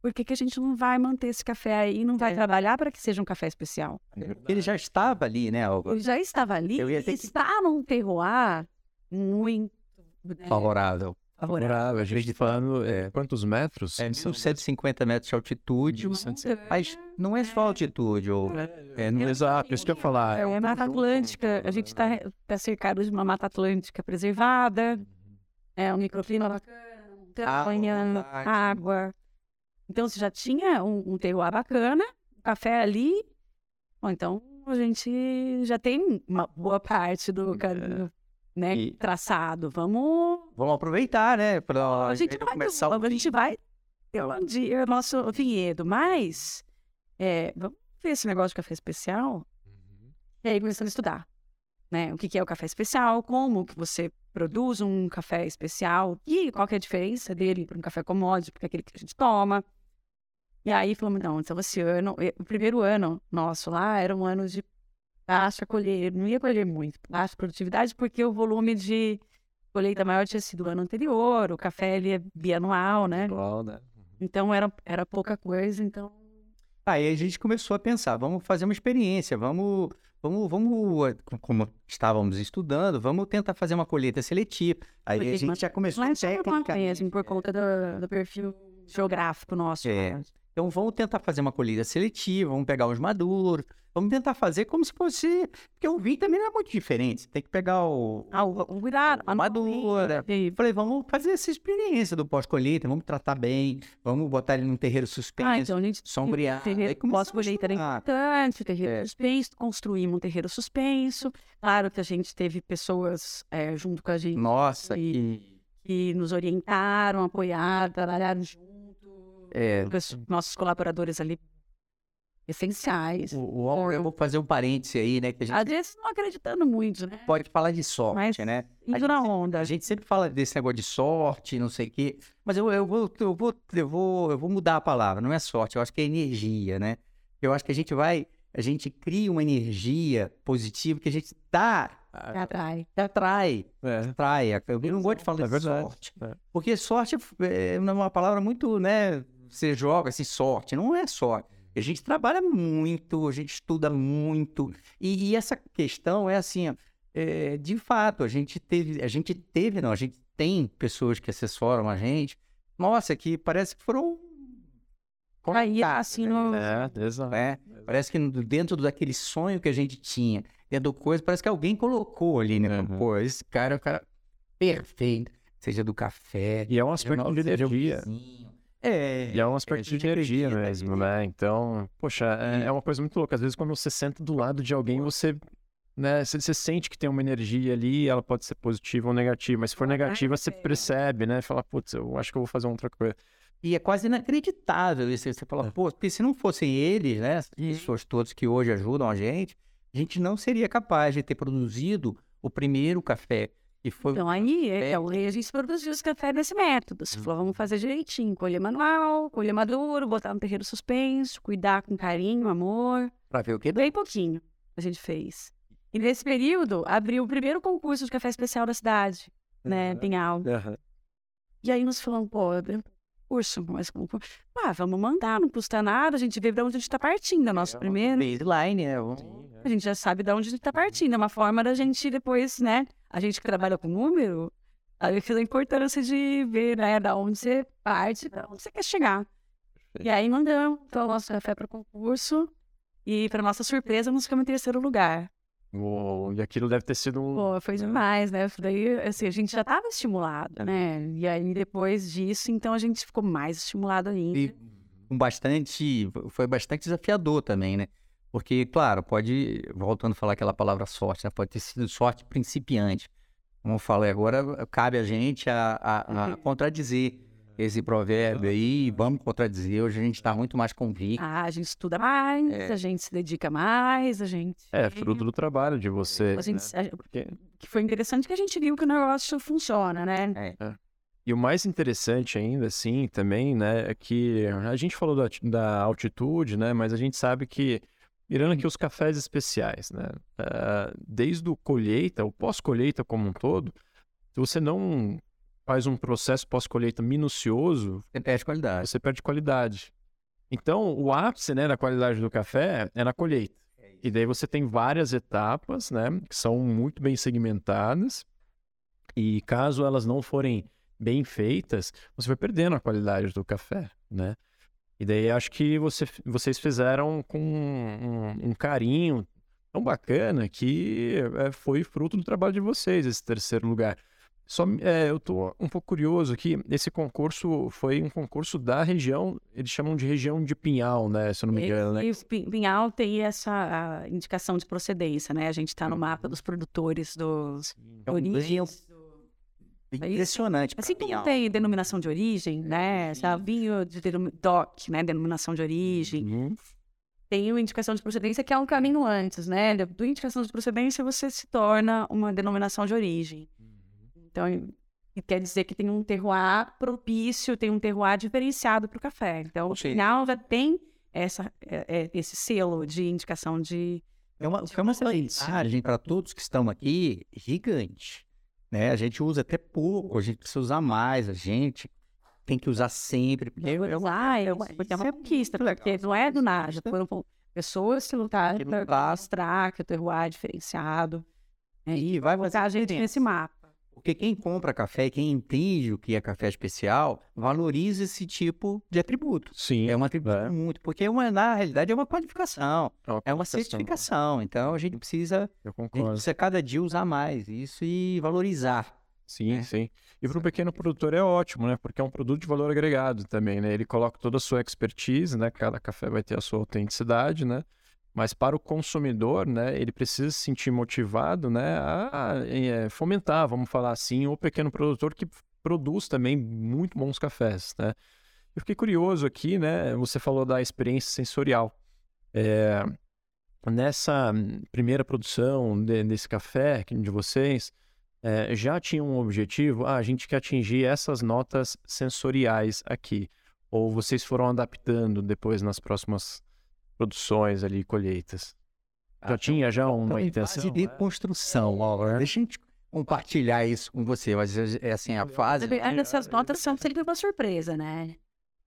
por que, que a gente não vai manter esse café aí e não vai É. trabalhar para que seja um café especial? Ele já estava ali, né, Alba? Ele já estava ali Eu ia ter que- está num terroir muito né, Favorável. Favorável. Favorável, a gente falando, é, quantos metros? É São 1.150 metros de altitude, mas não é só altitude, ou... É, não é Exato, isso que eu ia falar. É uma Mata Atlântica, a gente está tá cercado de uma Mata Atlântica preservada, é um microclima bacana, vontade. água. Então, você já tinha um, um terroir bacana, um café ali, bom, então a gente já tem uma boa parte do caminho né, E- traçado. Vamos Vamos aproveitar, né? Pra a gente vai, começar a gente vai o nosso vinhedo, mas é, vamos ver esse negócio de café especial. E aí começamos a estudar, né? O que que é o café especial, como que você produz um café especial e qual que é a diferença dele para um café commodity, porque é aquele que a gente toma. E aí falamos, não, então esse ano, o primeiro ano nosso lá era um ano de baixa colheita, não ia colher muito, baixa produtividade, porque o volume de colheita maior tinha sido o ano anterior, o café ele é bianual, né? Né? Então era, era pouca coisa, então Aí a gente começou a pensar, vamos fazer uma experiência, vamos, vamos, vamos, como estávamos estudando, vamos tentar fazer uma colheita seletiva. Aí Porque a gente já começou São Paulo tecnicamente, mesmo, por conta do, do perfil geográfico nosso. É. né? Então vamos tentar fazer uma colheita seletiva, vamos pegar os maduros, vamos tentar fazer como se fosse. Porque o vinho também não é muito diferente. Você tem que pegar o. Ah, o, o virado, a madura. Falei, vamos fazer essa experiência do pós-colheita, vamos tratar bem, vamos botar ele num terreiro suspenso, Ah, então a gente sombrear. Pós-colheita era importante, o terreiro É. suspenso, construímos um terreiro suspenso. Claro que a gente teve pessoas eh, junto com a gente Nossa, E- que. que nos orientaram, apoiaram, trabalharam junto. É, Nossos colaboradores ali essenciais. o, o- eu vou fazer um parêntese aí, né? Que a gente Às vezes não acreditando muito, né? pode falar de sorte, Mas né? Indo gente na onda. A gente sempre fala desse negócio de sorte, não sei o quê, mas eu, eu, vou, eu, vou, eu, vou, eu vou mudar a palavra, não é sorte, eu acho que é energia, né? Eu acho que a gente vai, a gente cria uma energia positiva que a gente dá, Que atrai. atrai, É. atrai. Eu não gosto de falar É de sorte, É. porque sorte é uma palavra muito, né? Você joga assim, sorte, não é sorte. A gente trabalha muito, a gente estuda muito, e, e essa questão é assim, é, de fato, a gente teve, a gente teve, não, a gente tem pessoas que assessoram a gente, nossa, que parece que foram Aí, assim, né? no... É, exato. né? Parece que dentro daquele sonho que a gente tinha, dentro do coisa, parece que alguém colocou ali, né? Uhum. Pô, esse cara é o cara perfeito, seja do café, E é um seja aspecto de energia. vizinho. É, E é um aspecto de energia acredita mesmo, né? Então, poxa, é, é uma coisa muito louca. Às vezes, quando você senta do lado de alguém, você, né, você, você sente que tem uma energia ali, ela pode ser positiva ou negativa, mas se for negativa, você percebe, né? Fala, putz, eu acho que eu vou fazer outra coisa. E é quase inacreditável isso. Você É. fala, pô, porque se não fossem eles, né, as pessoas todas que hoje ajudam a gente, a gente não seria capaz de ter produzido o primeiro café. Que foi Então aí, É. a gente produziu os cafés desse método. Você falou, vamos fazer direitinho. Colher manual, colher maduro, botar no terreiro suspenso, cuidar com carinho, amor. para ver o que Bem pouquinho a gente fez. E nesse período, abriu o primeiro concurso de café especial da cidade, né, Uhum. Pinhal. E aí nós falamos, pô, mas. Ah, vamos mandar, não custa nada, a gente vê de onde a gente tá partindo, é o nosso primeiro. baseline, né? vamos- A gente já sabe de onde a gente tá partindo, é uma forma da gente depois, né, a gente que trabalha com número, aí aquela importância de ver, né, da onde você parte, da onde você quer chegar. E aí mandamos então, o nosso café para concurso e, para nossa surpresa, nós ficamos em terceiro lugar. Uou, e aquilo deve ter sido um. Pô, foi demais, né? Daí, assim, a gente já estava estimulado, né? E aí, depois disso, então, a gente ficou mais estimulado ainda. E com bastante. Foi bastante desafiador também, né? Porque, claro, pode. Voltando a falar aquela palavra sorte, né? Pode ter sido sorte principiante. Como eu falei, agora cabe a gente a, a- a contradizer esse provérbio aí. Vamos contradizer. Hoje a gente está muito mais convicto. Ah, a gente estuda mais, É. a gente se dedica mais, a gente... É, fruto do trabalho de você. A gente, né? a- Porque- que foi interessante que a gente viu que o negócio funciona, né? É. E o mais interessante ainda, assim, também, né, é que a gente falou da, da altitude, né, mas a gente sabe que, mirando aqui os cafés especiais, né, ah, desde o colheita, o pós-colheita como um todo, se você não faz um processo pós-colheita minucioso, Você perde qualidade. você perde qualidade. Então, o ápice, né, da qualidade do café é na colheita. E daí você tem várias etapas, né, que são muito bem segmentadas. E caso elas não forem bem feitas, você vai perdendo a qualidade do café, né? E daí acho que você, vocês fizeram com um, um carinho tão bacana que é, foi fruto do trabalho de vocês, esse terceiro lugar. Só, é, eu tô um pouco curioso aqui, esse concurso foi um concurso da região, eles chamam de região de Pinhal, né? Se eu não me engano, né? E Pinhal tem essa a indicação de procedência, né? A gente está no mapa dos produtores dos É um origens. É impressionante. Assim como Pinhal. tem denominação de origem, né? Essa vinho de denom- DOC, né? Denominação de origem. Uhum. Tem o indicação de procedência, que é um caminho antes, né? Do indicação de procedência, você se torna uma denominação de origem. Então, e quer dizer que tem um terroir propício, tem um terroir diferenciado para o café. Então, o final já tem essa, é- é- esse selo de indicação de É uma, foi uma mensagem para todos que estão aqui gigante. Né? A gente usa até pouco, a gente precisa usar mais, a gente tem que usar sempre. Porque é uma- lá, é uma, porque é uma é conquista, porque não é do nada. Foram pessoas que lutaram para mostrar que o terroir é diferenciado. né, E vai fazer a gente nesse mapa. Porque quem compra café, quem entende o que é café especial, valoriza esse tipo de atributo. Sim. É um atributo É. muito, porque é uma, na realidade é uma qualificação, É uma é uma qualificação. certificação. Então a gente precisa, Eu a gente precisa cada dia usar mais isso e valorizar. Sim, né? sim. E para o pequeno produtor é ótimo, né? Porque é um produto de valor agregado também, né? Ele coloca toda a sua expertise, né? Cada café vai ter a sua autenticidade, né? Mas para o consumidor, né? Ele precisa se sentir motivado, né? A eh, fomentar, vamos falar assim, o pequeno produtor que produz também muito bons cafés, né? Eu fiquei curioso aqui, né? Você falou da experiência sensorial. É, nessa primeira produção de- desse café de vocês, é, já tinha um objetivo? Ah, a gente quer atingir essas notas sensoriais aqui. Ou vocês foram adaptando depois nas próximas produções ali, colheitas? Já Ah, tinha já Então, uma em intenção? fase de construção, ó, deixa a gente compartilhar isso com você, mas é é assim, a fase... Aí Essas notas são sempre uma surpresa, né?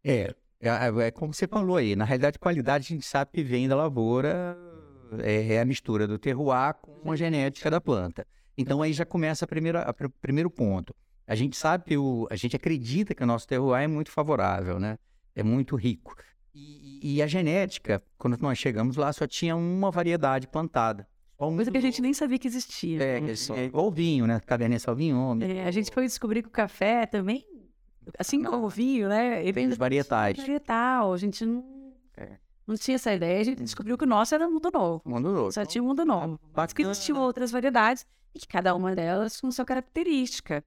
É, é, é como você falou aí, na realidade qualidade a gente sabe que vem da lavoura, é, é a mistura do terroir com a genética da planta. Então aí já começa a primeira, a pr- primeiro ponto. A gente sabe que o, a gente acredita que o nosso terroir é muito favorável, né? É muito rico. E, e a genética, quando nós chegamos lá, só tinha uma variedade plantada. Um Coisa que a gente nem sabia que existia. É, que é igual o vinho, né? Cabernet Sauvignon. É, a gente foi descobrir que o café também, assim como o vinho, né? Ele Vem dos varietais. varietal. A gente não, É. não tinha essa ideia. A gente descobriu que o nosso era mundo novo. Mundo novo. Só tinha um mundo novo. Mas que existiam outras variedades e que cada uma delas com sua característica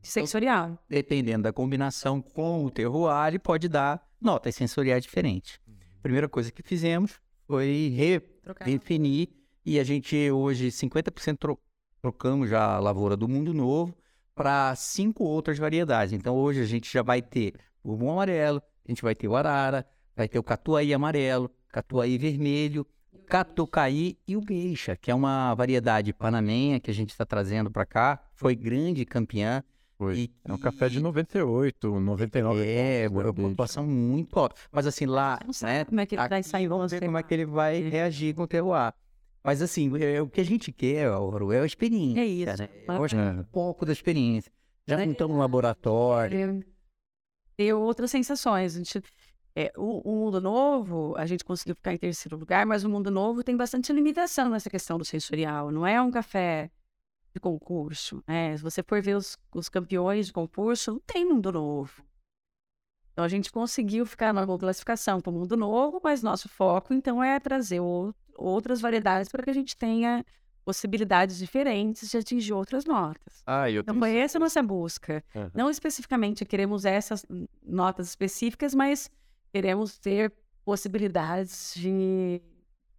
sensorial. dependendo da combinação com o terroir, ele pode dar notas sensoriais diferentes. Primeira coisa que fizemos foi redefinir e a gente hoje 50% tro trocamos já a lavoura do Mundo Novo para cinco outras variedades. Então hoje a gente já vai ter o bom amarelo, a gente vai ter o arara, vai ter o catuaí amarelo, catuaí vermelho, catucaí e o geixa, que é uma variedade panamenha que a gente está trazendo para cá. Foi grande campeã. Foi. E- É um café de 98, 99. É, pontos, uma pontuação muito alta. Mas assim, lá, Não sabe né? como é que ele vai sair vamos ver como é que ele vai reagir com o terroir. Mas assim, é- o que a gente quer, Álvaro, é a experiência. É isso. Né? Eu acho que é um pouco da experiência. Já não estamos no laboratório. É, ter outras sensações. A gente, é, o, o mundo novo, a gente conseguiu ficar em terceiro lugar, mas o mundo novo tem bastante limitação nessa questão do sensorial. Não é um café de concurso. Né? Se você for ver os, os campeões de concurso, não tem mundo novo. Então a gente conseguiu ficar na boa classificação para o mundo novo, mas nosso foco então é trazer o- outras variedades para que a gente tenha possibilidades diferentes de atingir outras notas. Ah, eu Então tenho... foi essa a nossa busca. Aham. Não especificamente queremos essas notas específicas, mas queremos ter possibilidades de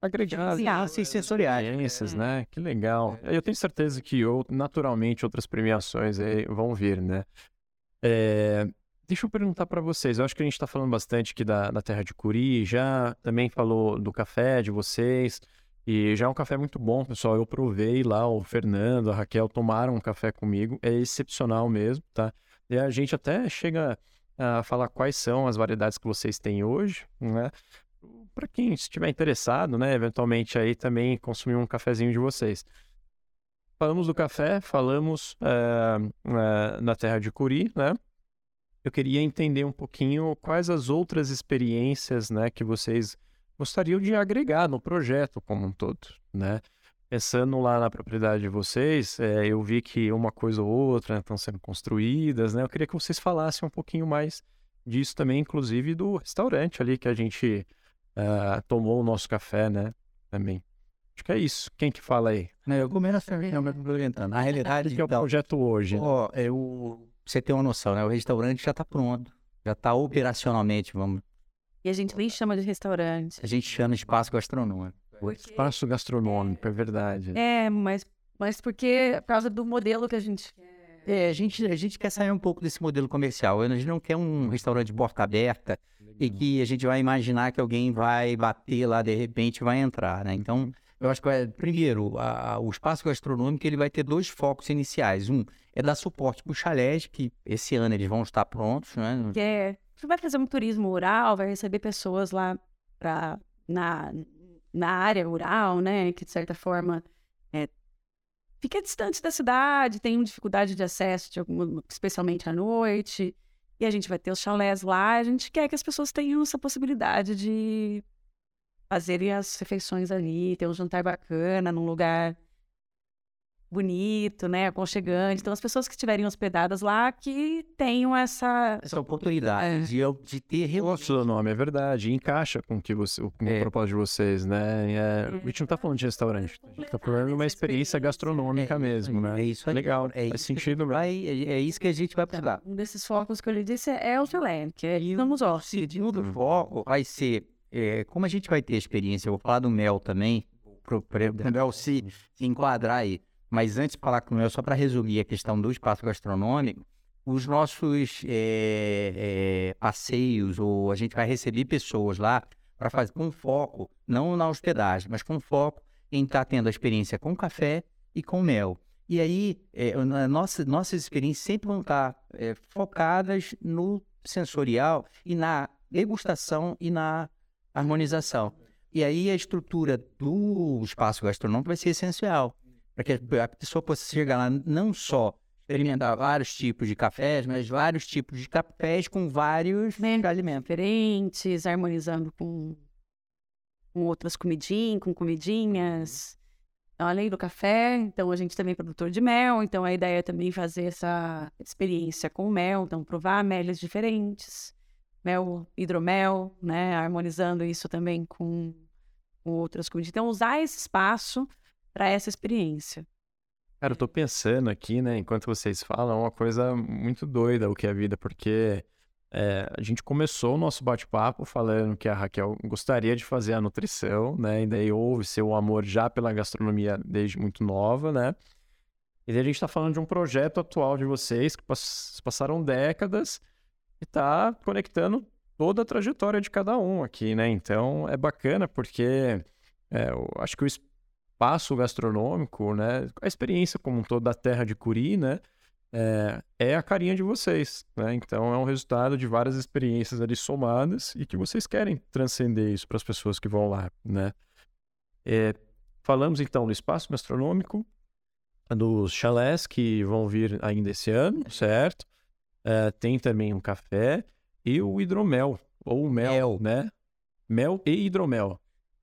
agregar Experiências sensoriais. experiências, né? Que legal. Eu tenho certeza que ou- naturalmente outras premiações aí vão vir, né? É, Deixa eu perguntar para vocês. Eu acho que a gente está falando bastante aqui da, da terra de Curi, já também falou do café de vocês. E já é um café muito bom, pessoal. Eu provei lá, o Fernando, a Raquel tomaram um café comigo. É excepcional mesmo, tá? E a gente até chega a falar quais são as variedades que vocês têm hoje, né? Para quem estiver interessado, né, eventualmente aí também consumir um cafezinho de vocês. Falamos do café, falamos eh, eh, na terra de Curi, né? Eu queria entender um pouquinho quais as outras experiências, né, que vocês gostariam de agregar no projeto como um todo, né? Pensando lá na propriedade de vocês, eh, eu vi que uma coisa ou outra estão sendo construídas, né? Eu queria que vocês falassem um pouquinho mais disso também, inclusive do restaurante ali que a gente ah, tomou o nosso café, né? Também. Acho que é isso. Quem que fala aí? Né, Eu começo a cerveja, mas complementando. Na realidade, O que é o então, projeto hoje? né? ó, eu, você ter uma noção, né? O restaurante já está pronto. Já está operacionalmente, vamos. E a gente nem chama de restaurante. A gente chama espaço gastronômico. Espaço gastronômico, é verdade. É, mas, mas porque por causa do modelo que a gente É, a gente, a gente quer sair um pouco desse modelo comercial. A gente não quer um restaurante de porta aberta e que a gente vai imaginar que alguém vai bater lá de repente e vai entrar, né? Então, eu acho que, é, primeiro, a- a- o espaço gastronômico ele vai ter dois focos iniciais. Um é dar suporte para os chalés, que esse ano eles vão estar prontos, né? quer. Você vai fazer um turismo rural, vai receber pessoas lá pra, na, na área rural, né? Que de certa forma é, fica distante da cidade, tem dificuldade de acesso, de especialmente à noite. E a gente vai ter os chalés lá. A gente quer que as pessoas tenham essa possibilidade de fazerem as refeições ali, ter um jantar bacana num lugar bonito, né, aconchegante. Então, as pessoas que estiverem hospedadas lá, que tenham essa... Essa oportunidade é. de, de ter... Gosto do nome, é verdade. Encaixa com, que você, com é. o propósito de vocês, né? É, a gente não está falando de restaurante. A gente está falando de uma experiência gastronômica é, mesmo, né? É isso aí. Legal, é faz sentido. Vai, é, é isso que a gente vai buscar. Um desses focos que eu lhe disse é o Filé, que é estamos ó. O segundo foco vai ser, é, como a gente vai ter experiência, eu vou falar do mel também, para o mel se enquadrar aí. Mas antes de falar com o só para resumir a questão do espaço gastronômico, os nossos é, é, passeios, ou a gente vai receber pessoas lá para fazer com foco, não na hospedagem, mas com foco em estar tá tendo a experiência com café e com mel. E aí, é, nossa, nossas experiências sempre vão estar tá, é, focadas no sensorial e na degustação e na harmonização. E aí a estrutura do espaço gastronômico vai ser essencial para que a pessoa possa chegar lá não só experimentar vários tipos de cafés, mas vários tipos de cafés com vários né, alimentos diferentes, harmonizando com, com outras comidinhas, com comidinhas. Então, além do café, então a gente também é produtor de mel, então a ideia é também fazer essa experiência com o mel, então provar meles diferentes, mel, hidromel, né, harmonizando isso também com, com outras comidinhas. Então usar esse espaço para essa experiência. Cara, eu tô pensando aqui, né, enquanto vocês falam, é uma coisa muito doida o que é a vida, porque é, a gente começou o nosso bate-papo falando que a Raquel gostaria de fazer a nutrição, né, e daí houve seu amor já pela gastronomia desde muito nova, né, e daí a gente tá falando de um projeto atual de vocês que passaram décadas e tá conectando toda a trajetória de cada um aqui, né, então é bacana porque é, eu acho que o espaço gastronômico, né, a experiência como um todo da terra de Curi, né, é, é, a carinha de vocês, né? Então é um resultado de várias experiências ali somadas e que vocês querem transcender isso para as pessoas que vão lá, né? É, falamos então do espaço gastronômico, dos chalés que vão vir ainda esse ano, certo? É, tem também um café e o hidromel, ou mel, mel. né? Mel e hidromel.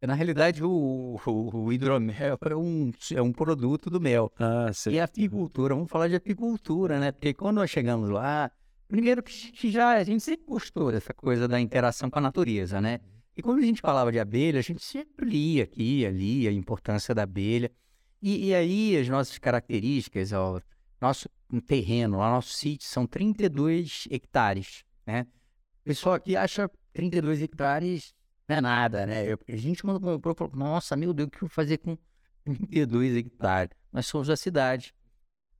Na realidade, o, o, o, hidromel é um, é um produto do mel. Ah. E a apicultura, vamos falar de apicultura, né? Porque quando nós chegamos lá, primeiro que já a gente sempre gostou dessa coisa da interação com a natureza, né? E quando a gente falava de abelha, a gente sempre lia aqui ali a importância da abelha. E, e aí as nossas características, ó, nosso terreno, lá nosso sítio, são 32 hectares, né? O pessoal aqui acha 32 hectares não é nada, né? Eu, a gente quando comprou, falou, nossa, meu Deus, o que eu vou fazer com 32 hectares? Nós somos da cidade.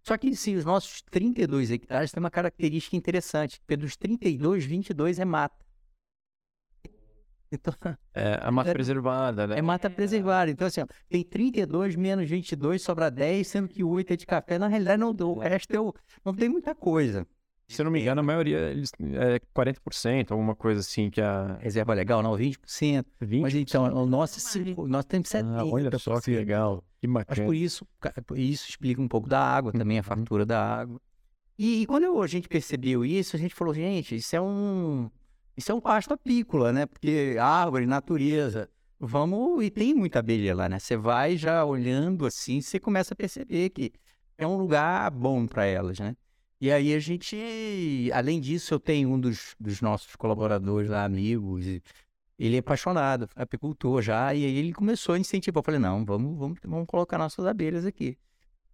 Só que sim, os nossos 32 hectares têm uma característica interessante, porque dos 32, 22 é mata. Então, é a mata é, preservada, né? É mata preservada. Então, assim, ó, tem 32 menos 22, sobra 10, sendo que 8 é de café. Na realidade, não, o resto é não tem muita coisa. Se eu não me engano, a maioria eles, é 40%, alguma coisa assim que a. Reserva legal, não, 20%. 20%. Mas então, o nosso, nós temos 70%. Ah, olha só que legal, que bacana. Mas por isso, isso explica um pouco da água também, a uhum. fartura da água. E, e quando a gente percebeu isso, a gente falou, gente, isso é um. Isso é um pasto apícola, né? Porque árvore, natureza. Vamos. E tem muita abelha lá, né? Você vai já olhando assim, você começa a perceber que é um lugar bom para elas, né? E aí a gente, além disso, eu tenho um dos, dos nossos colaboradores lá, amigos, ele é apaixonado, apicultor já, e aí ele começou a incentivar. Eu falei, não, vamos, vamos, vamos colocar nossas abelhas aqui.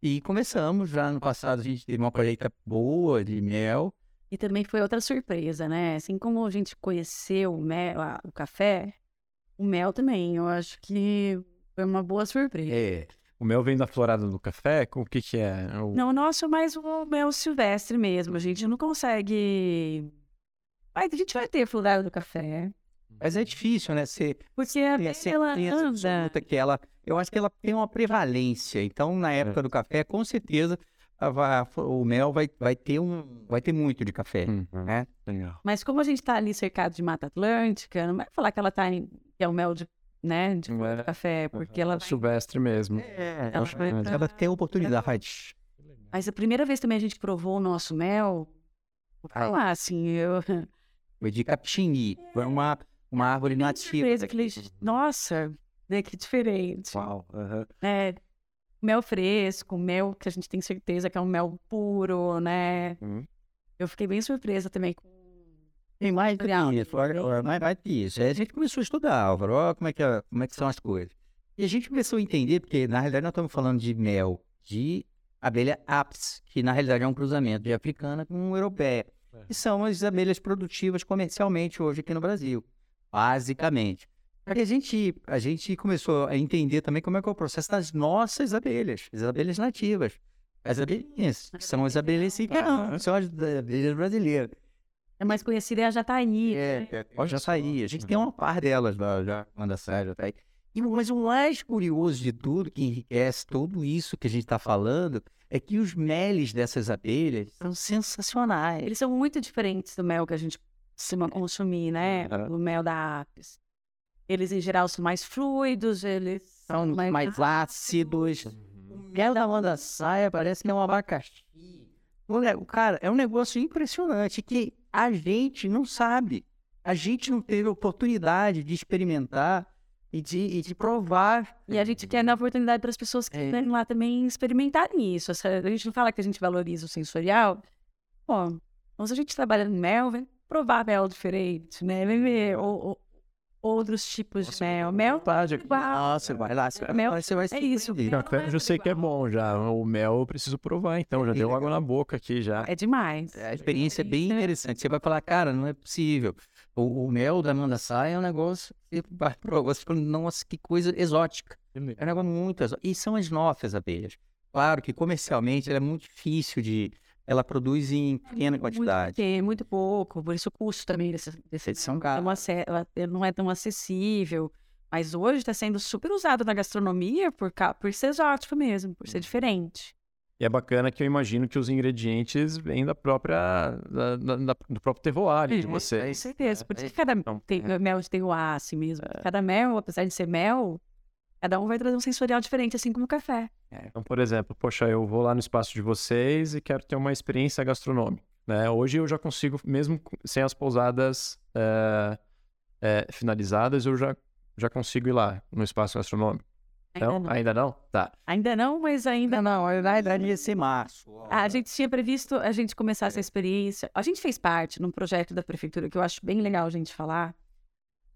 E começamos, já no passado a gente teve uma colheita boa de mel. E também foi outra surpresa, né? Assim como a gente conheceu o, mel, o café, o mel também, eu acho que foi uma boa surpresa. É. O mel vem da florada do café? O que que é? O... Não, o nosso é mais o mel silvestre mesmo. A gente não consegue... A gente vai ter florada do café. Mas é difícil, né? Ser, Porque a ela anda... Que ela, eu acho que ela tem uma prevalência. Então, na época é. do café, com certeza, a, a, o mel vai, vai, ter um, vai ter muito de café, hum, né? Legal. Mas como a gente está ali cercado de Mata Atlântica, não vai falar que ela tá em, que é o mel de né, de É, café, porque ela vai Silvestre mesmo. É, Ela ela, vai pra- ela tem oportunidade. Mas a primeira vez também a gente provou o nosso mel, vou Ah. falar assim, eu... Foi de capixingui. Foi uma, uma árvore nativa. surpresa, que eles- Nossa, né, que diferente. Uau. aham. É, mel fresco, mel que a gente tem certeza que é um mel puro, né? Hum. Eu fiquei bem surpresa também com... Tem mais do que isso. olha, mais, mais do que isso. Aí a gente começou a estudar, Álvaro, ó, como é, que, é- como é que são as coisas. E a gente começou a entender, porque na realidade nós estamos falando de mel de abelha apis, que na realidade é um cruzamento de africana com europeia. É. Que são as abelhas produtivas comercialmente hoje aqui no Brasil, basicamente. Aí a gente, a gente começou a entender também como é que é o processo das nossas abelhas, as abelhas nativas. As abelhinhas, que são as abelhas não, são as abelhas brasileiras. É mais conhecida é a jataí. É, né? é, já saí. A gente tem uma par delas lá, já, quando sai, já tá aí. E, mas o mais curioso de tudo, que enriquece tudo isso que a gente está falando, é que os meles dessas abelhas são sensacionais. Eles são muito diferentes do mel que a gente costuma consumir, né? O mel da apis. Eles, em geral, são mais fluidos, eles São mais ácidos. O mel da Wanda Saia parece que é um abacaxi. O Cara, é um negócio impressionante que a gente não sabe. A gente não teve oportunidade de experimentar e de, e de provar. E a gente quer dar oportunidade para as pessoas que É. lá também experimentarem isso. A gente não fala que a gente valoriza o sensorial. Então se a gente trabalha no mel, vem provar mel diferente, né? Vem ver o- o- outros tipos de mel. Mel vontade igual. Nossa, vai lá, você vai, Mel- você vai se é isso. Café eu já sei que é bom já. O mel eu preciso provar, então. Já deu água na boca aqui já. É demais. A experiência é bem é- interessante. Você vai falar, cara, não é possível. O, o mel da Amanda Sai é um negócio. Você vai provar, você fala, nossa, que coisa exótica. É um negócio muito exótico. E são as nossas abelhas. Claro que comercialmente ela é muito difícil de. Ela produz em pequena quantidade. Muito, pequeno, muito pouco, por isso o custo também Eles são mel caros. não é tão acessível. Mas hoje está sendo super usado na gastronomia por, por ser exótico mesmo, por ser diferente. E é bacana que eu imagino que os ingredientes vêm da própria. da- da- da- do próprio terroir de Com vocês. certeza. Por isso é. que cada Então, tem, mel de terroir, assim mesmo. Cada mel, apesar de ser mel, cada um vai trazer um sensorial diferente, assim como o café. Então, por exemplo, poxa, eu vou lá no espaço de vocês e quero ter uma experiência gastronômica. Né? Hoje eu já consigo, mesmo sem as pousadas eh, eh, finalizadas, eu já, já consigo ir lá no espaço gastronômico. Ainda Não? não. Ainda não? Tá. Ainda não, mas ainda Não, não, verdade ia ser março. A gente tinha previsto a gente começar essa experiência. A gente fez parte num projeto da prefeitura que eu acho bem legal a gente falar,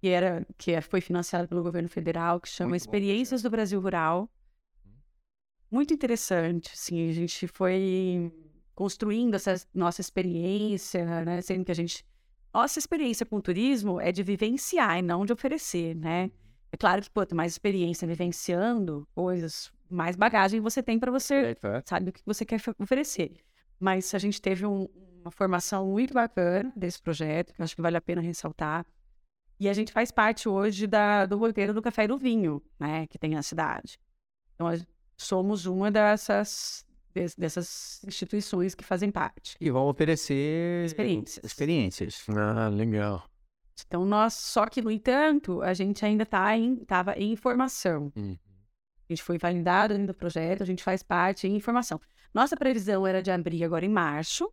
que era que é- foi financiado pelo governo federal, que chama Muito bom Experiências do Brasil Rural. Muito interessante, assim, a gente foi construindo essa nossa experiência, né, sendo que a gente nossa experiência com o turismo é de vivenciar e não de oferecer, né? É claro que quanto mais experiência vivenciando coisas, mais bagagem você tem para você sabe o que você quer fe- oferecer. Mas a gente teve um- uma formação muito bacana desse projeto, que eu acho que vale a pena ressaltar. E a gente faz parte hoje da- do roteiro do Café e do Vinho, né, que tem na cidade. Então, a- somos uma dessas, des- dessas instituições que fazem parte. E vão oferecer Experiências. experiências. Ah, legal. Então, nós, só que, no entanto, a gente ainda está em, tava em formação. Uhum. A gente foi validado dentro do projeto, a gente faz parte em informação. Nossa previsão era de abrir agora em março.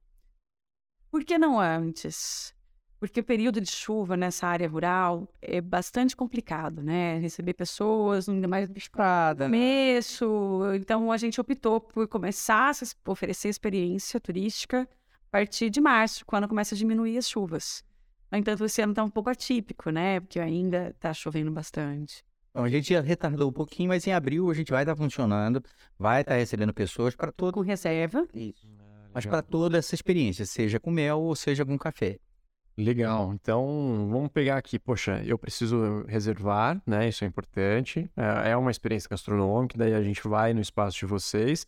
Por que não antes? Porque o período de chuva nessa área rural é bastante complicado, né? Receber pessoas, ainda mais no Cada, né? começo. Então, a gente optou por começar a se- oferecer experiência turística a partir de março, quando começa a diminuir as chuvas. No entanto, esse ano está um pouco atípico, né? Porque ainda está chovendo bastante. Então, a gente retardou um pouquinho, mas em abril a gente vai estar funcionando, vai estar recebendo pessoas para todo Com reserva. isso. Mas para toda essa experiência, seja com mel ou seja com café. Legal. Então, vamos pegar aqui. Poxa, eu preciso reservar, né? Isso é importante. É é uma experiência gastronômica, daí a gente vai no espaço de vocês.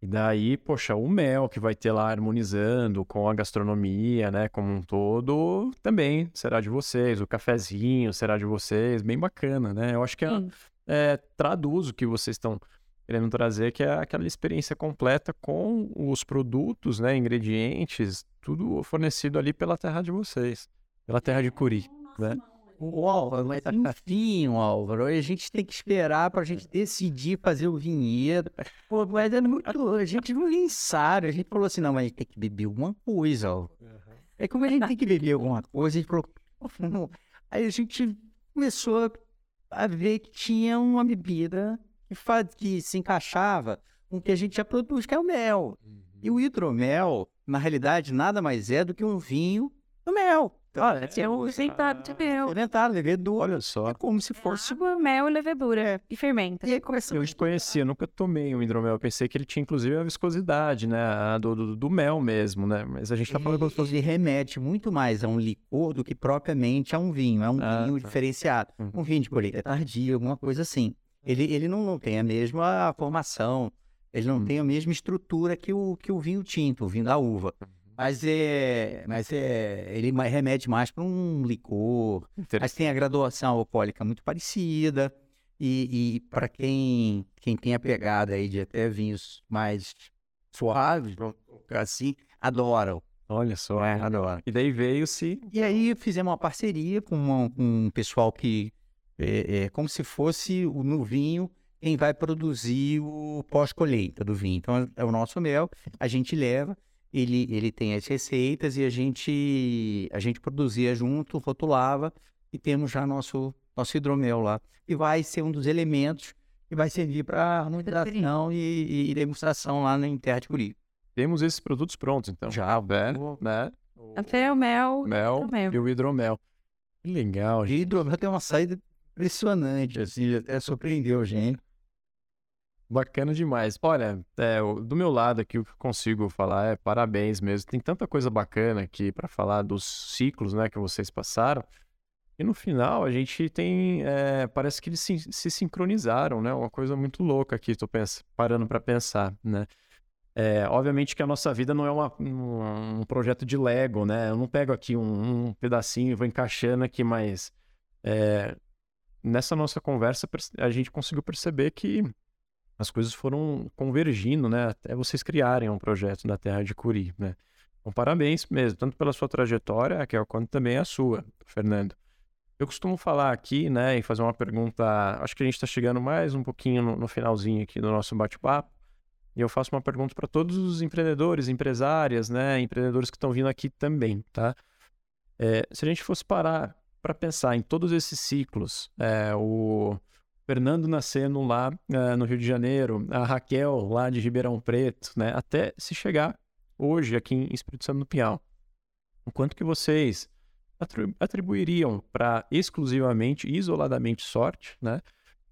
E daí, poxa, o mel que vai ter lá harmonizando com a gastronomia, né, como um todo, também será de vocês. O cafezinho será de vocês. Bem bacana, né? Eu acho que é, é, traduz o que vocês estão querendo trazer, que é aquela experiência completa com os produtos, né, ingredientes, tudo fornecido ali pela terra de vocês, pela terra de Curi, né? O Álvaro, mas enfim, Álvaro, a gente tem que esperar para a gente decidir fazer o vinhedo. Pô, mas é muito. A gente não ensaio. A gente falou assim: não, mas a gente tem que beber alguma coisa, Álvaro. É como a gente tem que beber alguma coisa, a gente falou. Aí a gente começou a ver que tinha uma bebida que, faz, que se encaixava com o que a gente já produz, que é o mel. E o hidromel, na realidade, nada mais é do que um vinho do mel. Olha, é um fermentado de mel. Fermentado, levedura. Olha só. É como se fosse Tipo mel e levedura. E fermenta. E aí começou Eu desconhecia, nunca tomei um hidromel. Eu pensei que ele tinha inclusive a viscosidade, né? a do, do, do mel mesmo, né? Mas a gente tá falando como se fosse. Ele remete muito mais a um licor do que propriamente a um vinho. É um Ah, vinho tá. diferenciado. Uhum. Um vinho de colheita tardia, alguma coisa assim. Ele, ele não, não tem a mesma formação, ele não Uhum. tem a mesma estrutura que o, que o vinho tinto, o vinho da uva. Mas é, mas é, ele remete mais para um licor. Mas tem a graduação alcoólica muito parecida. E, e para quem, quem tem a pegada aí de até vinhos mais suaves, assim, adoram. Olha só. É, adoram. E daí veio-se. E aí fizemos uma parceria com, uma- com um pessoal que é, é como se fosse o, no vinho quem vai produzir o pós-colheita do vinho. Então é o nosso mel, a gente leva, ele, ele tem as receitas e a gente a gente produzia junto, rotulava e temos já nosso nosso hidromel lá. E vai ser um dos elementos que vai servir para harmonização e, e degustação lá na Terra de Curi. Temos esses produtos prontos, então. Já, né? né? Até o mel. Mel hidromel. e o hidromel. Que legal, O gente. hidromel tem uma saída impressionante, assim, até surpreendeu gente. Bacana demais. Olha, é, do meu lado aqui, o que eu consigo falar é parabéns mesmo. Tem tanta coisa bacana aqui para falar dos ciclos, né, que vocês passaram. E no final a gente tem, é, parece que eles se, se sincronizaram, né? Uma coisa muito louca aqui, pens- parando para pensar, né? É, obviamente que a nossa vida não é uma- um, um projeto de Lego, né? Eu não pego aqui um, um pedacinho e vou encaixando aqui, mas é, nessa nossa conversa a gente conseguiu perceber que as coisas foram convergindo, né? Até vocês criarem um projeto da Terra de Curi, né? Então, parabéns mesmo, tanto pela sua trajetória, Raquel, quanto também a sua, Fernando. Eu costumo falar aqui, né, e fazer uma pergunta. Acho que a gente está chegando mais um pouquinho no, no finalzinho aqui do nosso bate-papo. E eu faço uma pergunta para todos os empreendedores, empresárias, né, empreendedores que estão vindo aqui também, tá? É, se a gente fosse parar para pensar em todos esses ciclos, é, o Fernando nascendo lá eh, no Rio de Janeiro, a Raquel lá de Ribeirão Preto, né, até se chegar hoje aqui em Espírito Santo do Pinhal, o quanto que vocês atri- atribuiriam para exclusivamente, isoladamente sorte, né?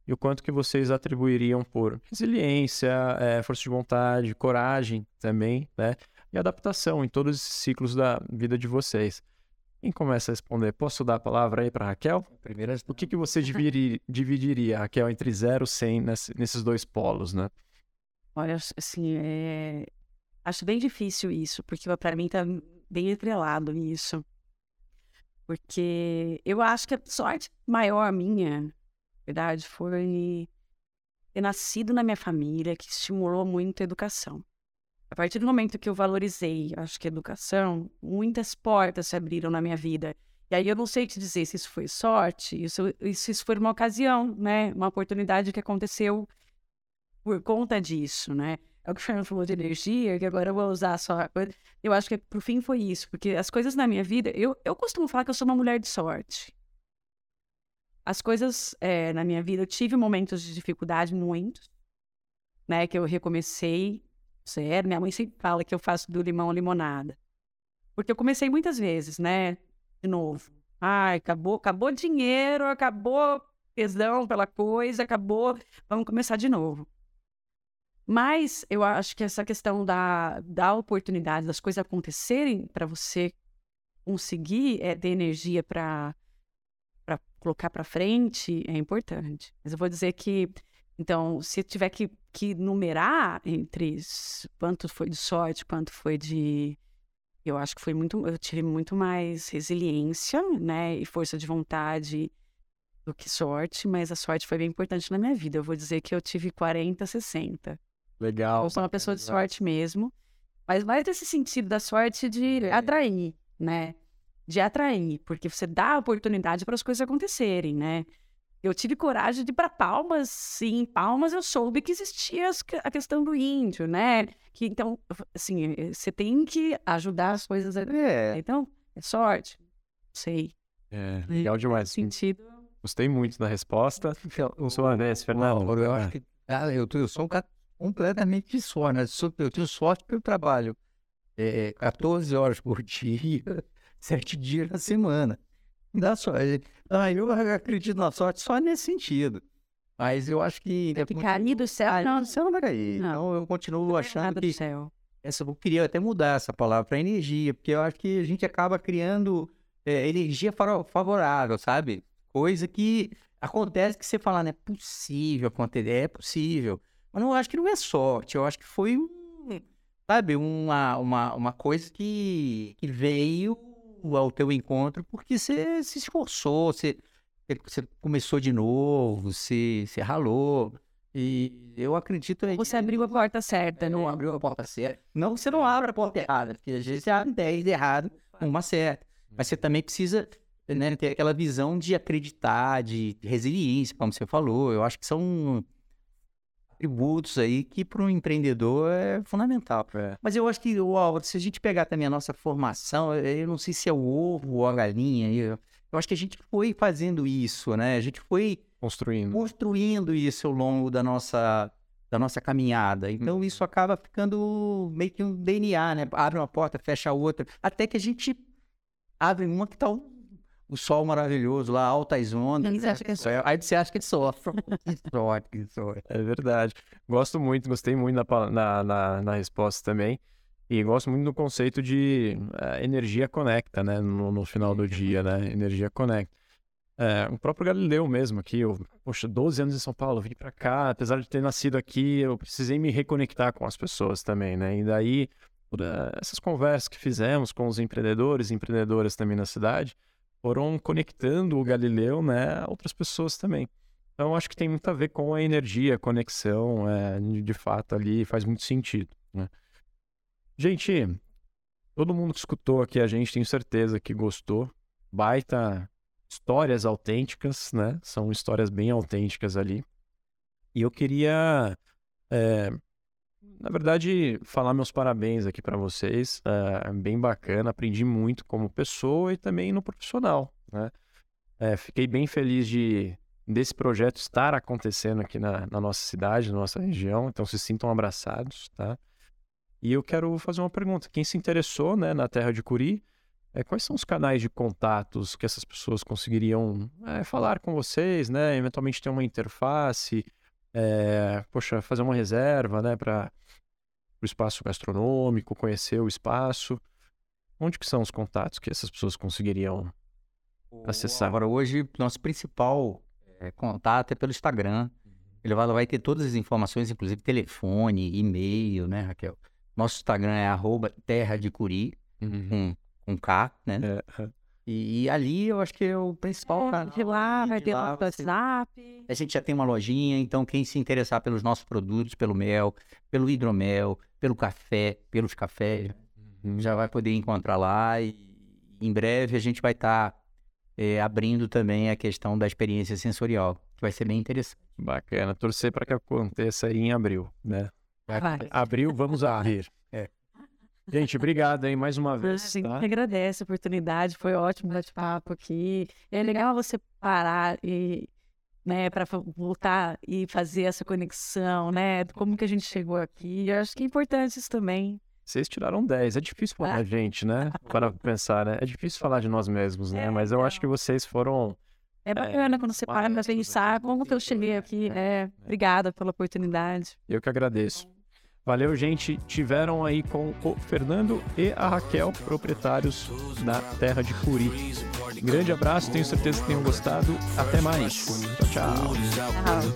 E o quanto que vocês atribuiriam por resiliência, eh, força de vontade, coragem também, né? E adaptação em todos esses ciclos da vida de vocês. Quem começa a responder? Posso dar a palavra aí para Raquel? Primeiras O que, que você dividi- dividiria, Raquel, entre 0 e 100 nesse- nesses dois polos, né? Olha, assim, é... acho bem difícil isso, porque para mim tá bem entrelado nisso. Porque eu acho que a sorte maior minha, na verdade, foi ter nascido na minha família, que estimulou muito a educação. A partir do momento que eu valorizei, acho que a educação, muitas portas se abriram na minha vida. E aí eu não sei te dizer se isso foi sorte, isso, isso, isso foi uma ocasião, né? Uma oportunidade que aconteceu por conta disso, né? É o que o Fernando falou de energia, que agora eu vou usar só. Eu acho que por fim foi isso, porque as coisas na minha vida, eu, eu costumo falar que eu sou uma mulher de sorte. As coisas eh, na minha vida, eu tive momentos de dificuldade, muitos, né? Que eu recomecei, sério, minha mãe sempre fala que eu faço do limão limonada. Porque eu comecei muitas vezes, né? De novo. Ai, acabou, acabou dinheiro, acabou tesão pela coisa, acabou, vamos começar de novo. Mas eu acho que essa questão da, da oportunidade, das coisas acontecerem para você conseguir é, ter energia para colocar para frente é importante. Mas eu vou dizer que, então, se tiver que, que numerar entre quanto foi de sorte, quanto foi de. Eu acho que foi muito. Eu tive muito mais resiliência, né? E força de vontade do que sorte, mas a sorte foi bem importante na minha vida. Eu vou dizer que eu tive 40, 60. Legal. Eu sou uma pessoa de sorte mesmo, mas mais nesse sentido da sorte de atrair, né? de atrair, porque você dá oportunidade para as coisas acontecerem, né? Eu tive coragem de ir para Palmas, sim, em Palmas eu soube que existia a questão do índio, né? Que então, assim, eh, você tem que ajudar as coisas. A... É. Então, é sorte. Sei. É, legal demais. Sentido. Gostei muito da resposta. O seu Andrés, Fernando. Eu acho que ah, eu, eu sou um cara completamente de sorte, né? Eu tenho sorte porque eu trabalho é, 14 horas por dia, 7 dias na semana. Dá sorte. Ah, eu acredito na sorte só nesse sentido. Mas eu acho que. É cair do céu. não, do céu não vai cair. Não. Então eu continuo não achando que. Essa, eu queria até mudar essa palavra para energia, porque eu acho que a gente acaba criando é, energia favorável, sabe? Coisa que acontece que você fala, não é possível acontecer, é possível. Mas não, eu acho que não é sorte, eu acho que foi um, sabe, uma, uma, uma coisa que, que veio ao teu encontro porque você se esforçou, você, você começou de novo, você, você ralou. E eu acredito aí. Você abriu a porta certa, não abriu a porta certa. Não você não abra a porta errada, porque às vezes você abre 10 errado, uma certa. Mas você também precisa né, ter aquela visão de acreditar, de resiliência, como você falou. Eu acho que são atributos aí que para um empreendedor é fundamental. É. Mas eu acho que, Álvaro, se a gente pegar também a nossa formação, eu não sei se é o ovo ou a galinha, eu, eu acho que a gente foi fazendo isso, né? A gente foi construindo, construindo isso ao longo da nossa da nossa caminhada. Então isso uhum. acaba ficando meio que um DNA, né? Abre uma porta, fecha a outra, até que a gente abre uma que tá o sol maravilhoso lá, altas ondas. Né? É aí você acha que ele sofre. que sorte, É verdade. Gosto muito, gostei muito na, na, na, na resposta também. E gosto muito do conceito de uh, energia conecta, né? No, no, final do dia, né? Energia conecta. É, o próprio Galileu mesmo aqui, eu, poxa, 12 anos em São Paulo, vim para cá, apesar de ter nascido aqui, eu precisei me reconectar com as pessoas também, né? E daí, essas conversas que fizemos com os empreendedores e empreendedoras também na cidade, foram conectando o Galileu né, a outras pessoas também. Então, acho que tem muito a ver com a energia, a conexão, é, de fato, ali faz muito sentido. Né? Gente, todo mundo que escutou aqui a gente, tenho certeza que gostou. Baita histórias autênticas, né? São histórias bem autênticas ali. E eu queria é, na verdade, falar meus parabéns aqui para vocês. É bem bacana, aprendi muito como pessoa e também no profissional. Né? É, fiquei bem feliz de desse projeto estar acontecendo aqui na, na, nossa cidade, na nossa região. Então, se sintam abraçados, tá? E eu quero fazer uma pergunta. Quem se interessou né, na Terra de Curi, é, quais são os canais de contatos que essas pessoas conseguiriam é, falar com vocês, né? Eventualmente ter uma interface, é, poxa, fazer uma reserva, né, para o espaço gastronômico, conhecer o espaço. Onde que são os contatos que essas pessoas conseguiriam acessar? Agora, hoje, nosso principal é, contato é pelo Instagram. Uhum. Ele vai, vai, ter todas as informações, inclusive telefone, e-mail, né, Raquel? Nosso Instagram é arroba terra de curi, uhum. com, com K, né? É. E, e, ali eu acho que é o principal é, canal. De lá, vai ter o WhatsApp. A gente já tem uma lojinha, então quem se interessar pelos nossos produtos, pelo mel, pelo hidromel, pelo café, pelos cafés, uhum. já vai poder encontrar lá. E em breve a gente vai estar tá, é, abrindo também a questão da experiência sensorial, que vai ser bem interessante. Bacana. Torcer para que aconteça aí em abril, né? Vai. Abril, vamos abrir. É. Gente, obrigado aí mais uma vez. A gente tá? agradece a oportunidade, foi ótimo bate-papo aqui. É legal você parar e, né, para voltar e fazer essa conexão, né? Como que a gente chegou aqui. Eu acho que é importante isso também. Vocês tiraram 10. É difícil falar ah. gente, né? Para pensar, né? É difícil falar de nós mesmos, né? É, Mas eu acho que vocês foram. É bacana é, quando você para para pensar como que eu cheguei aqui. É, é, obrigada pela oportunidade. Eu que agradeço. Valeu, gente. Tiveram aí com o Fernando e a Raquel, proprietários da Terra de Curi. Grande abraço, tenho certeza que tenham gostado. Até mais. Tchau, tchau.